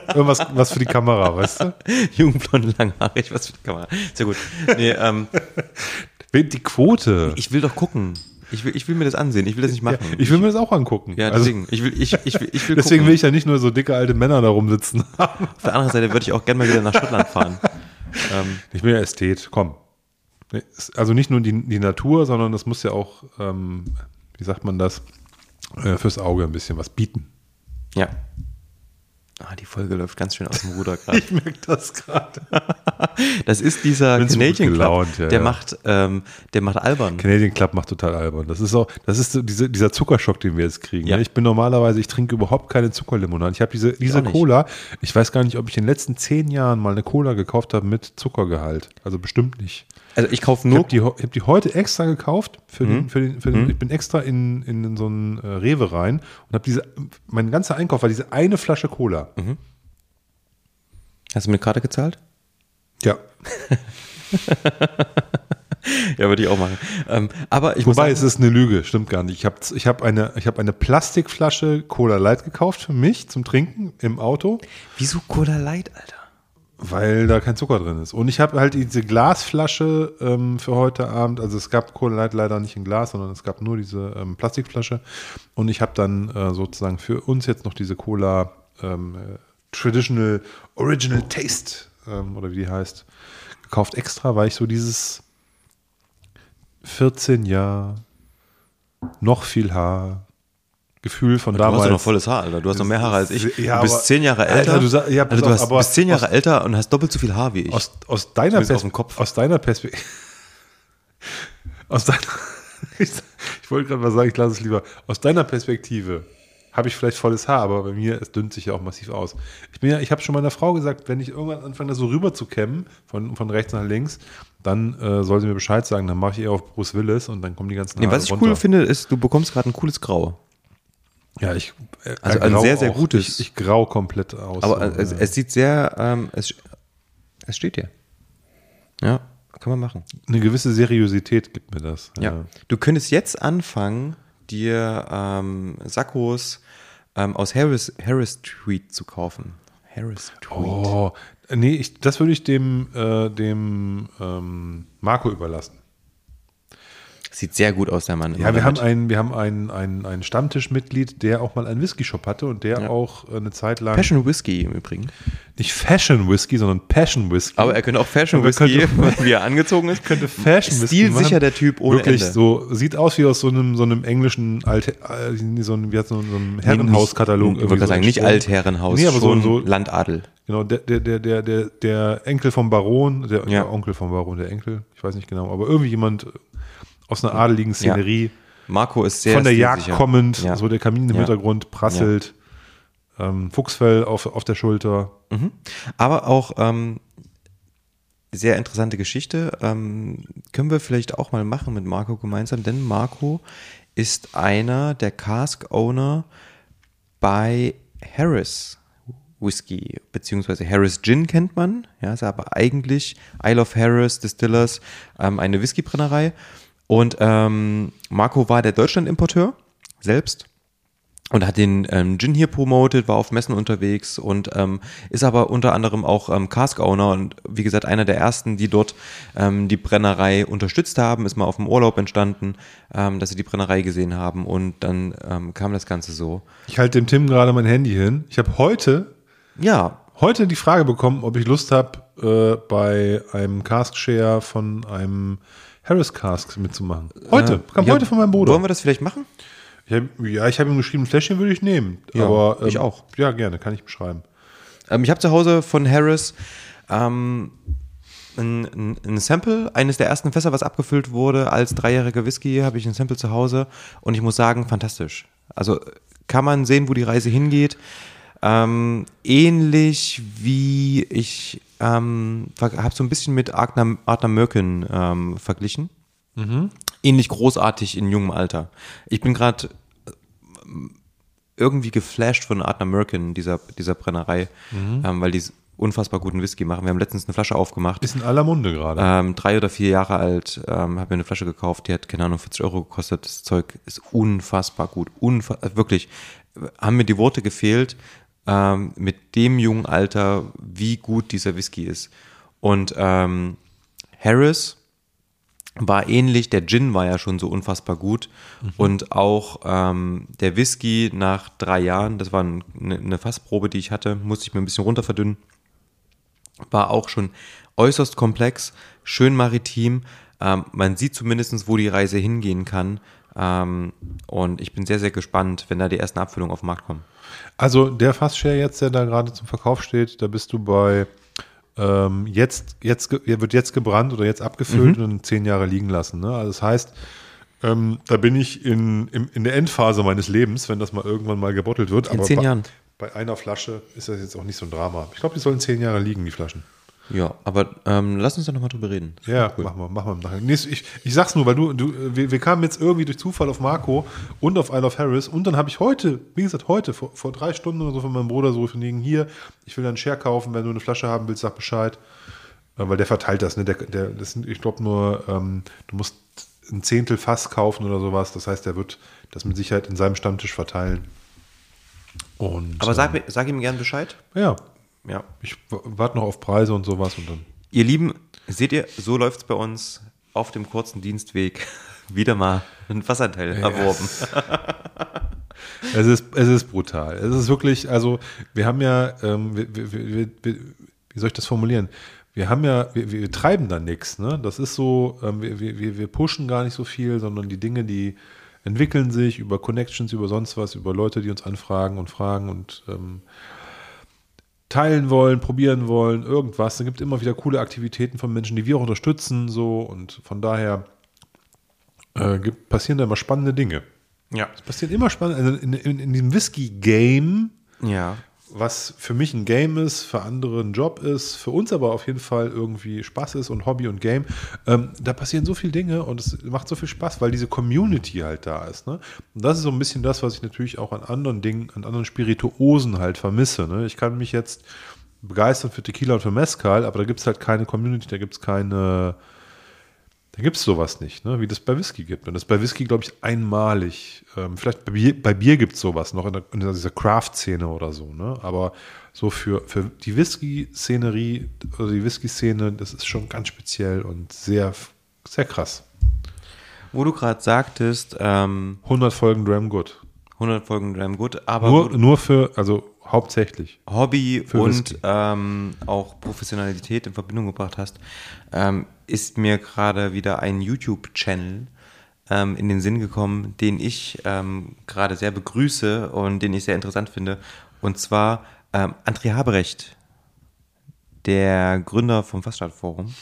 S1: Irgendwas was für die Kamera, weißt du? [LAUGHS]
S2: Jung, blond, langhaarig, was für die Kamera. Sehr gut. Nee, ähm, [LAUGHS]
S1: Die Quote.
S2: ich will doch gucken. Ich will, ich will mir das ansehen, ich will das nicht machen.
S1: Ich will mir das auch angucken.
S2: Ja,
S1: Also,
S2: deswegen. ich will, ich, ich will, ich will
S1: deswegen
S2: gucken.
S1: will ich ja nicht nur so dicke alte Männer da rumsitzen haben.
S2: Auf der anderen Seite würde ich auch gerne mal wieder nach Schottland fahren. Ähm,
S1: Ich bin ja Ästhet, komm. Also nicht nur die, die Natur, sondern das muss ja auch, ähm, wie sagt man das, äh, fürs Auge ein bisschen was bieten.
S2: ja. Ah, die Folge läuft ganz schön aus dem Ruder [LAUGHS] gerade.
S1: Ich merke das gerade. [LAUGHS]
S2: Das ist dieser
S1: Bin so gut
S2: Canadian Club,
S1: gelaunt, ja,
S2: der
S1: ja.
S2: macht, ähm, der macht albern.
S1: Canadian Club macht total albern. Das ist auch, das ist so diese, dieser Zuckerschock, den wir jetzt kriegen.
S2: Ja.
S1: ne? Ich bin normalerweise, ich trinke überhaupt keine Zuckerlimonade. Ich habe diese, diese. Cola, ich weiß gar nicht, ob ich in den letzten zehn Jahren mal eine Cola gekauft habe mit Zuckergehalt. Also bestimmt nicht.
S2: Also ich kaufe
S1: Ich
S2: nur
S1: habe die, ich hab die heute extra gekauft. Für den,
S2: Mhm.
S1: für den, für den,
S2: Mhm.
S1: Ich bin extra in, in so einen äh, Rewe rein und habe diese, mein ganzer Einkauf war diese eine Flasche Cola.
S2: Mhm. Hast du mit Karte gezahlt?
S1: Ja. [LAUGHS]
S2: Ja, würde ich auch machen. Ähm, aber ich muss
S1: Wobei,
S2: sagen,
S1: es ist eine Lüge, stimmt gar nicht. Ich habe ich hab eine, ich hab eine Plastikflasche Cola Light gekauft für mich zum Trinken im Auto.
S2: wieso Cola Light, Alter?
S1: Weil da kein Zucker drin ist. Und ich habe halt diese Glasflasche ähm, für heute Abend. Also es gab Cola Light leider nicht in Glas, sondern es gab nur diese ähm, Plastikflasche. Und ich habe dann äh, sozusagen für uns jetzt noch diese Cola ähm, äh, Traditional Original Taste ähm, oder wie die heißt, gekauft extra, weil ich so dieses 14 Jahre, noch viel Haar, Gefühl von
S2: Du
S1: damals.
S2: hast ja noch volles Haar, Alter. Du hast noch mehr Haare als ich.
S1: Ja,
S2: du bist zehn Jahre
S1: Alter,
S2: älter.
S1: du sag- ja,
S2: also du hast, bist zehn Jahre
S1: aus-
S2: älter und hast doppelt so viel Haar wie ich.
S1: Aus, aus deiner Perspektive. Aus deiner Perspektive. aus deiner. [LAUGHS] ich, ich wollte gerade mal sagen, ich lasse es lieber. Aus deiner Perspektive habe ich vielleicht volles Haar, aber bei mir, es dünnt sich ja auch massiv aus. Ich bin ja, ich habe schon meiner Frau gesagt, wenn ich irgendwann anfange, da so rüber zu kämmen, von, von rechts nach links, dann äh, soll sie mir Bescheid sagen, dann mache ich eher auf Bruce Willis und dann kommen die ganzen
S2: Nee,
S1: Haare
S2: was ich
S1: runter.
S2: cool finde, ist, du bekommst gerade ein cooles Grau.
S1: Ja, ich. Äh,
S2: Also
S1: äh,
S2: ein sehr, sehr
S1: auch.
S2: gutes.
S1: Ich, ich grau komplett aus.
S2: Aber
S1: So,
S2: es,
S1: äh,
S2: es sieht sehr, ähm, es, es steht dir. Ja, kann man machen.
S1: eine gewisse Seriosität gibt mir das.
S2: Ja. Du könntest jetzt anfangen, dir ähm, Sakkos ähm, aus Harris, Harris Street zu kaufen. Harris Street.
S1: Oh, nee, ich, das würde ich dem, äh, dem ähm, Marco überlassen.
S2: Sieht sehr gut aus, der Mann.
S1: Ja, wir haben, einen, wir haben einen, einen, einen Stammtischmitglied, der auch mal einen Whisky-Shop hatte und der
S2: Ja.
S1: auch äh, eine Zeit lang.
S2: Passion Whisky im Übrigen.
S1: Nicht Fashion Whisky, sondern Passion Whisky.
S2: Aber er könnte auch Fashion Whisky,
S1: könnte- [LAUGHS]
S2: wie er angezogen ist. [LAUGHS]
S1: könnte Fashion Whisky
S2: Stilsicher der Typ ohne
S1: Wirklich
S2: Ende.
S1: so, sieht aus wie aus so einem, so einem englischen Alte, äh, so einem, wie so einem Herrenhauskatalog.
S2: Ich wollte gerade sagen, nicht
S1: Altherrenhaus. Nee, aber so, so
S2: Landadel.
S1: Genau, der, der, der, der, der, der Enkel vom Baron, der,
S2: Ja.
S1: der Onkel vom Baron, der Enkel, ich weiß nicht genau, aber irgendwie jemand aus einer adeligen Szenerie.
S2: Marco ist sehr
S1: Von der Jagd kommend,
S2: Ja.
S1: so der Kamin im
S2: Ja.
S1: Hintergrund prasselt, ähm, Fuchsfell auf, auf der Schulter.
S2: Mhm. Aber auch ähm, sehr interessante Geschichte. Ähm, können wir vielleicht auch mal machen mit Marco gemeinsam, denn Marco ist einer der Cask-Owner bei Harris Whisky, beziehungsweise Harris Gin kennt man. Ja, ist aber eigentlich Isle of Harris Distillers, ähm, eine Whiskybrennerei. Und ähm, Marco war der Deutschland-Importeur selbst und hat den ähm, Gin hier promotet, war auf Messen unterwegs und ähm, ist aber unter anderem auch ähm, Cask-Owner und wie gesagt einer der ersten, die dort ähm, die Brennerei unterstützt haben, ist mal auf dem Urlaub entstanden, ähm, dass sie die Brennerei gesehen haben und dann ähm, kam das Ganze so.
S1: Ich halte dem Tim gerade mein Handy hin. Ich habe heute,
S2: ja,
S1: heute die Frage bekommen, ob ich Lust habe, äh, bei einem Cask Share von einem Harris Cask mitzumachen. Heute,
S2: Äh,
S1: kam
S2: ja,
S1: heute von meinem Bruder.
S2: Wollen wir das vielleicht machen?
S1: Ich hab, ja, ich habe ihm geschrieben, ein Fläschchen würde ich nehmen.
S2: Ja,
S1: aber, ähm,
S2: ich auch.
S1: Ja, gerne, kann ich beschreiben.
S2: Ähm, ich habe zu Hause von Harris ähm, ein, ein, ein Sample, eines der ersten Fässer, was abgefüllt wurde als dreijähriger Whisky, habe ich ein Sample zu Hause und ich muss sagen, fantastisch. Also kann man sehen, wo die Reise hingeht. Ähm, ähnlich wie ich ähm, habe so ein bisschen mit Artner Merkin ähm, verglichen.
S1: Mhm.
S2: Ähnlich großartig in jungem Alter. Ich bin gerade irgendwie geflasht von Artner Merkin, dieser, dieser Brennerei,
S1: Mhm.
S2: ähm, weil die unfassbar guten Whisky machen. Wir haben letztens eine Flasche aufgemacht.
S1: Ist in aller Munde gerade.
S2: Ähm, drei oder vier Jahre alt, ähm, habe mir eine Flasche gekauft, die hat, keine Ahnung, 40 Euro gekostet. Das Zeug ist unfassbar gut. Unfa äh, wirklich, haben mir die Worte gefehlt, ähm, mit dem jungen Alter, wie gut dieser Whisky ist. Und ähm, Harris war ähnlich, der Gin war ja schon so unfassbar gut und auch ähm, der Whisky nach drei Jahren, das war ein- eine, eine Fassprobe, die ich hatte, musste ich mir ein bisschen runter verdünnen, war auch schon äußerst komplex, schön maritim. Ähm, man sieht zumindest, wo die Reise hingehen kann. Ähm, und ich bin sehr, sehr gespannt, wenn da die ersten Abfüllungen auf den Markt kommen.
S1: Also der Fassshare jetzt, der da gerade zum Verkauf steht, da bist du bei ähm, jetzt, jetzt wird jetzt gebrannt oder jetzt abgefüllt
S2: Mhm.
S1: und zehn Jahre liegen lassen. Ne? Also das heißt, ähm, da bin ich in, in, in der Endphase meines Lebens, wenn das mal irgendwann mal gebottelt wird.
S2: In zehn
S1: bei,
S2: Jahren.
S1: Bei einer Flasche ist das jetzt auch nicht so ein Drama. Ich glaube, die sollen zehn Jahre liegen, die Flaschen.
S2: Ja, aber ähm, lass uns doch nochmal drüber reden.
S1: Ja, machen wir, machen wir. Nee, ich, ich sag's nur, weil du, du wir, wir kamen jetzt irgendwie durch Zufall auf Marco und auf Isle of Harris und dann habe ich heute, wie gesagt, heute, vor, vor drei Stunden oder so von meinem Bruder so von wegen hier, ich will einen Share kaufen, wenn du eine Flasche haben willst, sag Bescheid. Äh, Weil der verteilt das, ne? Der, der, das sind, ich glaube nur, ähm, du musst ein Zehntel Fass kaufen oder sowas. Das heißt, der wird das mit Sicherheit in seinem Stammtisch verteilen. Und,
S2: Aber sag,
S1: ähm,
S2: sag ihm gern Bescheid.
S1: ja,
S2: Ja.
S1: ich warte noch auf Preise und sowas und dann.
S2: Ihr Lieben, seht ihr, so läuft es bei uns auf dem kurzen Dienstweg. [LAUGHS] Wieder mal ein Fassanteil erworben. [LAUGHS]
S1: Es ist, es ist brutal. Es ist wirklich, also wir haben ja, ähm, wir, wir, wir, wie soll ich das formulieren? Wir haben ja, wir, wir treiben da nichts. Ne? Das ist so, ähm, wir, wir, wir wir pushen gar nicht so viel, sondern die Dinge, die entwickeln sich über Connections, über sonst was, über Leute, die uns anfragen und fragen und ähm, teilen wollen, probieren wollen, irgendwas. Da gibt immer wieder coole Aktivitäten von Menschen, die wir auch unterstützen, so und von daher äh, gibt, passieren da immer spannende Dinge.
S2: Ja.
S1: Es passiert immer spannend. Also in, in, in diesem Whisky-Game,
S2: Ja.
S1: Was für mich ein Game ist, für andere ein Job ist, für uns aber auf jeden Fall irgendwie Spaß ist und Hobby und Game, ähm, da passieren so viele Dinge und es macht so viel Spaß, weil diese Community halt da ist. Ne? Und das ist so ein bisschen das, was ich natürlich auch an anderen Dingen, an anderen Spirituosen halt vermisse. Ne? Ich kann mich jetzt begeistern für Tequila und für Mezcal, aber da gibt es halt keine Community, da gibt es keine, da gibt es sowas nicht, ne? wie das bei Whisky gibt. Und das ist bei Whisky, glaube ich, einmalig. Ähm, vielleicht bei Bier, bei Bier gibt es sowas noch in, der, in dieser Craft-Szene oder so. Ne? Aber so für, für die Whisky-Szenerie oder die Whisky-Szene, das ist schon ganz speziell und sehr, sehr krass.
S2: Wo du gerade sagtest, ähm,
S1: 100 Folgen Dram Good.
S2: 100 Folgen Dram Good, aber
S1: Nur, nur für, also hauptsächlich.
S2: Hobby und ähm, auch Professionalität in Verbindung gebracht hast, ähm, ist mir gerade wieder ein YouTube-Channel ähm, in den Sinn gekommen, den ich ähm, gerade sehr begrüße und den ich sehr interessant finde. Und zwar ähm, André Haberecht, der Gründer vom Faststart-Forum.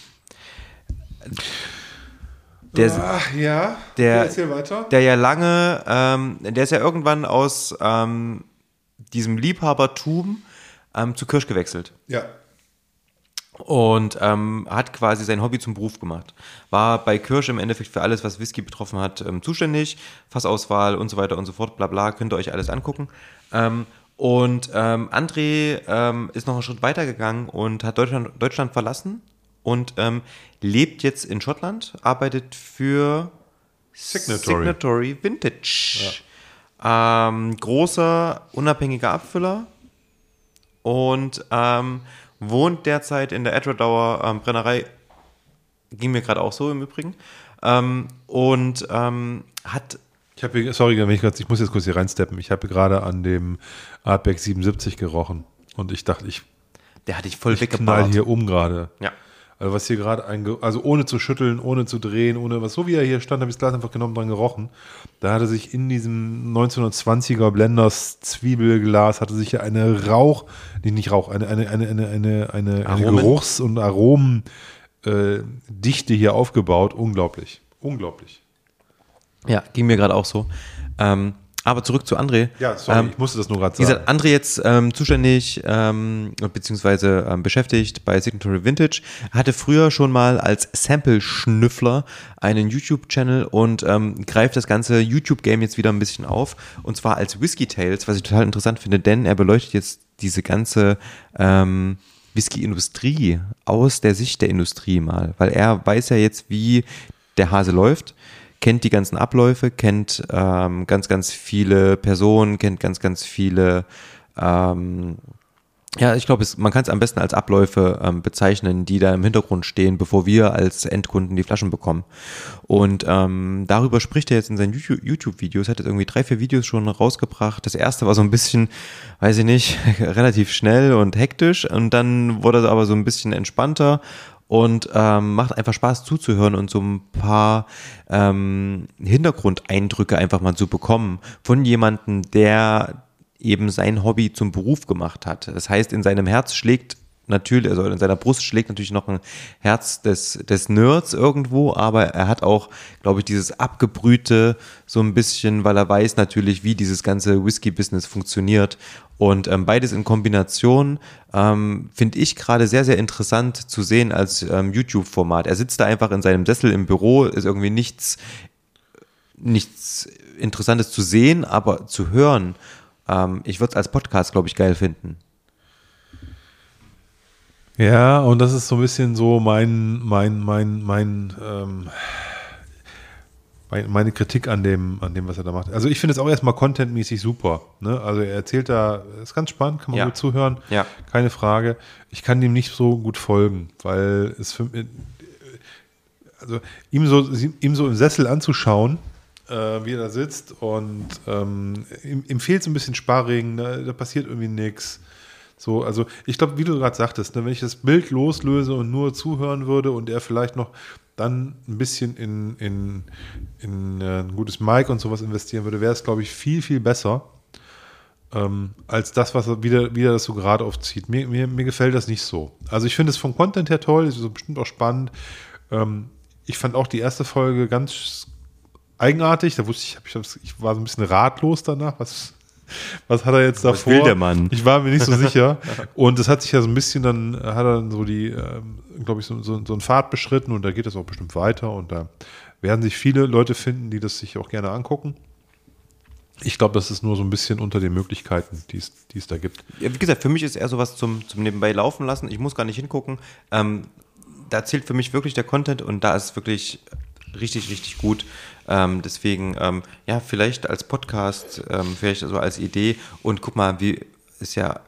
S2: Der,
S1: Ach, ja.
S2: der,
S1: Ja, weiter.
S2: der ja lange, ähm, der ist ja irgendwann aus ähm, diesem Liebhabertum ähm, zu Kirsch gewechselt
S1: Ja.
S2: Und ähm, hat quasi sein Hobby zum Beruf gemacht. War bei Kirsch im Endeffekt für alles, was Whisky betroffen hat, ähm, zuständig, Fassauswahl und so weiter und so fort, bla bla, könnt ihr euch alles angucken. Ähm, und ähm, André ähm, ist noch einen Schritt weiter gegangen und hat Deutschland, Deutschland verlassen und ähm, lebt jetzt in Schottland, arbeitet für
S1: Signatory.
S2: Signatory Vintage. Ähm, großer, unabhängiger Abfüller und ähm, wohnt derzeit in der Edwardauer ähm, Brennerei. Ging mir gerade auch so im Übrigen. Ähm, und ähm, hat.
S1: Ich habe hier, sorry, wenn ich, grad, ich muss jetzt kurz hier reinsteppen. Ich habe gerade an dem Artback 77 gerochen und ich dachte, ich,
S2: Der hat dich voll
S1: ich knall
S2: weggeballert.
S1: hier um gerade.
S2: Ja.
S1: Also was hier gerade, einge- also ohne zu schütteln, ohne zu drehen, ohne was, so wie er hier stand, habe ich das Glas einfach genommen, dran gerochen. Da hatte sich in diesem 1920er Blenders Zwiebelglas, hatte sich ja eine Rauch, nee, nicht Rauch, eine, eine, eine, eine, eine, eine, eine? Geruchs- und Aromendichte äh, hier aufgebaut. Unglaublich. Unglaublich.
S2: Ja, ging mir gerade auch so. Ähm, aber zurück zu André.
S1: Ja, sorry,
S2: Ähm,
S1: ich musste das nur gerade
S2: Wie
S1: sagen.
S2: gesagt, André jetzt ähm, zuständig ähm, beziehungsweise ähm, beschäftigt bei Signatory Vintage. Hatte früher schon mal als Sample-Schnüffler einen YouTube-Channel und ähm, greift das ganze YouTube-Game jetzt wieder ein bisschen auf. Und zwar als Whiskey Tales, was ich total interessant finde, denn er beleuchtet jetzt diese ganze ähm, Whisky-Industrie aus der Sicht der Industrie mal. Weil er weiß ja jetzt, wie der Hase läuft kennt die ganzen Abläufe, kennt ähm, ganz, ganz viele Personen, kennt ganz, ganz viele, ähm, ja, ich glaube, man kann es am besten als Abläufe ähm, bezeichnen, die da im Hintergrund stehen, bevor wir als Endkunden die Flaschen bekommen. Und ähm, darüber spricht er jetzt in seinen YouTube- YouTube-Videos, hat jetzt irgendwie drei, vier Videos schon rausgebracht. Das erste war so ein bisschen, weiß ich nicht, [LAUGHS] relativ schnell und hektisch und dann wurde es aber so ein bisschen entspannter und ähm, macht einfach Spaß zuzuhören und so ein paar ähm, Hintergrundeindrücke einfach mal zu bekommen von jemandem, der eben sein Hobby zum Beruf gemacht hat. Das heißt, in seinem Herz schlägt natürlich, also in seiner Brust schlägt natürlich noch ein Herz des, des Nerds irgendwo, aber er hat auch, glaube ich, dieses Abgebrühte so ein bisschen, weil er weiß natürlich, wie dieses ganze Whisky-Business funktioniert. Und ähm, beides in Kombination ähm, finde ich gerade sehr, sehr interessant zu sehen als ähm, YouTube-Format. Er sitzt da einfach in seinem Sessel im Büro, ist irgendwie nichts, nichts Interessantes zu sehen, aber zu hören. Ähm, ich würde es als Podcast, glaube ich, geil finden.
S1: Ja, und das ist so ein bisschen so mein, mein, mein, mein, ähm, mein meine Kritik an dem, an dem, was er da macht. Also ich finde es auch erstmal contentmäßig super. Ne? Also er erzählt da, ist ganz spannend, kann man
S2: Ja.
S1: gut zuhören.
S2: Ja.
S1: Keine Frage. Ich kann dem nicht so gut folgen, weil es für also ihm so, ihm so im Sessel anzuschauen, äh, wie er da sitzt und ähm, ihm, ihm fehlt so ein bisschen Sparring, ne? da passiert irgendwie nichts. So, also ich glaube, wie du gerade sagtest, ne, wenn ich das Bild loslöse und nur zuhören würde und er vielleicht noch dann ein bisschen in, in, in äh, ein gutes Mic und sowas investieren würde, wäre es, glaube ich, viel, viel besser ähm, als das, was er wieder, wieder das so gerade aufzieht. Mir, mir, mir gefällt das nicht so. Also ich finde es vom Content her toll, es ist bestimmt auch spannend. Ähm, ich fand auch die erste Folge ganz eigenartig. Da wusste ich, ich, ich war so ein bisschen ratlos danach. Was, [LAUGHS] was hat er jetzt
S2: Was
S1: davor?
S2: will der Mann?
S1: Ich war mir nicht so sicher. [LAUGHS] Und es hat sich ja so ein bisschen dann, hat er dann so die, ähm, glaube ich, so, so, so einen Pfad beschritten und da geht es auch bestimmt weiter und da werden sich viele Leute finden, die das sich auch gerne angucken. Ich glaube, das ist nur so ein bisschen unter den Möglichkeiten, die es, da gibt.
S2: Ja, wie gesagt, für mich ist eher sowas zum, zum Nebenbei laufen lassen. Ich muss gar nicht hingucken. Ähm, da zählt für mich wirklich der Content und da ist es wirklich richtig, richtig gut. Ähm, deswegen, ähm, ja, vielleicht als Podcast, ähm, vielleicht so als Idee und guck mal, wie ist ja,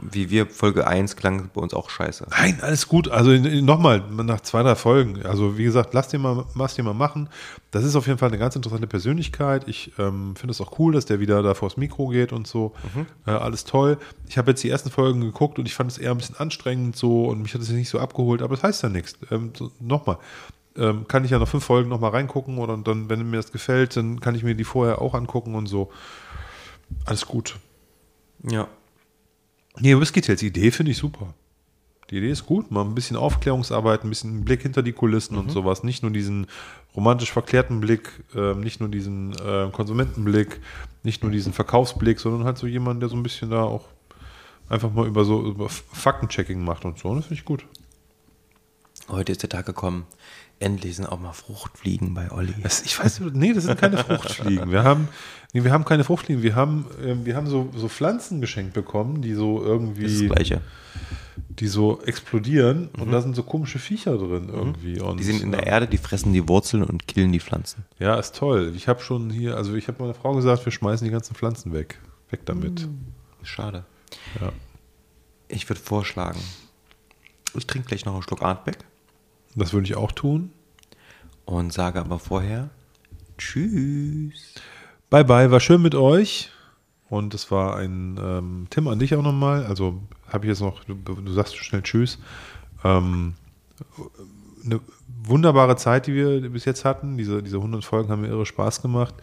S2: wie wir Folge 1 klang bei uns auch scheiße.
S1: Nein, alles gut. Also nochmal, nach zwei, drei Folgen. Also wie gesagt, lass den mal, lass den mal machen. Das ist auf jeden Fall eine ganz interessante Persönlichkeit. Ich ähm, finde es auch cool, dass der wieder da vors Mikro geht und so. Äh, alles toll. Ich habe jetzt die ersten Folgen geguckt und ich fand es eher ein bisschen anstrengend so und mich hat es nicht so abgeholt, aber das heißt ja nichts. Ähm, so, nochmal. Ähm, kann ich ja noch fünf Folgen nochmal reingucken oder dann, wenn mir das gefällt, dann kann ich mir die vorher auch angucken und so. Alles gut.
S2: Ja.
S1: Nee, Whiskey Tales Idee finde ich super. Die Idee ist gut, mal ein bisschen Aufklärungsarbeit, ein bisschen Blick hinter die Kulissen und sowas. Nicht nur diesen romantisch verklärten Blick, ähm, nicht nur diesen äh, Konsumentenblick, nicht nur diesen Verkaufsblick, sondern halt so jemand, der so ein bisschen da auch einfach mal über so über Faktenchecking macht und so. Das finde ich gut.
S2: Heute ist der Tag gekommen. Endlich sind auch mal Fruchtfliegen bei Olli.
S1: Das, ich weiß, nee, das sind keine Fruchtfliegen. Wir haben, nee, wir haben keine Fruchtfliegen. Wir haben, ähm, wir haben so, so Pflanzen geschenkt bekommen, die so irgendwie,
S2: Das ist das Gleiche.
S1: die so explodieren und da sind so komische Viecher drin irgendwie. Und,
S2: Mhm. Die sind in der
S1: äh,
S2: Erde, die fressen die Wurzeln und killen die Pflanzen.
S1: Ja, ist toll. Ich habe schon hier, also ich habe meiner Frau gesagt, wir schmeißen die ganzen Pflanzen weg. Weg damit.
S2: Schade.
S1: Ja.
S2: Ich würde vorschlagen, ich trinke gleich noch einen Schluck Artback
S1: Das würde ich auch tun.
S2: und sage aber vorher Tschüss.
S1: Bye bye, war schön mit euch. Und es war ein ähm, Tim an dich auch nochmal. Also habe ich jetzt noch, du, du sagst schnell Tschüss. Ähm, eine wunderbare Zeit, die wir bis jetzt hatten. Diese, diese 100 Folgen haben mir irre Spaß gemacht.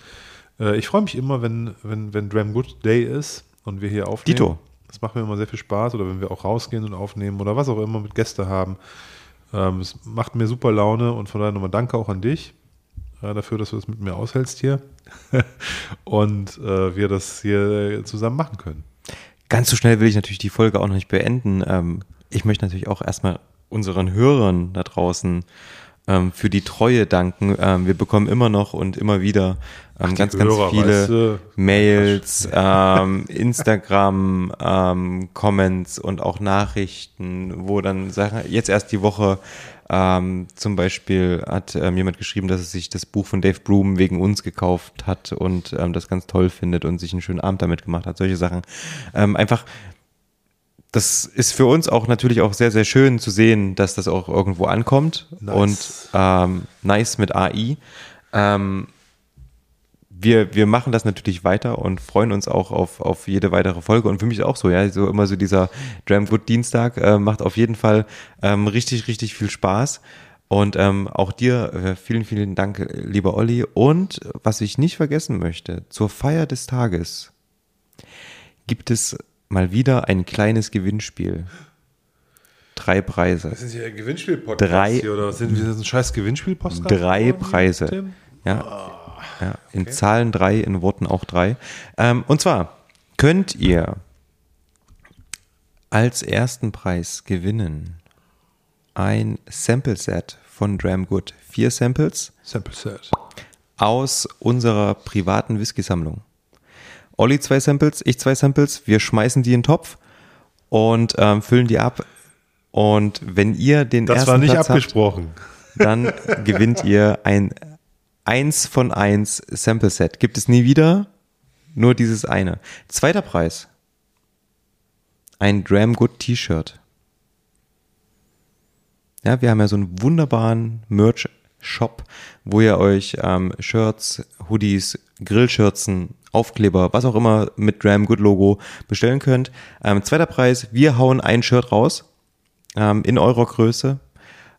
S1: Äh, ich freue mich immer, wenn, wenn, wenn Dram Good Day ist und wir hier aufnehmen.
S2: Dito.
S1: Das macht mir immer sehr viel Spaß. Oder wenn wir auch rausgehen und aufnehmen oder was auch immer mit Gäste haben. Ähm, es macht mir super Laune und von daher nochmal danke auch an dich äh, dafür, dass du das mit mir aushältst hier [LAUGHS] und äh, wir das hier zusammen machen können.
S2: Ganz so schnell will ich natürlich die Folge auch noch nicht beenden. Ähm, ich möchte natürlich auch erstmal unseren Hörern da draußen ähm, für die Treue danken. Ähm, wir bekommen immer noch und immer wieder ähm,
S1: die
S2: ganz,
S1: Hörer,
S2: ganz viele
S1: weißt du?
S2: Mails, ähm, [LAUGHS] Instagram, ähm, Comments und auch Nachrichten, wo dann Sachen, jetzt erst die Woche ähm, zum Beispiel hat ähm, jemand geschrieben, dass er sich das Buch von Dave Broom wegen uns gekauft hat und ähm, das ganz toll findet und sich einen schönen Abend damit gemacht hat. Solche Sachen. Ähm, einfach, das ist für uns auch natürlich auch sehr, sehr schön zu sehen, dass das auch irgendwo ankommt
S1: Nice.
S2: und ähm, nice mit AI. Ähm, wir, wir machen das natürlich weiter und freuen uns auch auf, auf jede weitere Folge. Und für mich auch so, ja, so immer so dieser Dram Good Dienstag äh, macht auf jeden Fall ähm, richtig, richtig viel Spaß. Und ähm, auch dir äh, vielen, vielen Dank, lieber Olli. Und was ich nicht vergessen möchte, zur Feier des Tages gibt es mal wieder ein kleines Gewinnspiel. Drei Preise.
S1: Das ist hier ein Gewinnspiel-Podcast
S2: Drei,
S1: hier, oder sind wir ein scheiß Gewinnspiel-Podcast?
S2: drei Preise. Ja, ja, in Zahlen drei, in Worten auch drei. Ähm, und zwar könnt ihr als ersten Preis gewinnen ein Sample-Set von Dramgood. Vier Samples.
S1: Sample-Set.
S2: Aus unserer privaten Whisky-Sammlung. Olli zwei Samples, ich zwei Samples. Wir schmeißen die in den Topf und ähm, füllen die ab. Und wenn ihr den
S1: Das
S2: ersten
S1: war nicht
S2: Platz
S1: abgesprochen.
S2: Habt, dann [LAUGHS] gewinnt ihr ein eins von eins Sample Set. Gibt es nie wieder, nur dieses eine. Zweiter Preis. Ein Dramgood T-Shirt. Ja, wir haben ja so einen wunderbaren Merch-Shop, wo ihr euch ähm, Shirts, Hoodies, Grillschürzen, Aufkleber, was auch immer mit Dramgood-Logo bestellen könnt. Ähm, zweiter Preis, wir hauen ein Shirt raus ähm, in eurer Größe.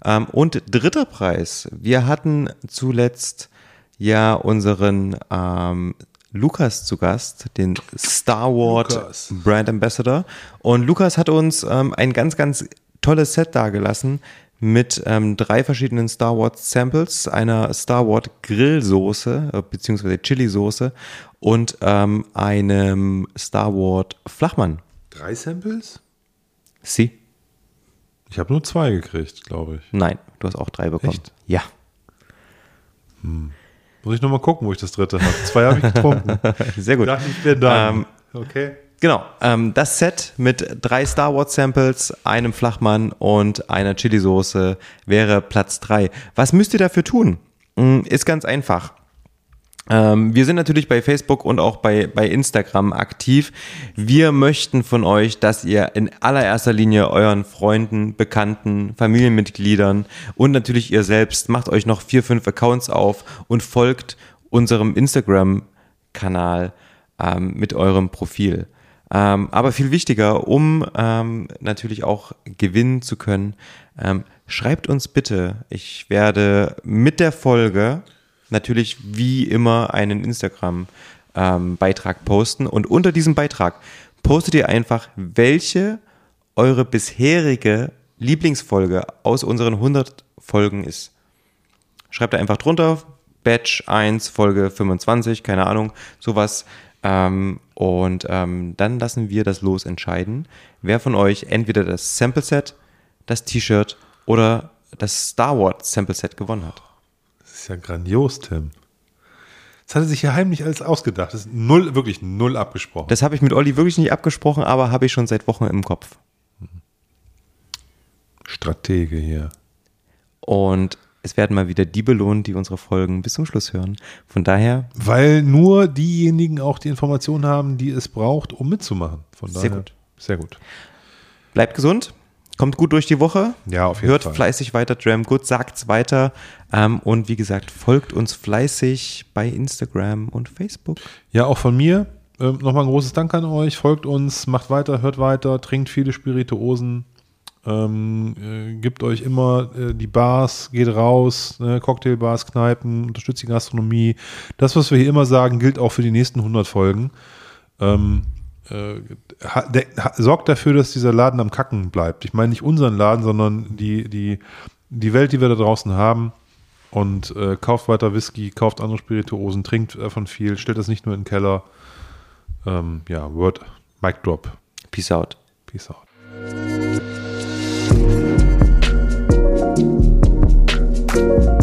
S2: Ähm, und dritter Preis, wir hatten zuletzt ja unseren ähm, Lukas zu Gast, den Star Wars
S1: Lukas.
S2: Brand Ambassador. Und Lukas hat uns ähm, ein ganz, ganz tolles Set dargelassen mit ähm, drei verschiedenen Star Wars Samples, einer Star Wars Grillsoße äh, beziehungsweise Chili-Soße und ähm, einem Star Wars Flachmann.
S1: Drei Samples?
S2: Sie?
S1: Ich habe nur zwei gekriegt, glaube ich.
S2: Nein, du hast auch drei bekommen.
S1: Echt?
S2: Ja.
S1: Muss ich nochmal gucken, wo ich das dritte habe. Zwei habe ich getrunken. [LAUGHS]
S2: Sehr gut.
S1: Dachte ich wäre da.
S2: Ähm,
S1: okay.
S2: Genau, ähm, das Set mit drei Star Wars Samples, einem Flachmann und einer Chili-Soße wäre Platz drei. Was müsst ihr dafür tun? Mm, Ist ganz einfach. Ähm, wir sind natürlich bei Facebook und auch bei, bei Instagram aktiv. Wir möchten von euch, dass ihr in allererster Linie euren Freunden, Bekannten, Familienmitgliedern und natürlich ihr selbst macht euch noch vier, fünf Accounts auf und folgt unserem Instagram-Kanal ähm, mit eurem Profil. Ähm, aber viel wichtiger, um ähm, natürlich auch gewinnen zu können, ähm, schreibt uns bitte. Ich werde mit der Folge natürlich wie immer einen Instagram-Beitrag posten und unter diesem Beitrag postet ihr einfach, welche eure bisherige Lieblingsfolge aus unseren 100 Folgen ist. Schreibt da einfach drunter, Batch 1, Folge 25, keine Ahnung, sowas. Ähm, und ähm, dann lassen wir das Los entscheiden, wer von euch entweder das Sample Set, das T-Shirt oder das Star Wars Sample Set gewonnen hat.
S1: Das ist ja grandios, Tim. Das hat er sich ja heimlich alles ausgedacht. Das ist null, wirklich null abgesprochen.
S2: Das habe ich mit Olli wirklich nicht abgesprochen, aber habe ich schon seit Wochen im Kopf.
S1: Stratege hier.
S2: Und es werden mal wieder die belohnt, die unsere Folgen bis zum Schluss hören. Von daher,
S1: Weil nur diejenigen auch die Informationen haben, die es braucht, um mitzumachen. Von
S2: Sehr
S1: daher,
S2: gut.
S1: Sehr gut.
S2: bleibt gesund, kommt gut durch die Woche.
S1: Ja, auf jeden
S2: Hört
S1: Fall.
S2: fleißig weiter, Dram Good, sagt's weiter. Ähm, und wie gesagt, folgt uns fleißig bei Instagram und Facebook.
S1: Ja, auch von mir. Ähm, Nochmal ein großes Dank an euch. Folgt uns, macht weiter, hört weiter, trinkt viele Spirituosen. Ähm, äh, gibt euch immer äh, die Bars, geht raus, ne, Cocktailbars, Kneipen, unterstützt die Gastronomie. Das, was wir hier immer sagen, gilt auch für die nächsten 100 Folgen. Ähm, äh, ha, de, ha, sorgt dafür, dass dieser Laden am Kacken bleibt. Ich meine nicht unseren Laden, sondern die, die, die Welt, die wir da draußen haben. Und äh, kauft weiter Whisky, kauft andere Spirituosen, trinkt davon viel, stellt das nicht nur in den Keller. Ähm, ja, Word, Mic Drop.
S2: Peace out.
S1: Peace out. Thank